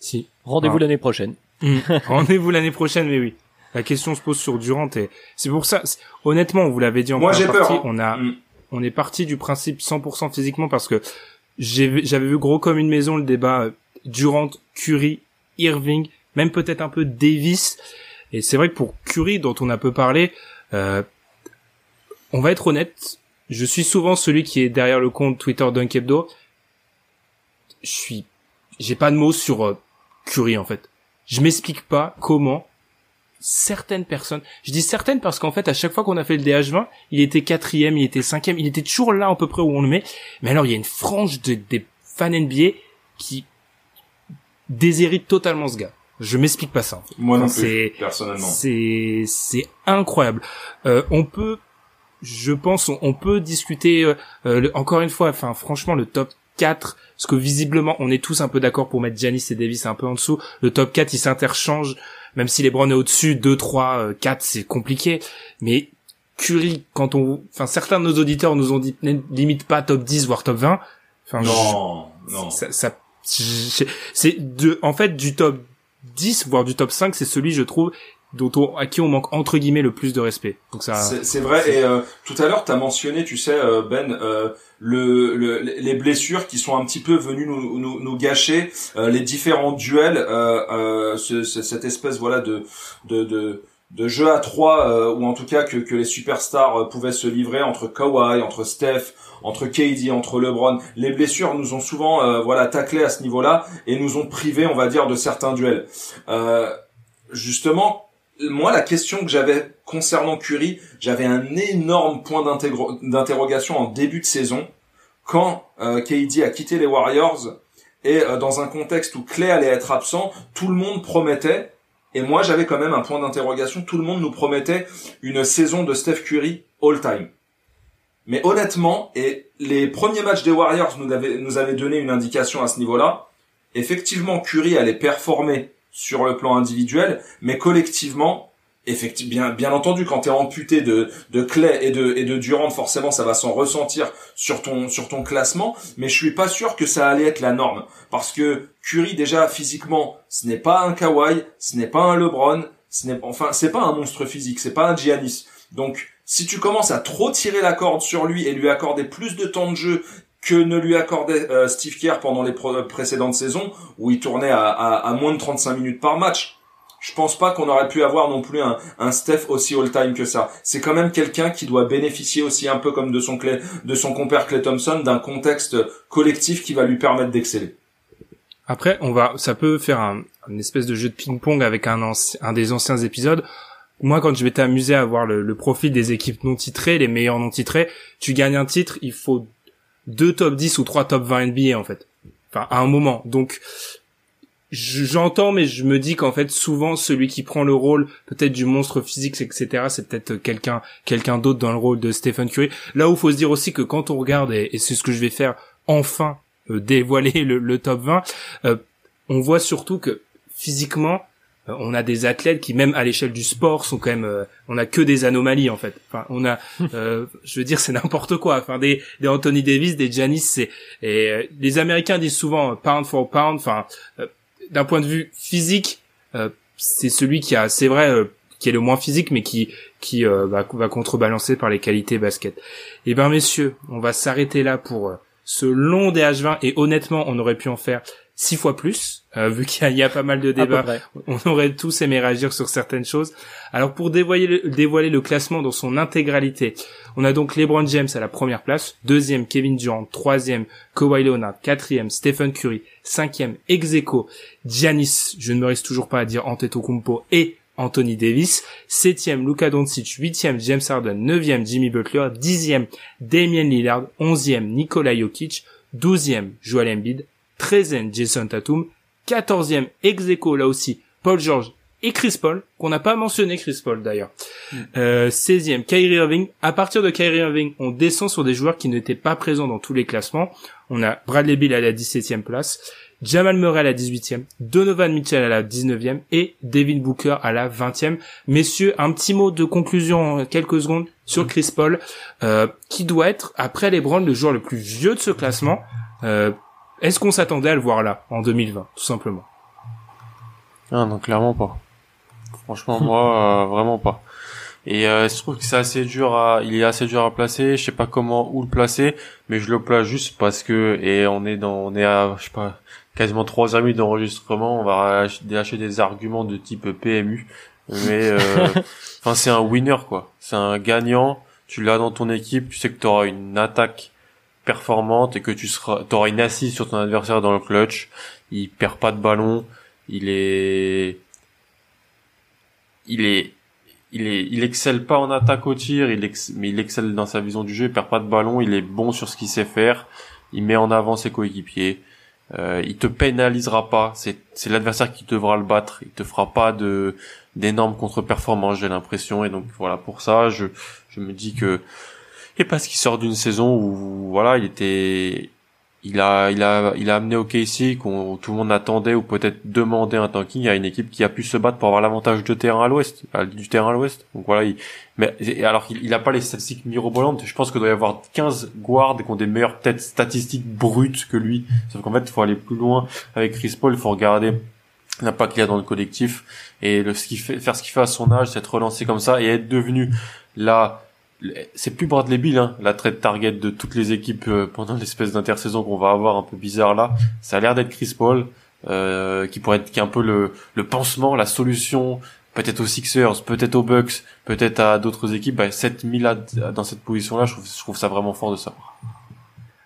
Si.
Rendez-vous
Ah.
l'année prochaine.
Hmm. Rendez-vous l'année prochaine, mais oui. La question se pose sur Durant et c'est pour ça. Honnêtement, vous l'avez dit en
Moi,
première
j'ai peur,
partie,
hein.
on a,
Mm.
on est parti du principe 100% physiquement parce que j'avais vu gros comme une maison le débat euh, Durant, Curry, Irving, même peut-être un peu Davis. Et c'est vrai que pour Curry, dont on a peu parlé, euh, on va être honnête. Je suis souvent celui qui est derrière le compte Twitter Dunkebdo. Je suis, j'ai pas de mots sur euh, Curry en fait. Je m'explique pas comment certaines personnes, je dis certaines parce qu'en fait à chaque fois qu'on a fait le DH20, il était quatrième, il était cinquième, il était toujours là à peu près où on le met. Mais alors il y a une frange de, des fans NBA qui déshéritent totalement ce gars. Je m'explique pas ça. en fait.
Moi non plus,
c'est-
personnellement.
c'est c'est incroyable. Euh, on peut, je pense, on, on peut discuter euh, euh, le- encore une fois. Enfin, franchement, le top 4, parce que visiblement, on est tous un peu d'accord pour mettre Giannis et Davis un peu en dessous. Le top 4, il s'interchange, même si les Browns est au-dessus, 2, 3, euh, 4, c'est compliqué. Mais Curry, quand on, enfin, certains de nos auditeurs nous ont dit limite pas top 10 voire top 20. Enfin, je-
Non, non.
ça, ça- c'est c'est de en fait du top 10 voire du top 5 c'est celui je trouve dont on, à qui on manque entre guillemets le plus de respect. Donc ça.
C'est vrai. Et euh, tout à l'heure, t'as mentionné, tu sais, euh, Ben, euh, le, le- les blessures qui sont un petit peu venues nous, nous, nous gâcher euh, les différents duels, euh, euh, ce- ce- cette espèce voilà de de, de de jeu à trois euh, ou en tout cas que, que les superstars pouvaient se livrer entre Kawhi, entre Steph, entre KD, entre LeBron. Les blessures nous ont souvent euh, voilà taclé à ce niveau-là et nous ont privés, on va dire, de certains duels. Euh, justement, moi, la question que j'avais concernant Curry, j'avais un énorme point d'interrogation en début de saison quand euh, KD a quitté les Warriors et euh, dans un contexte où Clay allait être absent, tout le monde promettait et moi j'avais quand même un point d'interrogation, tout le monde nous promettait une saison de Steph Curry all-time. Mais honnêtement, et les premiers matchs des Warriors nous avaient, nous avaient donné une indication à ce niveau-là, effectivement Curry allait performer sur le plan individuel, mais collectivement, effectivement, bien, bien entendu, quand tu es amputé de, de Clay et de, et de Durant, forcément, ça va s'en ressentir sur ton, sur ton classement, mais je suis pas sûr que ça allait être la norme. Parce que Curry, déjà, physiquement, ce n'est pas un Kawhi, ce n'est pas un LeBron, ce n'est, enfin, c'est pas un monstre physique, c'est pas un Giannis. Donc, si tu commences à trop tirer la corde sur lui et lui accorder plus de temps de jeu que ne lui accordait euh, Steve Kerr pendant les précédentes saisons, où il tournait à, moins de 35 minutes par match. Je pense pas qu'on aurait pu avoir non plus un, Steph aussi all-time que ça. C'est quand même quelqu'un qui doit bénéficier aussi un peu comme de son, compère Clay Thompson d'un contexte collectif qui va lui permettre d'exceller.
Après, on va, ça peut faire un, une espèce de jeu de ping-pong avec un, des anciens épisodes. Moi, quand je vais t'amuser à voir le, le profil des équipes non titrées, les meilleurs non titrés, tu gagnes un titre, il faut deux top 10 ou trois top 20 NBA, en fait. Enfin, à un moment. Donc, je- j'entends, mais je me dis qu'en fait, souvent, celui qui prend le rôle, peut-être du monstre physique, etc., c'est peut-être quelqu'un, quelqu'un d'autre dans le rôle de Stephen Curry. Là où faut se dire aussi que quand on regarde, et, et c'est ce que je vais faire enfin, euh, dévoiler le, le top 20, euh, on voit surtout que physiquement, on a des athlètes qui même à l'échelle du sport sont quand même, euh, on a que des anomalies en fait. Enfin, on a, euh, je veux dire, c'est n'importe quoi. Enfin, des, des Anthony Davis, des Giannis, c'est et euh, les Américains disent souvent euh, pound for pound. Enfin, euh, d'un point de vue physique, euh, c'est celui qui a, c'est vrai, euh, qui est le moins physique, mais qui qui euh, va, va contrebalancer par les qualités basket. Eh ben messieurs, on va s'arrêter là pour euh, ce long DH20 et honnêtement, on aurait pu en faire six fois plus, euh, vu qu'il y, a- il y a pas mal de débats. On aurait tous aimé réagir sur certaines choses. Alors pour dévoiler le, dévoiler le classement dans son intégralité, on a donc LeBron James à la première place, deuxième Kevin Durant, troisième Kawhi Leonard, quatrième Stephen Curry, cinquième Execo, Giannis, je ne me reste toujours pas à dire Antetokounmpo et Anthony Davis, septième Luka Doncic, huitième James Harden, neuvième Jimmy Butler, dixième Damian Lillard, onzième Nikola Jokic, douzième Joel Embiid, treizième Jason Tatum, quatorzième Execo là aussi Paul George et Chris Paul, qu'on n'a pas mentionné Chris Paul d'ailleurs. Euh, 16e, Kyrie Irving. À partir de Kyrie Irving, on descend sur des joueurs qui n'étaient pas présents dans tous les classements. On a Bradley Beal à la 17e place, Jamal Murray à la 18e, Donovan Mitchell à la 19e et Devin Booker à la 20e. Messieurs, un petit mot de conclusion en quelques secondes sur Chris Paul, euh, qui doit être, après les Browns, le joueur le plus vieux de ce classement. Euh, Est-ce qu'on s'attendait à le voir là, en 2020, tout simplement?
Ah non, clairement pas. Franchement, moi, euh, vraiment pas. Et euh, je trouve que c'est assez dur à, il est assez dur à placer. Je sais pas comment où le placer, mais je le place juste parce que et on est dans, on est à, je sais pas, quasiment trois demie d'enregistrement. On va lâcher des arguments de type PMU, mais euh, enfin c'est un winner quoi. C'est un gagnant. Tu l'as dans ton équipe. Tu sais que tu auras une attaque performante et que tu seras, t'auras une assise sur ton adversaire dans le clutch. Il perd pas de ballon. Il est, il est, il est, il excelle pas en attaque au tir, il mais il excelle dans sa vision du jeu, il perd pas de ballon, il est bon sur ce qu'il sait faire, il met en avant ses coéquipiers, euh, il te pénalisera pas, c'est, c'est l'adversaire qui devra le battre, il te fera pas de, d'énormes contre-performances, j'ai l'impression, et donc voilà, pour ça, je, je me dis que, et parce qu'il sort d'une saison où, voilà, il était, il a, il a, il a amené au KC qu'on tout le monde attendait ou peut-être demandait un tanking à une équipe qui a pu se battre pour avoir l'avantage de terrain à l'ouest, du terrain à l'ouest. Donc voilà, il, mais alors qu'il il a pas les statistiques mirobolantes. Je pense qu'il doit y avoir 15 guards qui ont des meilleures têtes statistiques brutes que lui. Sauf qu'en fait, il faut aller plus loin avec Chris Paul. Il faut regarder l'impact qu'il a dans le collectif et le, ce qu'il fait, faire ce qu'il fait à son âge, s'être relancé comme ça et être devenu là, c'est plus Bradley Bill, hein, la trade target de toutes les équipes euh, pendant l'espèce d'intersaison qu'on va avoir un peu bizarre là. Ça a l'air d'être Chris Paul, euh, qui pourrait être qui est un peu le, le pansement, la solution, peut-être aux Sixers, peut-être aux Bucks, peut-être à d'autres équipes. Bah, cette là dans cette position là, je trouve, je trouve ça vraiment fort de ça.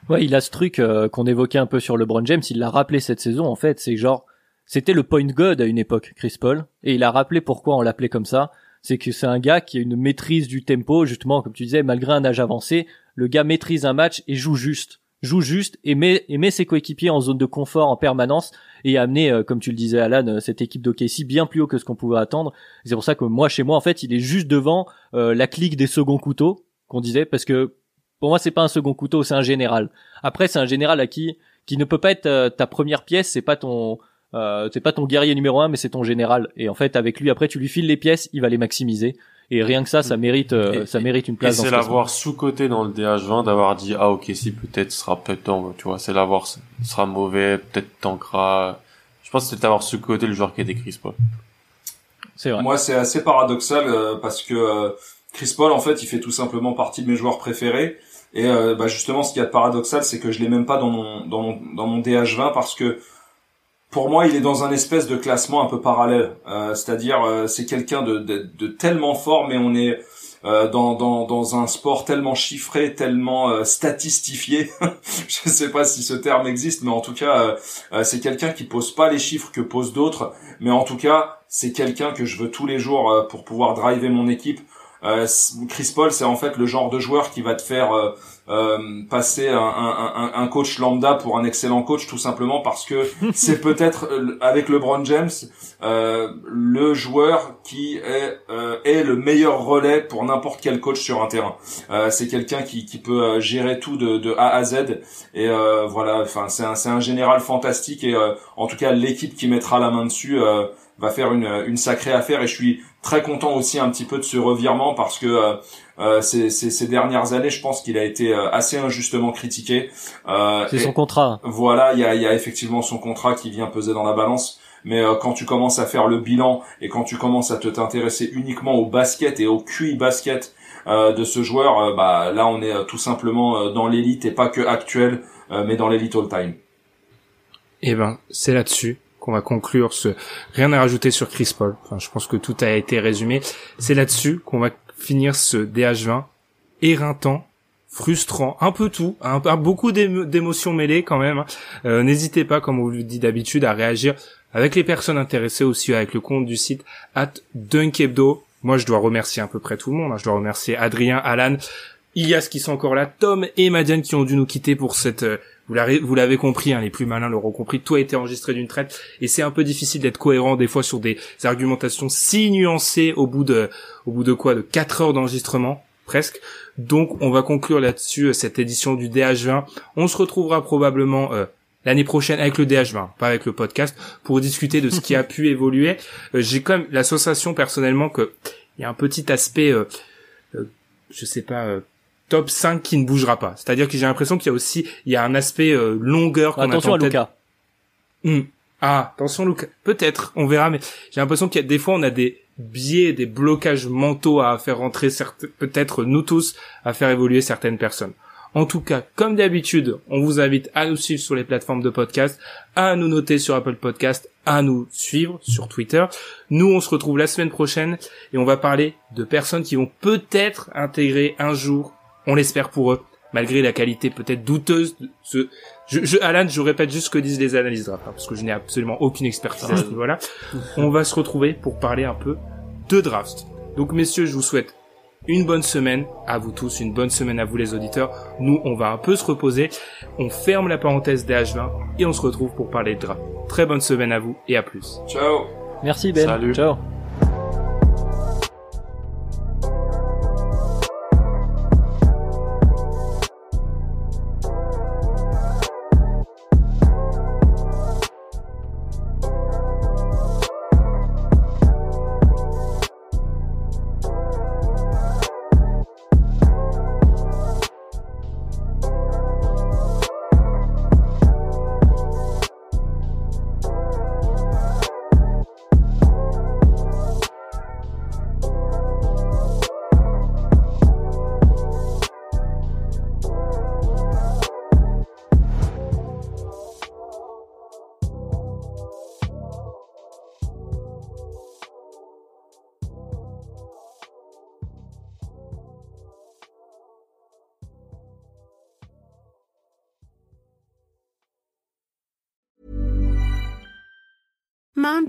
Ouais, il a ce truc euh, qu'on évoquait un peu sur LeBron James, il l'a rappelé cette saison en fait, c'est genre c'était le point god à une époque, Chris Paul, et il a rappelé pourquoi on l'appelait comme ça. C'est que c'est un gars qui a une maîtrise du tempo, justement, comme tu disais, malgré un âge avancé, le gars maîtrise un match et joue juste, joue juste et met, et met ses coéquipiers en zone de confort en permanence et a amené, euh, comme tu le disais, Alan, euh, cette équipe d'OKC bien plus haut que ce qu'on pouvait attendre. C'est pour ça que moi, chez moi, en fait, il est juste devant la clique des seconds couteaux qu'on disait, parce que pour moi, c'est pas un second couteau, c'est un général. Après, c'est un général à qui qui ne peut pas être euh, ta première pièce, c'est pas ton euh, c'est pas ton guerrier numéro un, mais c'est ton général. Et en fait, avec lui, après, tu lui files les pièces, il va les maximiser. Et rien que ça, ça mérite, euh, ça mérite une place.
Et c'est l'avoir sous côté dans le DH20, d'avoir dit ah ok si peut-être sera peut-être tu vois, c'est l'avoir sera mauvais, peut-être tankera. Je pense que c'est d'avoir sous côté le joueur qui est décrit Chris Paul.
C'est vrai. Moi, c'est assez paradoxal parce que Chris Paul, en fait, il fait tout simplement partie de mes joueurs préférés. Et euh, bah justement, ce qui est paradoxal, c'est que je l'ai même pas dans mon dans mon dans mon DH20 parce que pour moi, il est dans un espèce de classement un peu parallèle. Euh, C'est-à-dire, euh, c'est quelqu'un de, de, de, tellement fort, mais on est euh, dans, dans, dans un sport tellement chiffré, tellement euh, statistifié. je ne sais pas si ce terme existe, mais en tout cas, c'est quelqu'un qui pose pas les chiffres que posent d'autres. Mais en tout cas, c'est quelqu'un que je veux tous les jours pour pouvoir driver mon équipe. Euh, Chris Paul, c'est en fait le genre de joueur qui va te faire euh, euh, passer un, un, un, coach lambda pour un excellent coach, tout simplement parce que c'est peut-être avec LeBron James le joueur qui est, est le meilleur relais pour n'importe quel coach sur un terrain. c'est quelqu'un qui, qui peut gérer tout de, de A à Z et voilà. Enfin, c'est un, un général fantastique et en tout cas l'équipe qui mettra la main dessus va faire une, une sacrée affaire et je suis très content aussi un petit peu de ce revirement parce que euh, euh ces, ces, ces, dernières années, je pense qu'il a été euh, assez injustement critiqué.
Euh, c'est son contrat.
Voilà, il y a, y a, effectivement son contrat qui vient peser dans la balance. Mais quand tu commences à faire le bilan et quand tu commences à te t'intéresser uniquement au basket et au QI basket de ce joueur, bah là on est tout simplement dans l'élite et pas que actuel, mais dans l'élite all time.
Eh ben, c'est là-dessus qu'on va conclure ce rien à rajouter sur Chris Paul. Enfin, je pense que tout a été résumé. C'est là-dessus qu'on va finir ce DH20 éreintant, frustrant, un peu tout, un, beaucoup d'émotions mêlées quand même. Hein. Euh, n'hésitez pas, comme on vous le dit d'habitude, à réagir avec les personnes intéressées aussi avec le compte du site at Dunkebdo. Moi, je dois remercier à peu près tout le monde. Hein. Je dois remercier Adrien, Alan, Ilias qui sont encore là, Tom et Madiane qui ont dû nous quitter pour cette euh, vous l'avez compris, hein, les plus malins l'auront compris, tout a été enregistré d'une traite et c'est un peu difficile d'être cohérent des fois sur des argumentations si nuancées au bout de, au bout de quoi, de 4 heures d'enregistrement presque. Donc on va conclure là-dessus euh, cette édition du DH20. On se retrouvera probablement euh, l'année prochaine avec le DH20, pas avec le podcast, pour discuter de ce qui a pu évoluer. Euh, j'ai quand même l'association personnellement que il y a un petit aspect, je sais pas top 5 qui ne bougera pas. C'est-à-dire que j'ai l'impression qu'il y a aussi il y a un aspect euh, longueur
qu'on Attention à Luca.
Hmm. Ah, attention Luca. Peut-être, on verra mais j'ai l'impression qu'il y a des fois on a des biais, des blocages mentaux à faire rentrer peut-être nous tous à faire évoluer certaines personnes. En tout cas, comme d'habitude, on vous invite à nous suivre sur les plateformes de podcast, à nous noter sur Apple Podcast, à nous suivre sur Twitter. Nous, on se retrouve la semaine prochaine et on va parler de personnes qui vont peut-être intégrer un jour on l'espère pour eux, malgré la qualité peut-être douteuse de ce... Je, je, Alan, je répète juste ce que disent les analyses draft, hein, parce que je n'ai absolument aucune expertise à ce niveau-là. On va se retrouver pour parler un peu de draft. Donc messieurs, je vous souhaite une bonne semaine à vous tous, une bonne semaine à vous les auditeurs. Nous, on va un peu se reposer. On ferme la parenthèse des H20 et on se retrouve pour parler de draft. Très bonne semaine à vous et à plus.
Ciao.
Merci Ben.
Salut.
Ciao.